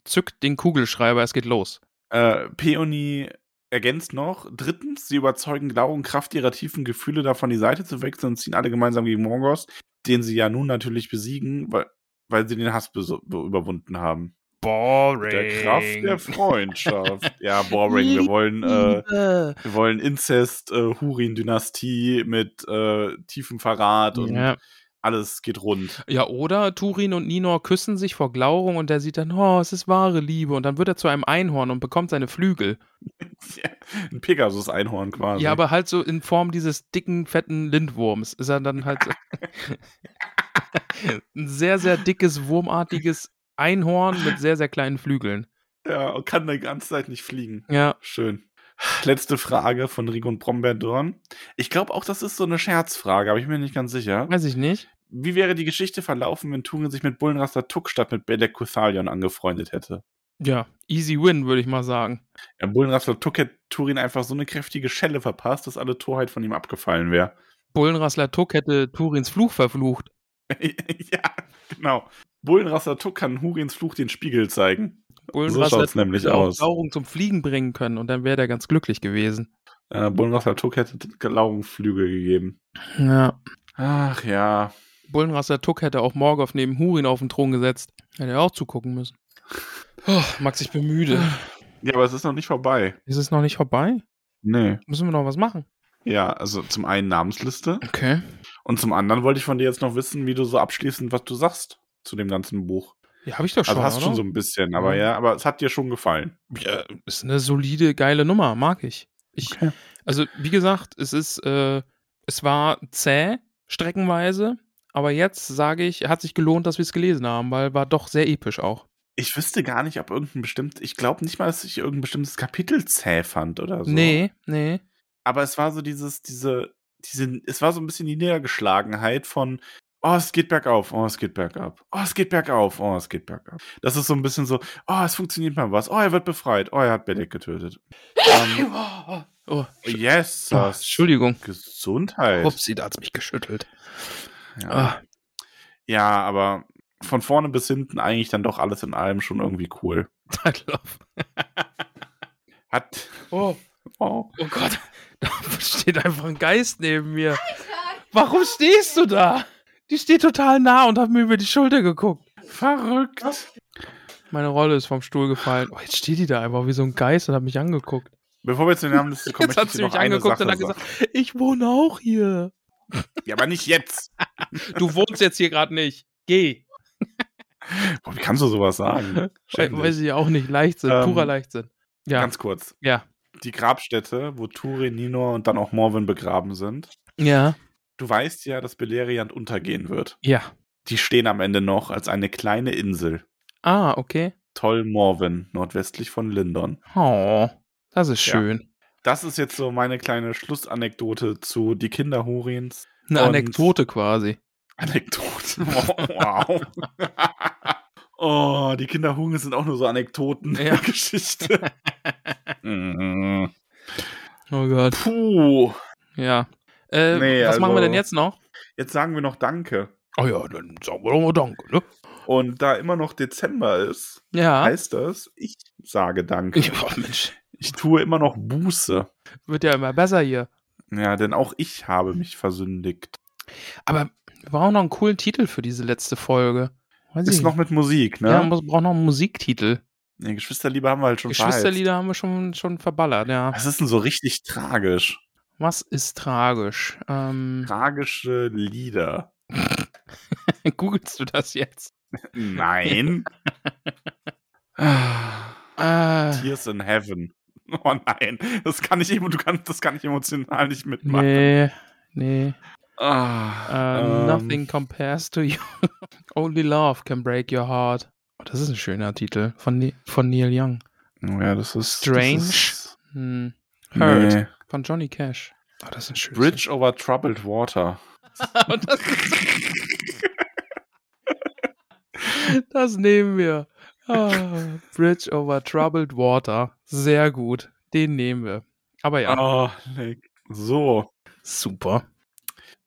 Speaker 2: Zückt den Kugelschreiber, es geht los.
Speaker 3: Äh, Peony ergänzt noch, drittens, sie überzeugen Glau und Kraft ihrer tiefen Gefühle davon, die Seite zu wechseln und ziehen alle gemeinsam gegen Morgoth, den sie ja nun natürlich besiegen, weil, weil sie den Hass überwunden haben.
Speaker 2: Boring.
Speaker 3: Der Kraft der Freundschaft. ja, boring. Wir wollen, äh, wir wollen Inzest, äh, Hurin-Dynastie mit äh, tiefem Verrat und
Speaker 2: ja.
Speaker 3: Alles geht rund.
Speaker 2: ja, oder Turin und Ninor küssen sich vor Glauerung und der sieht dann, oh, es ist wahre Liebe. Und dann wird er zu einem Einhorn und bekommt seine Flügel.
Speaker 3: Ein Pegasus-Einhorn quasi.
Speaker 2: Ja, aber halt so in Form dieses dicken, fetten Lindwurms. Ist er dann halt so ein sehr, sehr dickes, wurmartiges Einhorn mit sehr, sehr kleinen Flügeln.
Speaker 3: ja, und kann die ganze Zeit nicht fliegen.
Speaker 2: Ja,
Speaker 3: Schön. Letzte Frage von Rigo und Brombeerdorn. Ich glaube auch, das ist so eine Scherzfrage, aber ich bin mir nicht ganz sicher.
Speaker 2: weiß ich nicht.
Speaker 3: Wie wäre die Geschichte verlaufen, wenn Turin sich mit Bullenraster Tuck statt mit Belek Kuthalion angefreundet hätte?
Speaker 2: Ja, easy win, würde ich mal sagen.
Speaker 3: Ja, Bullenrassler Tuck hätte Turin einfach so eine kräftige Schelle verpasst, dass alle Torheit von ihm abgefallen wäre.
Speaker 2: Bullenrassler Tuck hätte Turins Fluch verflucht.
Speaker 3: ja, genau. Bullenrassler Tuck kann Hurins Fluch den Spiegel zeigen.
Speaker 2: Bullenrassler
Speaker 3: so schaut's nämlich aus.
Speaker 2: Glaurung zum Fliegen bringen können und dann wäre der ganz glücklich gewesen.
Speaker 3: Äh, Bullenrassler Tuck hätte Glaurungsflügel gegeben.
Speaker 2: Ja.
Speaker 3: Ach ja.
Speaker 2: Bullenrassler Tuck hätte auch Morgoth neben Hurin auf den Thron gesetzt. Hätte er auch zugucken müssen. Oh, Max, ich bin müde.
Speaker 3: Ja, aber es ist noch nicht vorbei.
Speaker 2: Ist es noch nicht vorbei?
Speaker 3: Nee.
Speaker 2: Müssen wir noch was machen?
Speaker 3: Ja, also zum einen Namensliste
Speaker 2: Okay.
Speaker 3: und zum anderen wollte ich von dir jetzt noch wissen, wie du so abschließend, was du sagst zu dem ganzen Buch.
Speaker 2: Ja, habe ich doch schon.
Speaker 3: Also hast
Speaker 2: oder?
Speaker 3: schon so ein bisschen, aber
Speaker 2: Ja.
Speaker 3: ja, aber es hat dir schon gefallen.
Speaker 2: Ja, ist eine solide, geile Nummer, mag ich. ich
Speaker 3: Okay.
Speaker 2: Also, wie gesagt, es ist, äh, es war zäh, streckenweise, aber jetzt sage ich, hat sich gelohnt, dass wir es gelesen haben, weil war doch sehr episch auch.
Speaker 3: Ich wüsste gar nicht, ob irgendein bestimmt, ich glaube nicht mal, dass ich irgendein bestimmtes Kapitel zäh fand oder so.
Speaker 2: Nee, nee.
Speaker 3: Aber es war so dieses, diese, diese, es war so ein bisschen die Niedergeschlagenheit von, oh, es geht bergauf, oh, es geht bergab, oh, es geht bergauf, oh, es geht bergab. Das ist so ein bisschen so, oh, es funktioniert mal was, oh, er wird befreit, oh, er hat Bedek getötet. ähm,
Speaker 2: Oh,
Speaker 3: yes,
Speaker 2: oh, Entschuldigung.
Speaker 3: Gesundheit.
Speaker 2: Upsi, da hat's mich geschüttelt.
Speaker 3: Ja.
Speaker 2: Ah,
Speaker 3: ja, aber von vorne bis hinten eigentlich dann doch alles in allem schon irgendwie cool.
Speaker 2: I love.
Speaker 3: Hat,
Speaker 2: Oh,
Speaker 3: oh,
Speaker 2: oh Gott, da steht einfach ein Geist neben mir. Warum stehst du da? Die steht total nah und hat mir über die Schulter geguckt.
Speaker 3: verrückt.
Speaker 2: Meine Rolle ist vom Stuhl gefallen. Oh, jetzt steht die da einfach wie so ein Geist und hat mich angeguckt.
Speaker 3: Bevor wir zu den Namenliste kommen,
Speaker 2: Jetzt hat sie mich
Speaker 3: noch eine
Speaker 2: angeguckt
Speaker 3: Sache
Speaker 2: und hat gesagt, ich wohne auch hier.
Speaker 3: Ja, aber nicht jetzt.
Speaker 2: Du wohnst jetzt hier gerade nicht. Geh.
Speaker 3: Boah, wie kannst du sowas sagen? Schändlich.
Speaker 2: weiß ich auch nicht. Leichtsinn,
Speaker 3: Ähm,
Speaker 2: purer Leichtsinn. Ja,
Speaker 3: Ganz kurz.
Speaker 2: ja,
Speaker 3: Die Grabstätte, wo Turin, Ninor und dann auch Morwen begraben sind.
Speaker 2: ja,
Speaker 3: Du weißt ja, dass Beleriand untergehen wird.
Speaker 2: ja.
Speaker 3: Die stehen am Ende noch als eine kleine Insel.
Speaker 2: Ah, okay.
Speaker 3: Toll Morwen, nordwestlich von Lindon.
Speaker 2: Oh, das ist
Speaker 3: Ja. Das ist jetzt so meine kleine Schlussanekdote zu Die Kinder Hurins.
Speaker 2: Eine
Speaker 3: Und-
Speaker 2: Anekdote quasi.
Speaker 3: Anekdote. wow. oh, die Kinder Hurins sind auch nur so Anekdoten
Speaker 2: Ja.
Speaker 3: Geschichte.
Speaker 2: Oh Gott.
Speaker 3: Puh.
Speaker 2: Ja. Äh,
Speaker 3: Nee,
Speaker 2: was machen wir
Speaker 3: also-
Speaker 2: denn jetzt noch?
Speaker 3: Jetzt sagen wir noch Danke.
Speaker 2: Oh ja, dann sagen wir doch mal Danke, ne?
Speaker 3: Und da immer noch Dezember ist,
Speaker 2: Ja.
Speaker 3: heißt das, ich sage Danke.
Speaker 2: Ja, Mensch.
Speaker 3: Ich tue immer noch Buße.
Speaker 2: Wird ja immer besser hier.
Speaker 3: Ja, denn auch ich habe mich versündigt.
Speaker 2: Aber wir brauchen noch einen coolen Titel für diese letzte Folge. Weiß
Speaker 3: Ist
Speaker 2: ich
Speaker 3: noch mit Musik, ne?
Speaker 2: Ja, wir brauchen noch einen Musiktitel.
Speaker 3: nee, Geschwisterliebe haben wir halt schon
Speaker 2: Geschwisterlieder haben wir schon, schon verballert, ja.
Speaker 3: Was ist denn so richtig tragisch?
Speaker 2: Was ist tragisch? Ähm,
Speaker 3: Tragische Lieder.
Speaker 2: googelst du das jetzt?
Speaker 3: Nein.
Speaker 2: Äh,
Speaker 3: Tears in Heaven. Oh nein, das kann ich, du kannst, das kann ich emotional nicht mitmachen.
Speaker 2: nee, nee.
Speaker 3: Ah,
Speaker 2: Äh,
Speaker 3: ähm,
Speaker 2: Nothing compares to you. Only love can break your heart. Oh, das ist ein schöner Titel von, von Neil Young.
Speaker 3: Ja, das ist.
Speaker 2: Strange.
Speaker 3: Das ist,
Speaker 2: Hm. Hurt
Speaker 3: nee.
Speaker 2: von Johnny Cash. Oh, das ist ein schönes
Speaker 3: Bridge over Troubled Water.
Speaker 2: Das, das nehmen wir. Ah, Bridge over Troubled Water. Sehr gut. Den nehmen wir. Aber ja,
Speaker 3: Oh, leck. So,
Speaker 2: super.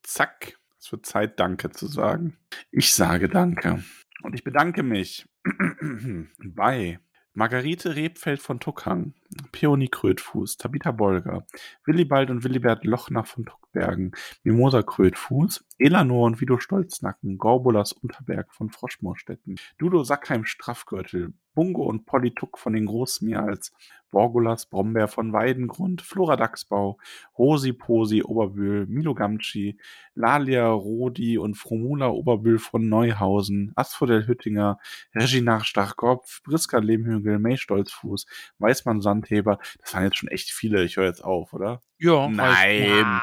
Speaker 3: zack. Es wird Zeit, Danke zu sagen. Ich sage Danke. Und ich bedanke mich bei Margarete Rebfeld von Tuckhang, Peony Krötfuß, Tabitha Bolger, Willibald und Willibert Lochnach von Tuckbergen, Mimosa Krötfuß, Elanor und Vido Stolznacken, Gorbulas Unterberg von Froschmoorstetten, Dudo Sackheim Straffgürtel, Bungo und Polly Tuck von den Großmials, Borgulas Brombeer von Weidengrund, Flora Dachsbau, Rosi Posi Oberbühl, Milo Gamci, Lalia Rodi und Fromula Oberbühl von Neuhausen, Asphodel Hüttinger, Reginach Stachkopf, Briska Lehmhügel, May Stolzfuß, Weißmann Sandheber. Das waren jetzt schon echt viele. Ich höre jetzt auf, oder?
Speaker 2: Ja,
Speaker 3: Nein.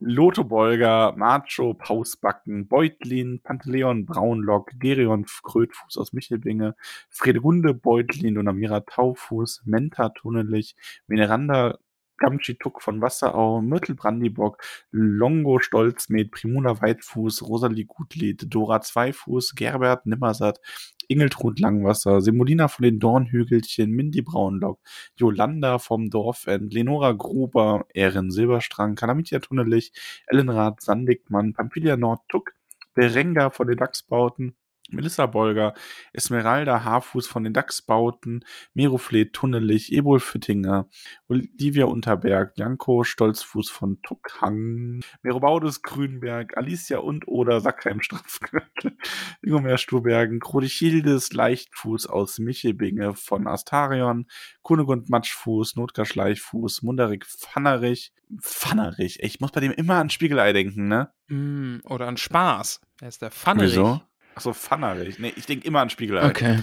Speaker 3: Lotho Bolger, Macho, Pausbacken, Beutlin, Pantaleon, Braunlock, Gerion Krötfuß aus Michelbinge, Fredegunde, Beutlin und Amira Taufuß, Menta Tunnelich, Veneranda Gamschi Tuck von Wasserau, Myrtle Brandibock, Longo Stolzmed, Primula Weitfuß, Rosalie Gutlied, Dora Zweifuß, Gerbert Nimmersatt, Ingeltrud Langwasser, Semolina von den Dornhügelchen, Mindy Braunlock, Jolanda vom Dorfend, Lenora Gruber, Erin Silberstrang, Kalamitia Tunnelich, Ellenrad Sandigmann, Pampilia Nordtuck, Berenga von den Dachsbauten, Melissa Bolger, Esmeralda Haarfuß von den Dachsbauten, Merofleet Tunnelich, Ebol Füttinger, Olivia Unterberg, Janko Stolzfuß von Tuckhang, Merobaudus Grünberg, Alicia und oder Sackheim Strafgürtel, Ingomer Sturbergen, Krodichildes Leichtfuß aus Michelbinge von Astarion, Kunegund Matschfuß, Notgar Schleichfuß, Munderig Pfannerich, Pfannerich, ich muss bei dem immer an Spiegelei denken, ne?
Speaker 2: Mm, oder an Spaß. Er ist der Pfannerich. Wieso?
Speaker 3: Achso, Pfannerich. Nee, ich denke immer an Spiegelei.
Speaker 2: Okay.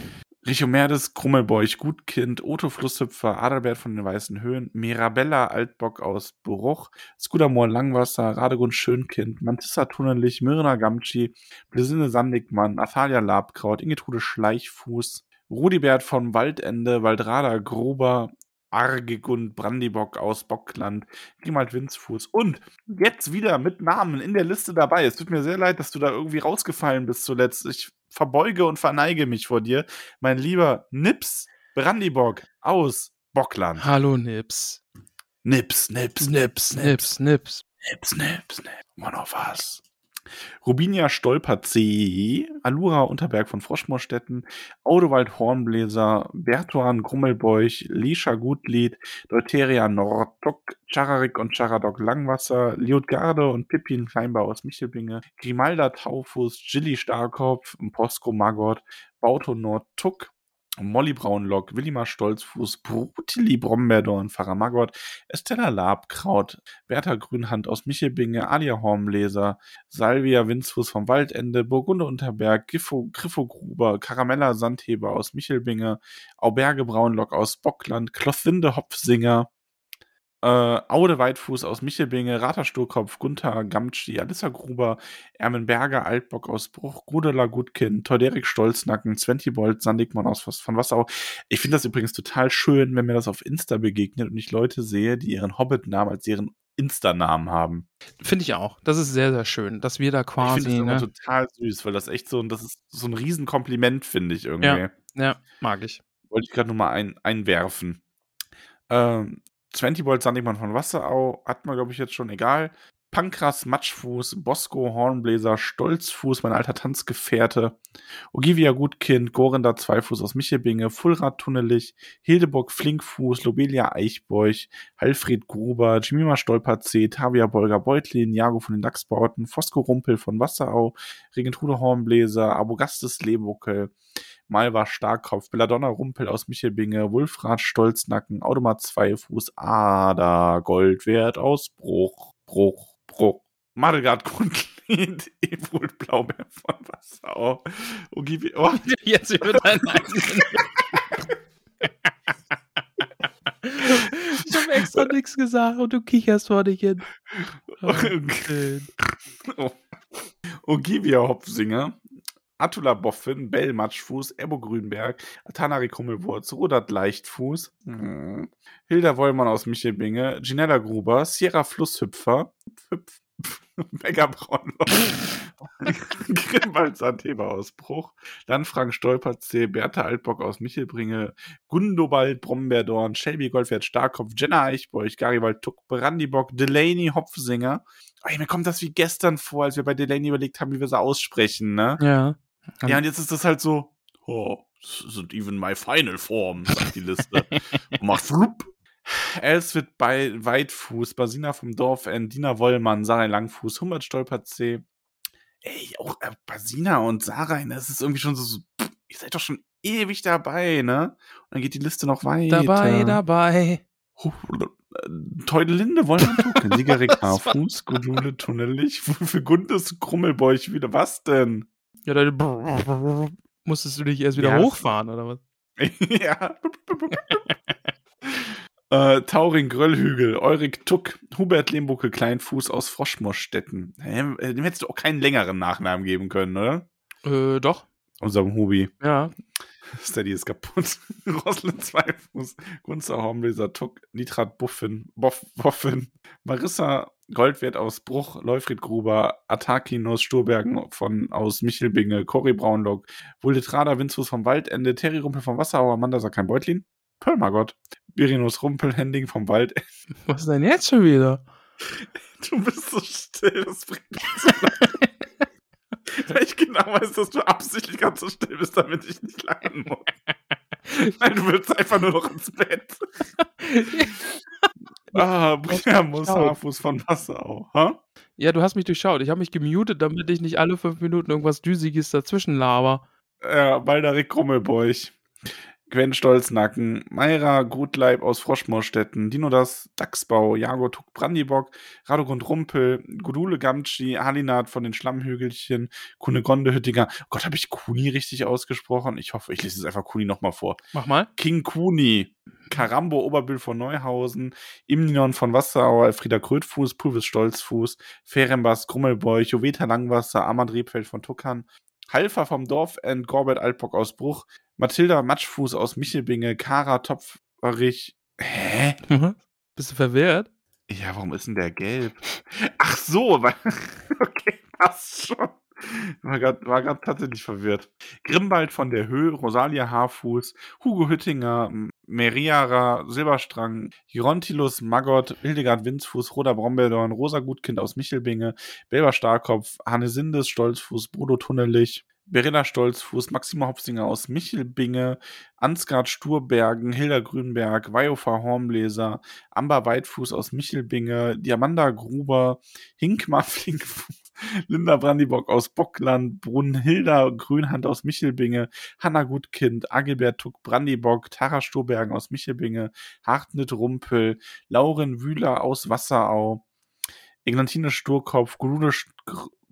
Speaker 3: Richo Merdes, Krummelbeuch, Gutkind, Otto Flusshüpfer, Adalbert von den Weißen Höhen, Mirabella Altbock aus Buruch, Skudamor Langwasser, Radegund Schönkind, Mantissa Tunnelich, Myrna Gamci, Blesinde Sandigmann, Athalia Labkraut, Ingetrude Schleichfuß, Rudibert vom Waldende, Waldrada Gruber, Argegund, Brandybock aus Bockland, Gimalt Winzfuß und jetzt wieder mit Namen in der Liste dabei. Es tut mir sehr leid, dass du da irgendwie rausgefallen bist zuletzt. Ich verbeuge und verneige mich vor dir. Mein lieber Nips Brandybock aus Bockland.
Speaker 2: Hallo Nips.
Speaker 3: Nips, Nips, Nips, Nips, Nips. Nips, Nips, Nips. One of us. Rubinia Stolper-C, Alura Unterberg von Froschmoorstetten, Audewald Hornbläser, Bertuan Grummelbeuch, Lisha Gutlied, Deuteria Nordok, Chararik und Charadok Langwasser, Liutgarde und Pippin Kleinbau aus Michelbinge, Grimalda Taufus, Gilly Starkopf, Posko Maggot, Bauto Nordtuck, Molly Braunlock, Willimar Stolzfuß, Brutili Brombeerdorn, Pfarrer Maggot, Estella Labkraut, Bertha Grünhand aus Michelbinge, Alia Hormleser, Salvia Winzfuß vom Waldende, Burgunde Unterberg, Griffo, Griffo Gruber, Karamella Sandheber aus Michelbinge, Auberge Braunlock aus Bockland, Klothwinde Hopfsinger, äh, Aude Weitfuß aus Michelbinge, Ratersturkopf, Gunther Gamtschi, Alissa Gruber, Ermenberger Altbock aus Bruch, Gudela Gutkind, Teuderik Stolznacken, Sventibold, Sandigmann aus von Wassau. Ich finde das übrigens total schön, wenn mir das auf Insta begegnet und ich Leute sehe, die ihren Hobbit-Namen als ihren Insta-Namen haben.
Speaker 2: Finde ich auch. Das ist sehr, sehr schön, dass wir da quasi. Ich finde
Speaker 3: das ne? total süß, weil das echt so, das ist so ein Riesenkompliment, finde ich irgendwie.
Speaker 2: Ja, ja, mag ich.
Speaker 3: Wollte ich gerade nur mal ein, einwerfen. Ähm, 20 Volt Sandigmann von Wasserau, hat man, glaube ich, jetzt schon, egal. Pankras, Matschfuß, Bosco, Hornbläser, Stolzfuß, mein alter Tanzgefährte, Ogivia Gutkind, Gorenda Zweifuß aus Michelbinge, Fullrad Tunnelich, Hildeburg Flinkfuß, Lobelia Eichbeuch, Alfred Gruber, Jimima Stolperzee, Tavia Bolger Beutlin, Jago von den Dachsbauten, Fosco Rumpel von Wasserau, Regentrude Hornbläser, Abogastes Lebuckel, Malva Starkopf, Belladonna Rumpel aus Michelbinge, Wulfrad Stolznacken, Automat Zweifuß, Ada Goldwert aus Bruch, Bruch, Bruch. Madelgard Grundlied, Ewald Blaubeer von Wassau. Ogivi, oh.
Speaker 2: Jetzt über deinen eigenen. ich habe extra nichts gesagt und du kicherst vor dich hin.
Speaker 3: Oh, oh. Ogivia Hopfsinger, Attula Boffin, Bell Matschfuß, Ebo Grünberg, Atanari Kummelwurz, Rudert Leichtfuß, hm. Hilda Wollmann aus Michelbinge, Ginella Gruber, Sierra Flusshüpfer, Hüpf, Mega Grimwald Sandheber aus Bruch, dann Frank Stolperzee, Bertha Altbock aus Michelbringe, Gundobald Brombeerdorn, Shelby Goldwert Starkopf, Jenna Eichbeuch, Garibald Tuck, Brandibock, Delaney Hopfsinger. Oh, mir kommt das wie gestern vor, als wir bei Delaney überlegt haben, wie wir sie aussprechen, ne?
Speaker 2: Ja.
Speaker 3: Ja, und jetzt ist das halt so, oh, this isn't even my final form, sagt die Liste. macht flup. Elswit bei Weitfuß, Basina vom Dorf, Dina Wollmann, Sarah Langfuß, Humbert Stolperzee. Ey, auch äh, Basina und Sarah, das ist irgendwie schon so, so pff, ihr seid doch schon ewig dabei, ne? Und dann geht die Liste noch weiter.
Speaker 2: Dabei, dabei.
Speaker 3: Teudelinde, Wollmann, Tucken, Siegerik, Haarfuß, Gudule, Tunnelig, für Gundes, Krummelbeuch wieder, was denn?
Speaker 2: Ja, dann musstest du dich erst wieder ja. hochfahren, oder was?
Speaker 3: ja. äh, Tauring Gröllhügel, Eurik Tuck, Hubert Lehmbucke Kleinfuß aus Froschmorstetten. Dem hättest du auch keinen längeren Nachnamen geben können, oder?
Speaker 2: Äh, doch.
Speaker 3: Unserem Hubi.
Speaker 2: Ja.
Speaker 3: Steady ist kaputt. Roslin Zweifuß, Gunzer Hornbläser, Tuck, Nitrat Buffin, Boff, Boffin, Marissa Goldwert aus Bruch, Leufried Gruber, Atakinos Sturbergen von aus Michelbinge, Cory Braunlock, Vuldetrada Winzus vom Waldende, Terry Rumpel vom Wasserauer, Amanda Sakein Beutlin, Pölmargott, Birinus Rumpel, Hending vom Wald.
Speaker 2: Was ist denn jetzt schon wieder?
Speaker 3: Du bist so still, das bringt mich so Weil ich genau weiß, dass du absichtlich ganz so still bist, damit ich nicht lachen muss. Nein, du willst einfach nur noch ins Bett. ah, Brian muss Haarfuß von Wasserau. Ha?
Speaker 2: Ja, du hast mich durchschaut. Ich habe mich gemutet, damit ich nicht alle fünf Minuten irgendwas Düsiges dazwischen laber.
Speaker 3: Ja, Balderik Krummelbeuch. Gwen Stolznacken, Mayra Gutleib aus Froschmoorstetten, Dinodas Dachsbau, Jago Tuk Brandibock, Radogrund Rumpel, Gudule Gamtschi, Halinat von den Schlammhügelchen, Kunegonde Hüttinger. Oh Gott, habe ich Kuni richtig ausgesprochen? Ich hoffe, ich lese es einfach Kuni nochmal vor.
Speaker 2: Mach mal.
Speaker 3: King Kuni, Karambo Oberbild von Neuhausen, Imnion von Wasserau, Alfrieda Krötfuß, Pulvis Stolzfuß, Ferembas Grummelbeuch, Joveta Langwasser, Amand Rebfeld von Tuckern, Halfer vom Dorf and Gorbert Altbock aus Bruch, Mathilda Matschfuß aus Michelbinge, Kara Topferich. Hä?
Speaker 2: Bist du verwehrt?
Speaker 3: Ja, warum ist denn der gelb? Ach so, weil. Okay, passt schon. War gerade tatsächlich verwirrt. Grimbald von der Höhe, Rosalia Haarfuß, Hugo Hüttinger, Meriara, Silberstrang, Gerontilus Maggot, Hildegard Winzfuß, Roda Brombeerdorn, Rosa Gutkind aus Michelbinge, Belber Starkopf, Hanne Sindes, Stolzfuß, Bodo Tunnelich, Verena Stolzfuß, Maxima Hopsinger aus Michelbinge, Ansgard Sturbergen, Hilda Grünberg, Weiofer Hornbläser, Amber Weitfuß aus Michelbinge, Diamanda Gruber, Hinkmar Flinkfuß, Linda Brandibock aus Bockland, Brunhilda Grünhand aus Michelbinge, Hanna Gutkind, Agilbert Tuck Brandibock, Tara Sturbergen aus Michelbinge, Hartnit Rumpel, Lauren Wühler aus Wasserau, Eglantine Sturkopf, Gudule,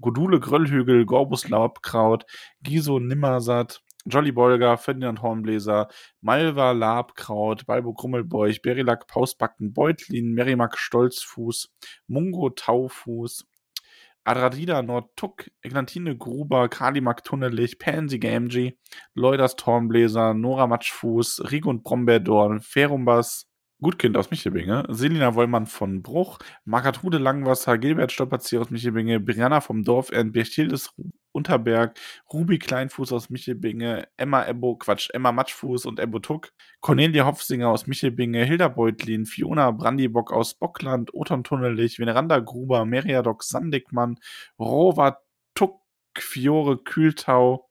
Speaker 3: Godule Gröllhügel, Gorbus Laubkraut, Giso Nimmersatt, Jolly Bolger, Ferdinand Hornbläser, Malva Labkraut, Balbo Krummelbeuch, Berilak Pausbacken, Beutlin, Merimak Stolzfuß, Mungo Taufuß, Adradida Nordtuck, Eglantine Gruber, Kalimak Tunnelich, Pansy Gamgee, Leuders Tornbläser, Nora Matschfuß, Rigund Brombeerdorn, Ferumbas, Gutkind aus Michelbinge, Selina Wollmann von Bruch, Margatrude Langwasser, Gilbert Stolperzier aus Michelbinge, Brianna vom Dorf Dorfend, Berchildes Unterberg, Ruby Kleinfuß aus Michelbinge, Emma Ebbo, Quatsch, Emma Matschfuß und Ebbo Tuck, Cornelia Hopfsinger aus Michelbinge, Hilda Beutlin, Fiona Brandibock aus Bockland, Oton Tunnelich, Veneranda Gruber, Meriadoc Sandigmann, Rova Tuck, Fiore Kühltau,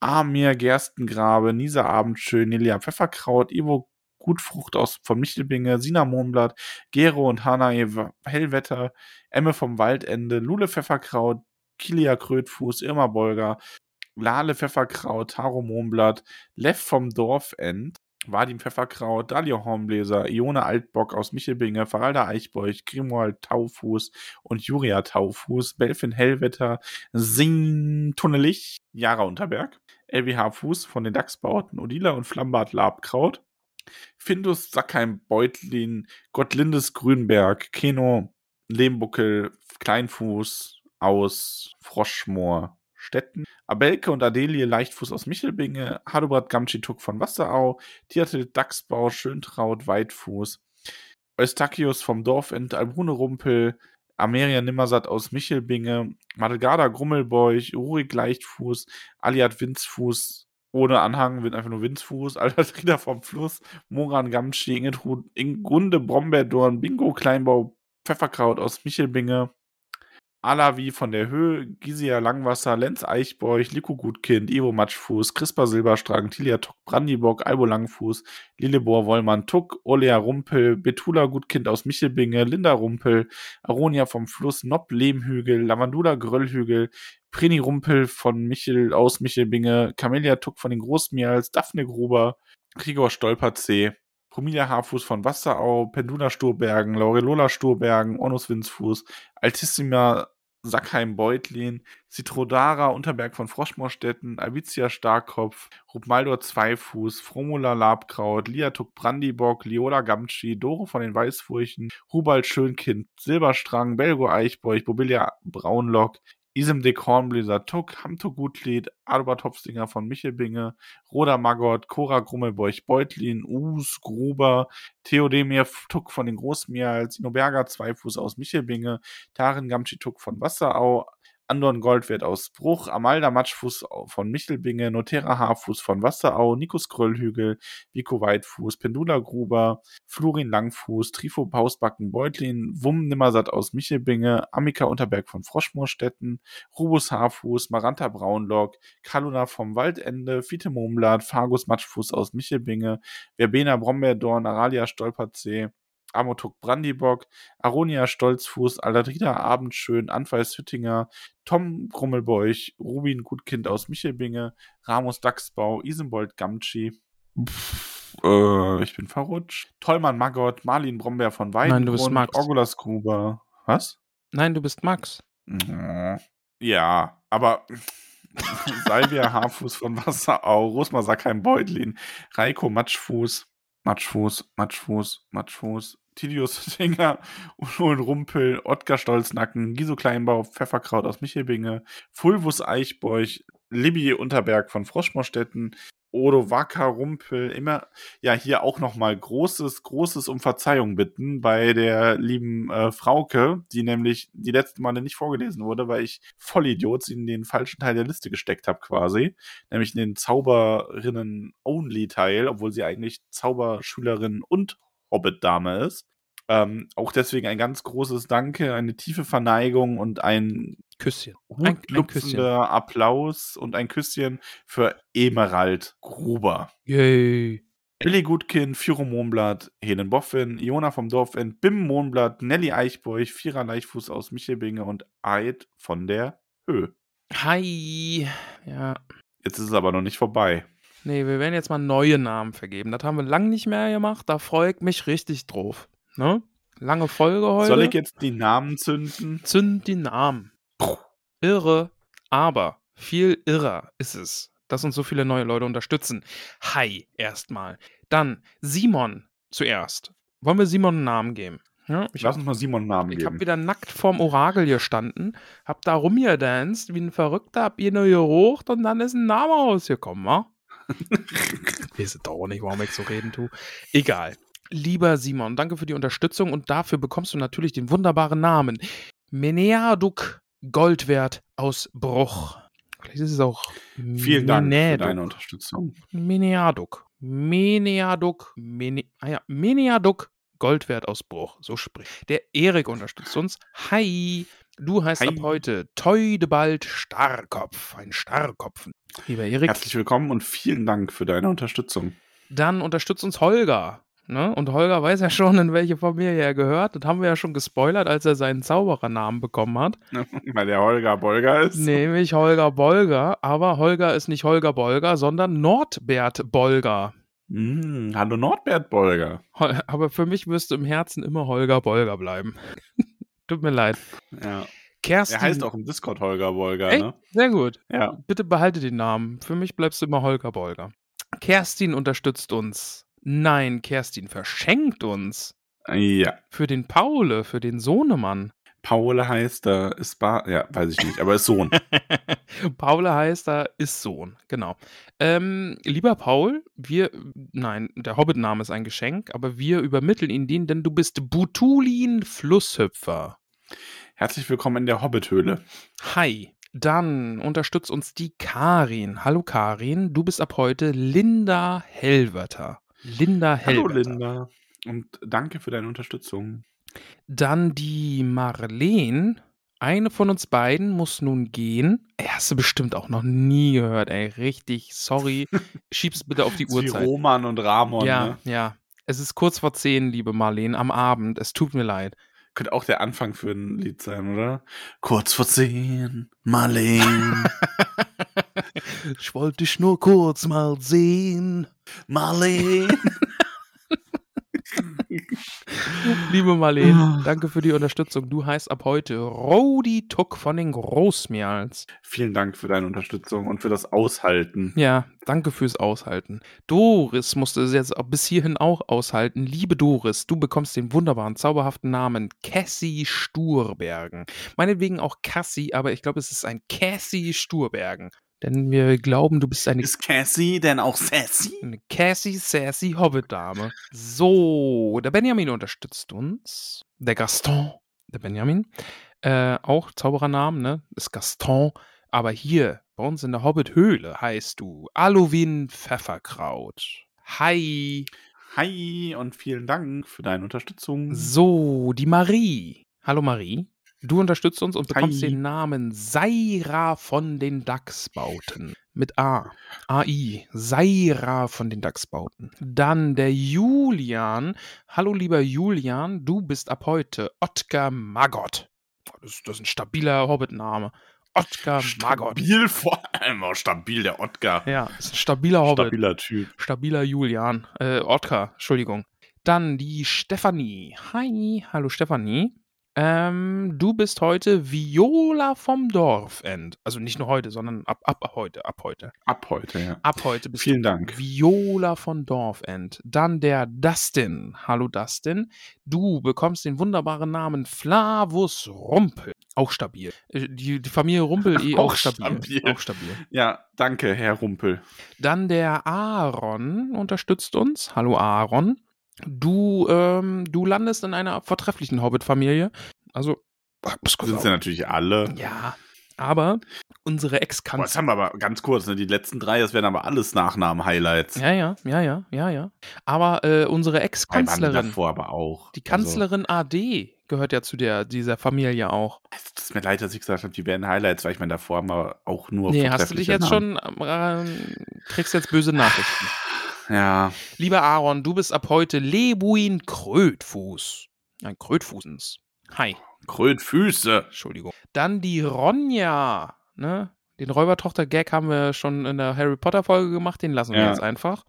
Speaker 3: Amir Gerstengrabe, Nisa Abendschön, Nelia Pfefferkraut, Ivo Gutfrucht aus von Michelbinge, Sina Mohnblatt, Gero und Hanna Hellwetter, Emme vom Waldende, Lule Pfefferkraut, Kilia Krötfuß, Irma Bolger, Lale Pfefferkraut, Taro Mohnblatt, Lev vom Dorfend, Vadim Pfefferkraut, Dalia Hornbläser, Ione Altbock aus Michelbinge, Faralda Eichbeuch, Grimoald Taufuß und Juria Taufuß, Belfin Hellwetter, Sing Tunnelich, Jara Unterberg, LWH Fuß von den Dachsbauten, Odila und Flammbart Labkraut, Findus Sackheim Beutlin, Gottlindes Grünberg, Keno Lehmbuckel, Kleinfuß aus Froschmoor, Stetten, Abelke und Adelie Leichtfuß aus Michelbinge, Hadobrat Gamtschituk von Wasserau, Tiatel Dachsbau, Schöntraut, Weitfuß, Eustachius vom Dorfend, Albrune Rumpel, Ameria Nimmersatt aus Michelbinge, Madelgarda Grummelbeuch, Rurik Leichtfuß, Aliat Winzfuß, ohne Anhang, wird einfach nur Windsfuß, Alter Trieder vom Fluss, Moran Gamschi, Ingetrud, Ingunde, Brombeerdorn, Bingo, Kleinbau, Pfefferkraut aus Michelbinge, Alavi von der Höhe, Gisia Langwasser, Lenz Eichbeuch, Liko Gutkind, Ivo Matschfuß, Crispa Silberstrang, Tilia Tuck, Brandibock, Albo Langfuß, Lillebor Wollmann Tuck, Olea Rumpel, Betula Gutkind aus Michelbinge, Linda Rumpel, Aronia vom Fluss, Nopp Lehmhügel, Lavandula Gröllhügel, Prini Rumpel von Michel aus Michelbinge, Camelia Tuck von den Großmials, Daphne Gruber, Gregor Stolperzee, Promilia Haarfuß von Wasserau, Pendula Sturbergen, Laurelola Sturbergen, Onus Winzfuß, Altissima Sackheim-Beutlin, Citrodara Unterberg von Froschmoorstetten, Albizia Starkopf, Rupmaldor Zweifuß, Fromula Labkraut, Liatuk Brandibock, Liola Gamtschi, Doro von den Weißfurchen, Hubald Schönkind, Silberstrang, Belgo Eichbeuch, Bobilia Braunlock, Isem de Kornbläser Tuck, Hamto Gutlied, Albert Hopfsinger von Michelbinge, Roda Maggot, Cora Grummelbeuch Beutlin, Us, Gruber, Theodemir Tuck von den Großmials, Inoberger Zweifuß aus Michelbinge, Tarin Gamschi Tuck von Wasserau, Andorn Goldwert aus Bruch, Amalda Matschfuß von Michelbinge, Notera Haarfuß von Wasserau, Nikos Kröllhügel, Vico Weitfuß, Pendula Gruber, Florin Langfuß, Trifo Pausbacken Beutlin, Wumm Nimmersatt aus Michelbinge, Amika Unterberg von Froschmoorstetten, Rubus Haarfuß, Maranta Braunlock, Kaluna vom Waldende, Fiete Momlat, Fagus Matschfuß aus Michelbinge, Verbena Brombeerdorn, Aralia Stolperzee, Amotuk Brandibock, Aronia Stolzfuß, Aladrida Abendschön, Anfeis Hüttinger, Tom Grummelbeuch, Rubin Gutkind aus Michelbinge, Ramos Dachsbau, Isenbold Gamtschi, Pff, äh, ich bin verrutscht. Tollmann Maggot, Marlin Brombeer von Weidengrund,
Speaker 2: Max.
Speaker 3: Orgulas Gruber. Was?
Speaker 2: Nein, du bist Max.
Speaker 3: Ja, aber Salvia Haarfuß von Wasserau, Rosmar Sackheim Beutlin, Reiko Matschfuß, Matschfuß, Matschfuß, Matschfuß, Tidius Singer, Uno Rumpel, Ottgar Stolznacken, Giso Kleinbau, Pfefferkraut aus Michelbinge, Fulvus Eichbeuch, Libby Unterberg von Froschmorstetten, Odo Wacker Rumpel, immer, ja, hier auch nochmal großes, großes um Verzeihung bitten bei der lieben äh, Frauke, die nämlich die letzten Male nicht vorgelesen wurde, weil ich Vollidiot sie in den falschen Teil der Liste gesteckt habe quasi, nämlich in den Zauberinnen-Only-Teil, obwohl sie eigentlich Zauberschülerin und Hobbit-Dame ist. Ähm, auch deswegen ein ganz großes Danke, eine tiefe Verneigung und ein
Speaker 2: Küsschen. Ein, ein Küsschen.
Speaker 3: Applaus und ein Küsschen für Emerald Gruber.
Speaker 2: Yay.
Speaker 3: Billy Gutkin, Firo Mohnblatt, Helen Boffin, Iona vom Dorfend, Bim Mohnblatt, Nelly Eichbeuch, Vierer Leichtfuß aus Michelbinge und Eid von der Höhe.
Speaker 2: Hi. Ja.
Speaker 3: Jetzt ist es aber noch nicht vorbei.
Speaker 2: Nee, wir werden jetzt mal neue Namen vergeben. Das haben wir lang nicht mehr gemacht. Da freue ich mich richtig drauf. Ne? Lange Folge heute.
Speaker 3: Soll ich jetzt die Namen zünden?
Speaker 2: Zünd die Namen. Irre, aber viel irrer ist es, dass uns so viele neue Leute unterstützen. Hi, erstmal. Dann Simon zuerst. Wollen wir Simon einen Namen geben? Ja, ich
Speaker 3: Lass uns mal Simon einen Namen
Speaker 2: Ich habe
Speaker 3: geben.
Speaker 2: wieder nackt vorm Orakel gestanden, hab da rumgedanced wie ein Verrückter, hab ihr nur gerucht und dann ist ein Name rausgekommen, wa? Weiß es doch nicht, warum ich so reden tue. Egal. Lieber Simon, danke für die Unterstützung und dafür bekommst du natürlich den wunderbaren Namen Meneaduk Goldwert aus Bruch. Vielleicht ist es auch
Speaker 3: Vielen Dank für deine Unterstützung.
Speaker 2: Meneaduk. Meneaduk. Mene, ah ja, Meneaduk Goldwert aus Bruch. So spricht. Der Erik unterstützt uns. Hi. Du heißt
Speaker 3: Hi.
Speaker 2: ab heute Teudebald Starrkopf. Ein Starrkopf. Lieber Erik.
Speaker 3: Herzlich willkommen und vielen Dank für deine Unterstützung.
Speaker 2: Dann unterstützt uns Holger. Ne? Und Holger weiß ja schon, in welche Familie er gehört. Das haben wir ja schon gespoilert, als er seinen Zauberernamen bekommen hat.
Speaker 3: Weil der Holger Bolger ist.
Speaker 2: Nämlich Holger Bolger. Aber Holger ist nicht Holger Bolger, sondern Nordbert Bolger.
Speaker 3: Mm, hallo Nordbert Bolger.
Speaker 2: Aber für mich müsste im Herzen immer Holger Bolger bleiben. Tut mir leid.
Speaker 3: Ja.
Speaker 2: Kerstin.
Speaker 3: Er heißt auch im Discord Holger Bolger,
Speaker 2: Echt?
Speaker 3: ne?
Speaker 2: Sehr gut.
Speaker 3: Ja.
Speaker 2: Bitte behalte den Namen. Für mich bleibst du immer Holger Bolger. Kerstin unterstützt uns. Nein, Kerstin verschenkt uns.
Speaker 3: Ja.
Speaker 2: Für den Paule, für den Sohnemann.
Speaker 3: Paul heißt er, ist Bar, ja, weiß ich nicht, aber ist Sohn.
Speaker 2: Paule heißt er, ist Sohn, genau. Ähm, lieber Paul, wir, nein, der Hobbit-Name ist ein Geschenk, aber wir übermitteln ihn den, denn du bist Butulin Flusshüpfer.
Speaker 3: Herzlich willkommen in der Hobbithöhle.
Speaker 2: Hi. Dann unterstützt uns die Karin. Hallo Karin, du bist ab heute Linda Hellwörter. Linda
Speaker 3: Hallo
Speaker 2: Hellwörter.
Speaker 3: Linda. Und danke für deine Unterstützung.
Speaker 2: Dann die Marleen. Eine von uns beiden muss nun gehen. Ey, hast du bestimmt auch noch nie gehört, ey. Richtig, sorry. Schieb's bitte auf die Uhrzeit.
Speaker 3: Wie Roman und Ramon.
Speaker 2: ja,
Speaker 3: Ne?
Speaker 2: ja. Es ist kurz vor zehn, liebe Marleen, am Abend. Es tut mir leid.
Speaker 3: Könnte auch der Anfang für ein Lied sein, oder? Kurz vor zehn, Marleen,
Speaker 2: Ich wollte dich nur kurz mal sehen.
Speaker 3: Marleen.
Speaker 2: Liebe Marleen, danke für die Unterstützung. Du heißt ab heute Rodi Tuck von den Großmeerls.
Speaker 3: Vielen Dank für deine Unterstützung und für das Aushalten.
Speaker 2: Ja, danke fürs Aushalten. Doris musste es jetzt bis hierhin auch aushalten. Liebe Doris, du bekommst den wunderbaren, zauberhaften Namen Cassie Sturbergen. Meinetwegen auch Cassie, aber ich glaube, es ist ein Cassie Sturbergen. Denn wir glauben, du bist eine.
Speaker 3: Ist Cassie denn auch sassy?
Speaker 2: Eine Cassie Sassy Hobbit-Dame. So, der Benjamin unterstützt uns. Der Gaston, der Benjamin. Äh, auch Zauberernamen, ne? Ist Gaston. Aber hier, bei uns in der Hobbit-Höhle, heißt du Aluwin Pfefferkraut. Hi.
Speaker 3: Hi und vielen Dank für deine Unterstützung.
Speaker 2: So, die Marie. Hallo Marie. Du unterstützt uns und bekommst
Speaker 3: Hi.
Speaker 2: den Namen Saira von den Dachsbauten. Mit A. AI. Saira von den Dachsbauten. Dann der Julian. Hallo lieber Julian, du bist ab heute Otkar Magott. Das ist, das ist ein stabiler Hobbit-Name. Otkar Magott.
Speaker 3: Stabil, vor allem auch stabil, der Otkar.
Speaker 2: Ja, ist ein stabiler Hobbit.
Speaker 3: Stabiler Typ.
Speaker 2: Stabiler Julian. Äh, Otkar, Entschuldigung. Dann die Stefanie. Hi, hallo Stefanie. Ähm, du bist heute Viola vom Dorfend. Also nicht nur heute, sondern ab, ab heute, ab heute.
Speaker 3: Ab heute, ja.
Speaker 2: Ab heute bist
Speaker 3: Vielen
Speaker 2: du
Speaker 3: Dank.
Speaker 2: Viola von Dorfend. Dann der Dustin. Hallo Dustin. Du bekommst den wunderbaren Namen Flavus Rumpel. Auch stabil. Äh, Die, die Familie Rumpel eh auch,
Speaker 3: Auch
Speaker 2: stabil.
Speaker 3: stabil.
Speaker 2: Auch stabil.
Speaker 3: Ja, danke, Herr Rumpel.
Speaker 2: Dann der Aaron unterstützt uns. Hallo Aaron. Du, ähm, du landest in einer vortrefflichen Hobbit-Familie. Also, kurz
Speaker 3: Sind sie natürlich alle.
Speaker 2: ja, aber unsere Ex-Kanzlerin.
Speaker 3: haben wir aber ganz kurz, ne, die letzten drei, das wären aber alles Nachnamen-Highlights.
Speaker 2: Ja, ja, ja, ja, ja, ja. Aber äh, unsere Ex-Kanzlerin,
Speaker 3: davor aber auch.
Speaker 2: die Kanzlerin AD, gehört ja zu der, dieser Familie auch.
Speaker 3: Also, es tut mir leid, dass ich gesagt habe, die wären Highlights, weil ich meine, davor haben wir auch nur
Speaker 2: Nee, hast du dich jetzt
Speaker 3: Namen.
Speaker 2: schon, ähm, kriegst jetzt böse Nachrichten.
Speaker 3: Ja,
Speaker 2: Lieber Aaron, du bist ab heute Lebuin Krötfuß. Ein Krötfußens. Hi.
Speaker 3: Krötfüße.
Speaker 2: Entschuldigung. Dann die Ronja, ne? Den Räubertochter-Gag haben wir schon in der Harry Potter-Folge gemacht, den lassen wir
Speaker 3: Ja.
Speaker 2: jetzt einfach.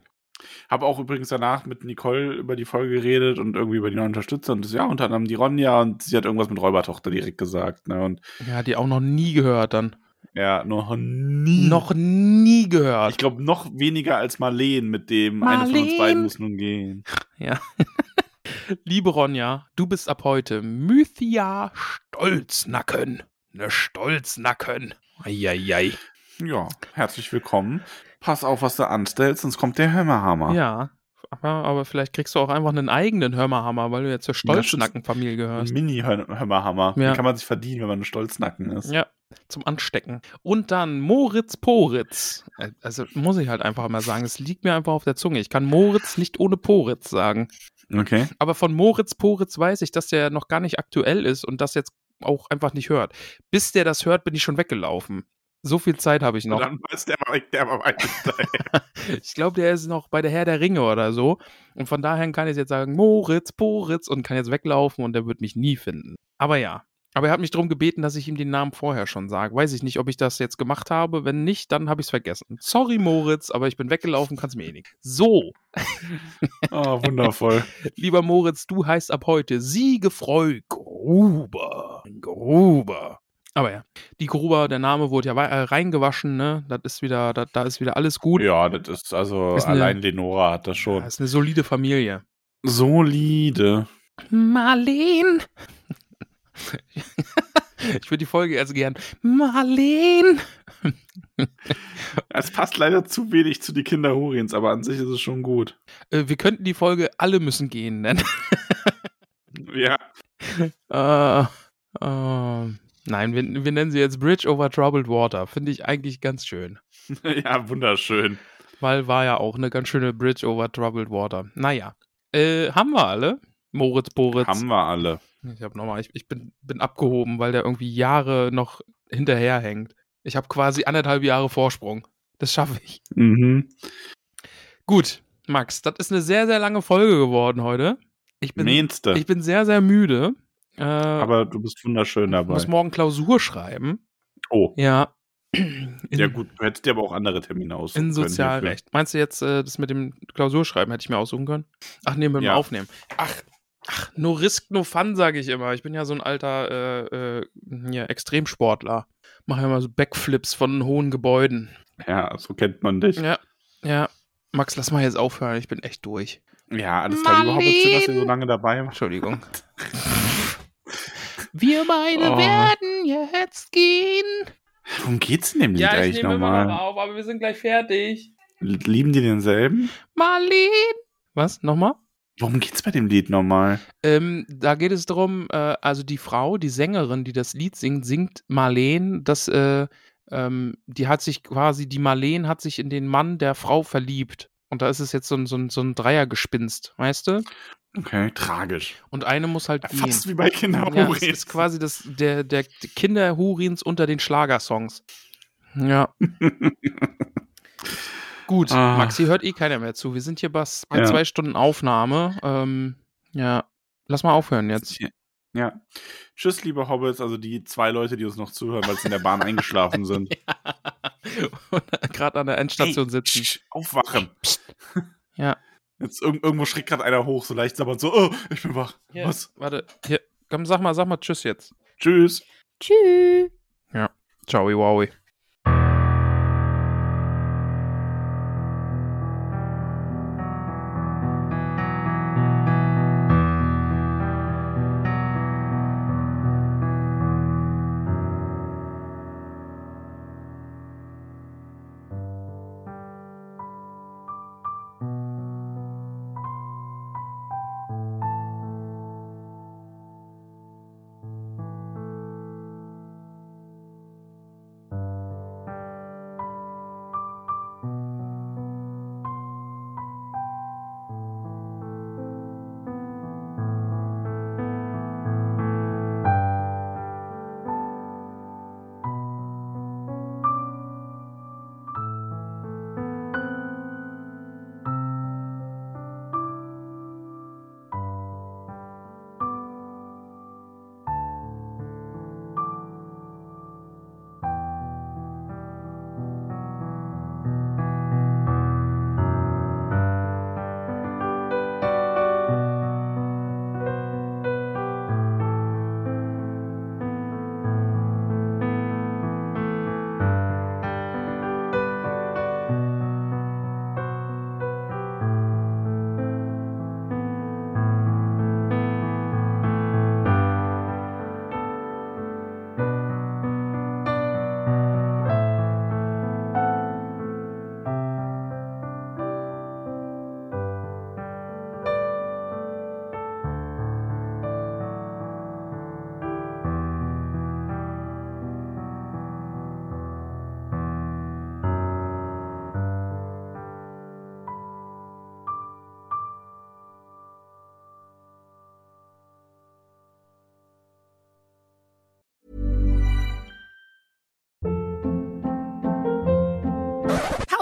Speaker 3: Habe auch übrigens danach mit Nicole über die Folge geredet und irgendwie über die neuen Unterstützer und das, ja, unter anderem die Ronja und sie hat irgendwas mit Räubertochter direkt gesagt. Ne? Und
Speaker 2: Ja, die auch noch nie gehört dann.
Speaker 3: Ja, noch nie.
Speaker 2: Noch nie gehört.
Speaker 3: Ich glaube, noch weniger als Marleen mit dem eine von uns
Speaker 2: Marleen.
Speaker 3: beiden muss nun gehen.
Speaker 2: Ja. Liebe Ronja, du bist ab heute Mythia Stolznacken. Ne Stolznacken. Eieiei.
Speaker 3: Ja, herzlich willkommen. Pass auf, was du anstellst, sonst kommt der Hämmerhammer.
Speaker 2: Ja. Aber, aber vielleicht kriegst du auch einfach einen eigenen Hörmerhammer, weil du ja zur Stolznackenfamilie gehörst.
Speaker 3: Mini-Hämmerhammer.
Speaker 2: Ja.
Speaker 3: Den kann man sich verdienen, wenn man ein Stolznacken ist.
Speaker 2: Ja, zum Anstecken. Und dann Moritz Poritz. Äh, Also muss ich halt einfach mal sagen, es liegt mir einfach auf der Zunge. Ich kann Moritz nicht ohne Poritz sagen.
Speaker 3: Okay.
Speaker 2: Aber von Moritz Poritz weiß ich, dass der noch gar nicht aktuell ist und das jetzt auch einfach nicht hört. Bis der das hört, bin ich schon weggelaufen. So viel Zeit habe ich
Speaker 3: Und
Speaker 2: noch.
Speaker 3: dann weiß der mal, der mal weiter.
Speaker 2: Ich glaube, der ist noch bei der Herr der Ringe oder so. Und von daher kann ich jetzt sagen, Moritz, Poritz und kann jetzt weglaufen und der wird mich nie finden. Aber ja. Aber er hat mich darum gebeten, dass ich ihm den Namen vorher schon sage. Weiß ich nicht, ob ich das jetzt gemacht habe. Wenn nicht, dann habe ich es vergessen. Sorry, Moritz, aber ich bin weggelaufen, kannst mir eh nicht. So,
Speaker 3: oh, wundervoll.
Speaker 2: lieber Moritz, du heißt ab heute Siegefreu Gruber. Gruber. Aber ja, die Gruber, der Name wurde ja äh, reingewaschen, ne? Das ist wieder, da, da ist wieder alles gut.
Speaker 3: Ja, das ist also,
Speaker 2: Ist eine-
Speaker 3: allein Lenora hat das schon.
Speaker 2: Ja, ist eine solide Familie.
Speaker 3: Solide.
Speaker 2: Marleen. ich würde die Folge also gern. Marleen.
Speaker 3: Es passt leider zu wenig zu die Kinder Huriens, aber an sich ist es schon gut.
Speaker 2: Äh, wir könnten die Folge Alle müssen gehen nennen.
Speaker 3: Ja.
Speaker 2: äh, äh, nein, wir, wir nennen sie jetzt Bridge over Troubled Water. Finde ich eigentlich ganz schön.
Speaker 3: ja, wunderschön.
Speaker 2: Weil war ja auch eine ganz schöne Bridge over Troubled Water. Naja. Äh, haben wir alle? Moritz, Boritz.
Speaker 3: Haben wir alle.
Speaker 2: Ich habe nochmal, ich, ich bin, bin abgehoben, weil der irgendwie Jahre noch hinterherhängt. Ich habe quasi anderthalb Jahre Vorsprung. Das schaffe ich.
Speaker 3: Mhm.
Speaker 2: Gut, Max, das ist eine sehr, sehr lange Folge geworden heute. Ich bin, ich bin sehr, sehr müde. Äh,
Speaker 3: aber du bist wunderschön
Speaker 2: ich
Speaker 3: dabei.
Speaker 2: muss morgen Klausur schreiben.
Speaker 3: Oh.
Speaker 2: Ja. In,
Speaker 3: Ja, gut, du hättest dir aber auch andere Termine aussuchen
Speaker 2: in
Speaker 3: können.
Speaker 2: Sozialrecht. Meinst du jetzt, äh, das mit dem Klausurschreiben hätte ich mir aussuchen können? Ach nee, mit dem
Speaker 3: Ja.
Speaker 2: Aufnehmen. Ach, Ach, no risk, no fun, sage ich immer. Ich bin ja so ein alter äh, äh, hier, Extremsportler. Mache ja mal so Backflips von hohen Gebäuden.
Speaker 3: Ja, so kennt man dich.
Speaker 2: Ja, ja. Max, lass mal jetzt aufhören. Ich bin echt durch.
Speaker 3: Ja, alles klar, schön, dass ihr so lange dabei wart.
Speaker 2: Entschuldigung. Wir beide
Speaker 3: Oh.
Speaker 2: werden jetzt gehen.
Speaker 3: Worum geht's in dem Lied
Speaker 2: Ja, ich
Speaker 3: eigentlich nochmal?
Speaker 2: auf, aber wir sind gleich fertig.
Speaker 3: Lieben die denselben?
Speaker 2: Marlene. Was? Nochmal?
Speaker 3: Worum geht's bei dem Lied nochmal?
Speaker 2: Ähm, da geht es darum, äh, also die Frau, die Sängerin, die das Lied singt, singt Marlene, dass äh, ähm, die hat sich quasi, die Marlene hat sich in den Mann der Frau verliebt. Und da ist es jetzt so ein, so ein, so ein Dreiergespinst, weißt du?
Speaker 3: Okay, tragisch.
Speaker 2: Und eine muss halt gehen.
Speaker 3: Fast wie bei
Speaker 2: Ja, es
Speaker 3: Kinderhuris.
Speaker 2: ist quasi das, der, der Kinderhurins unter den Schlagersongs. Ja. Gut,
Speaker 3: Ah.
Speaker 2: Maxi hört eh keiner mehr zu. Wir sind hier bei, bei
Speaker 3: Ja.
Speaker 2: zwei Stunden Aufnahme. Ähm, ja, lass mal aufhören jetzt.
Speaker 3: Ja. Tschüss, liebe Hobbits, also die zwei Leute, die uns noch zuhören, weil sie in der Bahn eingeschlafen sind.
Speaker 2: Gerade an der Endstation
Speaker 3: Hey,
Speaker 2: sitzen.
Speaker 3: psch, aufwachen.
Speaker 2: Ja.
Speaker 3: Jetzt irg irgendwo schreckt gerade einer hoch, so leicht sabbernd so, oh, ich bin wach.
Speaker 2: Hier,
Speaker 3: Was?
Speaker 2: Warte, hier, komm, sag mal, sag mal Tschüss jetzt.
Speaker 3: Tschüss.
Speaker 1: Tschüss.
Speaker 2: Ciao, wowi.